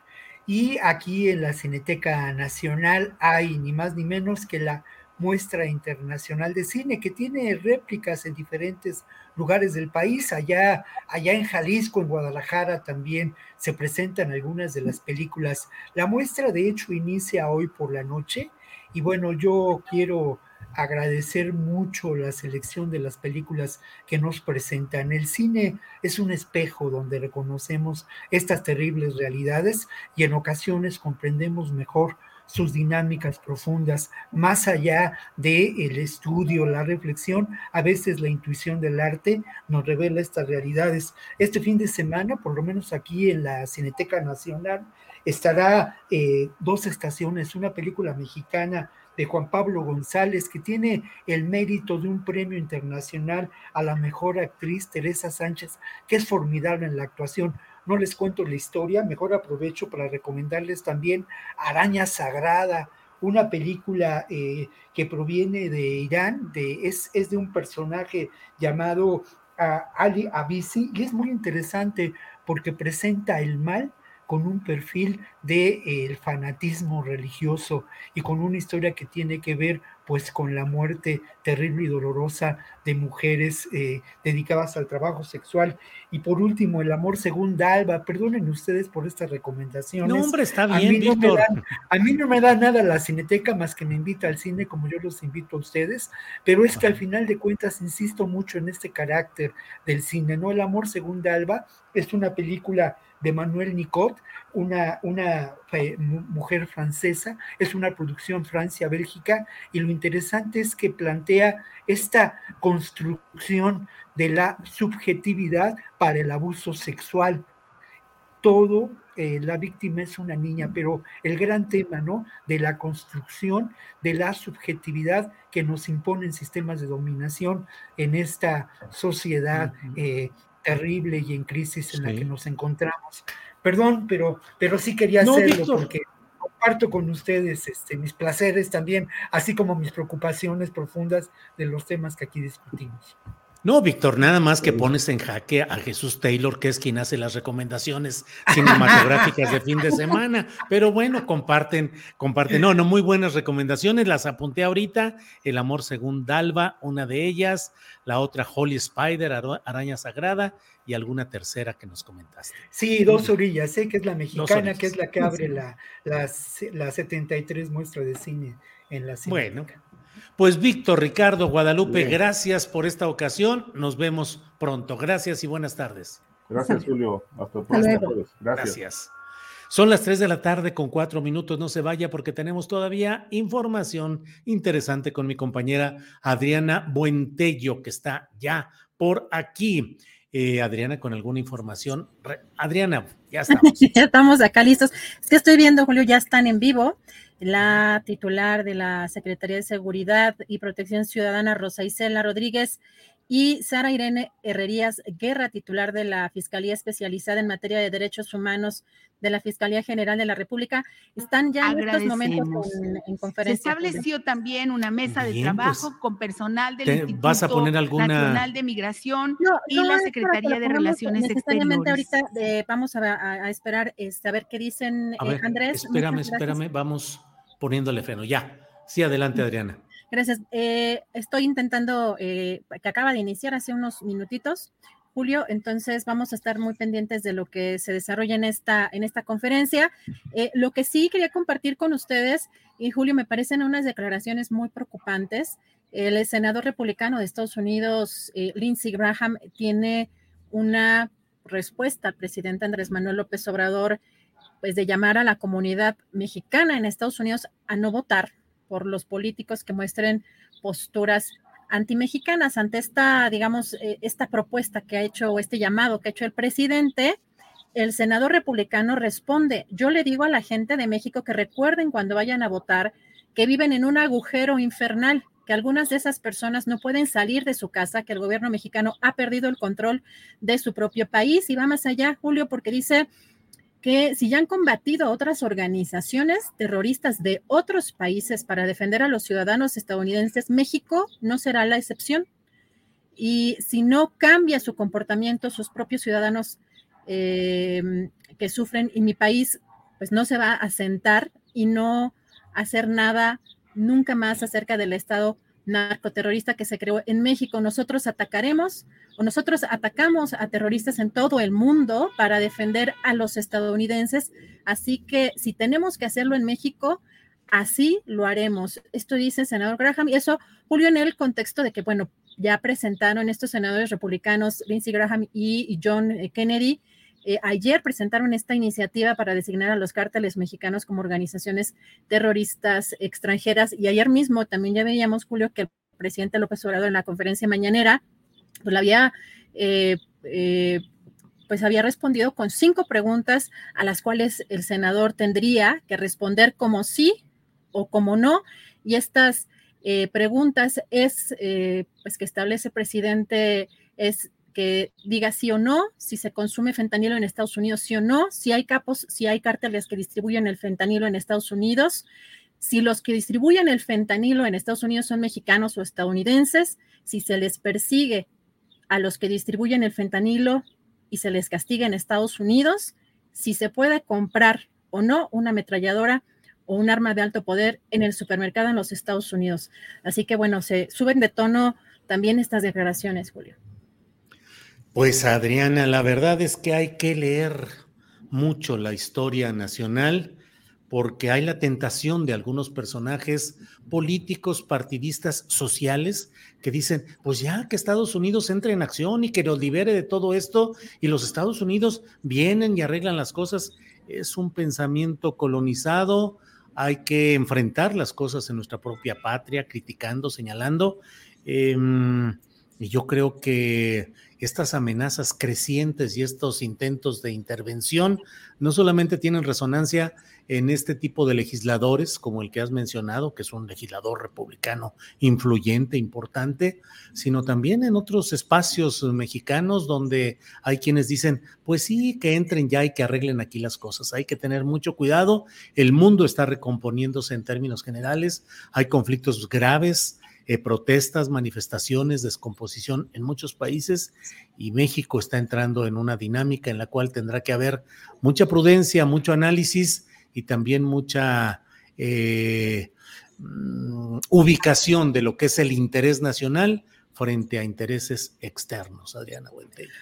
Y aquí en la Cineteca Nacional hay ni más ni menos que la muestra internacional de cine que tiene réplicas en diferentes lugares del país. Allá, allá en Jalisco, en Guadalajara también se presentan algunas de las películas. La muestra de hecho inicia hoy por la noche y bueno, yo quiero agradecer mucho la selección de las películas que nos presentan. El cine es un espejo donde reconocemos estas terribles realidades y en ocasiones comprendemos mejor sus dinámicas profundas, más allá del el estudio, la reflexión, a veces la intuición del arte nos revela estas realidades. Este fin de semana, por lo menos aquí en la Cineteca Nacional, estará eh, dos estaciones, una película mexicana de Juan Pablo González, que tiene el mérito de un premio internacional a la mejor actriz, Teresa Sánchez, que es formidable en la actuación. No les cuento la historia, mejor aprovecho para recomendarles también Araña Sagrada, una película eh, que proviene de Irán, de, es, es de un personaje llamado ah, Ali Abisi, y es muy interesante porque presenta el mal con un perfil de eh, fanatismo religioso y con una historia que tiene que ver pues con la muerte terrible y dolorosa de mujeres eh, dedicadas al trabajo sexual. Y por último, el amor según Dalva. Perdonen ustedes por estas recomendaciones. No, hombre, está bien, a mí, no a mí no me da nada la cineteca más que me invita al cine como yo los invito a ustedes, pero es que al final de cuentas insisto mucho en este carácter del cine, ¿no? El amor según Dalva es una película de Manuel Nicot, una, una eh, mujer francesa, es una producción Francia-Bélgica, y lo interesante es que plantea esta construcción de la subjetividad para el abuso sexual. Todo, eh, la víctima es una niña, pero el gran tema, ¿no? De la construcción de la subjetividad que nos imponen sistemas de dominación en esta sociedad terrible y en crisis en la que nos encontramos. Perdón, pero, pero sí quería hacerlo porque comparto con ustedes este, mis placeres también, así como mis preocupaciones profundas de los temas que aquí discutimos. No, Víctor, nada más que pones en jaque a Jesús Taylor, que es quien hace las recomendaciones cinematográficas de fin de semana. Pero bueno, comparten, comparten. No, no, muy buenas recomendaciones. Las apunté ahorita. El amor según Dalva, una de ellas. La otra, Holy Spider, Araña Sagrada. Y alguna tercera que nos comentaste. Sí, dos orillas. Sé que es la mexicana, que es la que abre la, la, la 73 muestra de cine en la Bueno. Pues Víctor, Ricardo, Guadalupe, gracias por esta ocasión. Nos vemos pronto. Gracias y buenas tardes. Gracias, Julio. Hasta pronto. Gracias. Son las 3 de la tarde con cuatro minutos. No se vaya porque tenemos todavía información interesante con mi compañera Adriana Buentello, que está ya por aquí. Eh, Adriana, con alguna información. Adriana, ya estamos. ya estamos acá listos. Es que estoy viendo, Julio, ya están en vivo la titular de la Secretaría de Seguridad y Protección Ciudadana, Rosa Isela Rodríguez, y Sara Irene Herrerías Guerra, titular de la Fiscalía Especializada en Materia de Derechos Humanos de la Fiscalía General de la República, están ya en estos momentos en, conferencia. Se estableció también una mesa de pues, trabajo con personal del Instituto ¿Vas a poner alguna... Nacional de Migración y la Secretaría de Relaciones Exteriores. ahorita eh, vamos a, esperar este, a ver qué dicen eh, Andrés. Espérame, espérame, vamos poniéndole freno. Ya. Sí, adelante, Adriana. Gracias. Eh, estoy intentando, eh, que acaba de iniciar hace unos minutitos, Julio, entonces vamos a estar muy pendientes de lo que se desarrolla en esta, en esta conferencia. Eh, lo que sí quería compartir con ustedes, y Julio, me parecen unas declaraciones muy preocupantes. El senador republicano de Estados Unidos, Lindsey Graham, tiene una respuesta al presidente Andrés Manuel López Obrador, pues de llamar a la comunidad mexicana en Estados Unidos a no votar por los políticos que muestren posturas antimexicanas ante esta, digamos, eh, esta propuesta que ha hecho o este llamado que ha hecho el presidente. El senador republicano responde, yo le digo a la gente de México que recuerden cuando vayan a votar que viven en un agujero infernal que algunas de esas personas no pueden salir de su casa, que el gobierno mexicano ha perdido el control de su propio país. Y va más allá, Julio, porque dice que si ya han combatido otras organizaciones terroristas de otros países para defender a los ciudadanos estadounidenses, México no será la excepción. Y si no cambia su comportamiento, sus propios ciudadanos eh, que sufren, y mi país, pues no se va a sentar y no hacer nada nunca más acerca del Estado narcoterrorista que se creó en México. Nosotros atacaremos o nosotros atacamos a terroristas en todo el mundo para defender a los estadounidenses. Así que si tenemos que hacerlo en México, así lo haremos. Esto dice el senador Graham y eso, Julio, en el contexto de que, bueno, ya presentaron estos senadores republicanos, Lindsey Graham y John Kennedy, eh, ayer presentaron esta iniciativa para designar a los cárteles mexicanos como organizaciones terroristas extranjeras y ayer mismo también ya veíamos, Julio, que el presidente López Obrador en la conferencia mañanera, pues había... Eh, eh, pues había respondido con cinco preguntas a las cuales el senador tendría que responder como sí o como no. Y estas preguntas es, pues que establece el presidente, es que diga sí o no, si se consume fentanilo en Estados Unidos, sí o no, si hay capos, si hay cárteles que distribuyen el fentanilo en Estados Unidos, si los que distribuyen el fentanilo en Estados Unidos son mexicanos o estadounidenses, si se les persigue a los que distribuyen el fentanilo y se les castiga en Estados Unidos, si se puede comprar o no una ametralladora o un arma de alto poder en el supermercado en los Estados Unidos. Así que bueno, se suben de tono también estas declaraciones, Julio. Pues Adriana, la verdad es que hay que leer mucho la historia nacional porque hay la tentación de algunos personajes políticos, partidistas, sociales, que dicen, pues ya que Estados Unidos entre en acción y que nos libere de todo esto, y los Estados Unidos vienen y arreglan las cosas. Es un pensamiento colonizado, hay que enfrentar las cosas en nuestra propia patria, criticando, señalando. Em, y yo creo que estas amenazas crecientes y estos intentos de intervención no solamente tienen resonancia en este tipo de legisladores, como el que has mencionado, que es un legislador republicano influyente, importante, sino también en otros espacios mexicanos donde hay quienes dicen, pues sí, que entren ya y que arreglen aquí las cosas. Hay que tener mucho cuidado. El mundo está recomponiéndose en términos generales. Hay conflictos graves eh, protestas, manifestaciones, descomposición en muchos países y México está entrando en una dinámica en la cual tendrá que haber mucha prudencia, mucho análisis y también mucha eh, mm, ubicación de lo que es el interés nacional frente a intereses externos. Adriana Buentello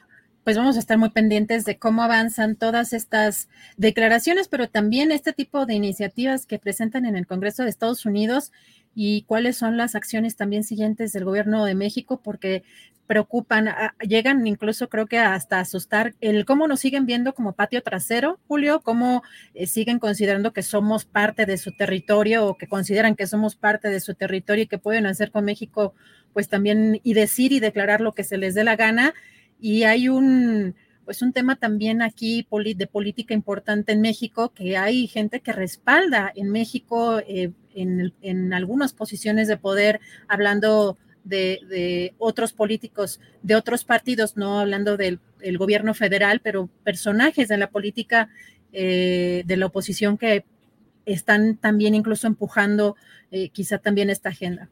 pues vamos a estar muy pendientes de cómo avanzan todas estas declaraciones, pero también este tipo de iniciativas que presentan en el Congreso de Estados Unidos y cuáles son las acciones también siguientes del gobierno de México, porque preocupan, ah, llegan incluso creo que hasta asustar el cómo nos siguen viendo como patio trasero, Julio, cómo eh, siguen considerando que somos parte de su territorio o que consideran que somos parte de su territorio y que pueden hacer con México, pues también y decir y declarar lo que se les dé la gana. Y hay un, pues un tema también aquí de política importante en México, que hay gente que respalda en México eh, en, algunas posiciones de poder, hablando de, otros políticos de otros partidos, no hablando del gobierno federal, pero personajes de la política eh, de la oposición que están también incluso empujando eh, quizá también esta agenda.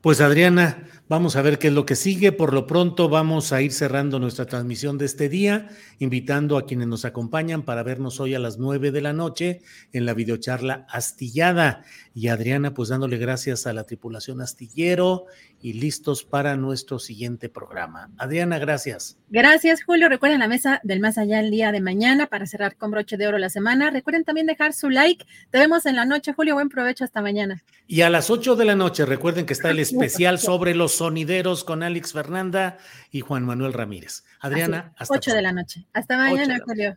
Pues Adriana, vamos a ver qué es lo que sigue. Por lo pronto vamos a ir cerrando nuestra transmisión de este día, invitando a quienes nos acompañan para vernos hoy a las nueve de la noche en la videocharla astillada. Y Adriana, pues dándole gracias a la tripulación astillero y listos para nuestro siguiente programa. Adriana, gracias. Gracias, Julio. Recuerden la mesa del más allá el día de mañana para cerrar con broche de oro la semana. Recuerden también dejar su like. Te vemos en la noche, Julio. Buen provecho hasta mañana. Y a las ocho de la noche, recuerden que está el especial sobre los sonideros con Alex Fernanda y Juan Manuel Ramírez. Adriana, hasta 8 de la noche. Hasta mañana, Julio.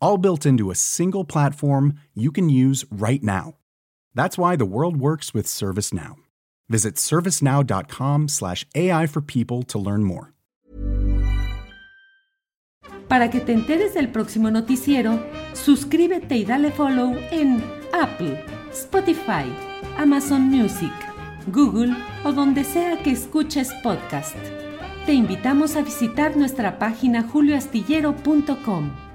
All built into a single platform you can use right now. That's why the world works with ServiceNow. Visit servicenow.com/slash AI for people to learn more. Para que te enteres del próximo noticiero, suscríbete y dale follow en Apple, Spotify, Amazon Music, Google o donde sea que escuches podcast. Te invitamos a visitar nuestra página julioastillero.com.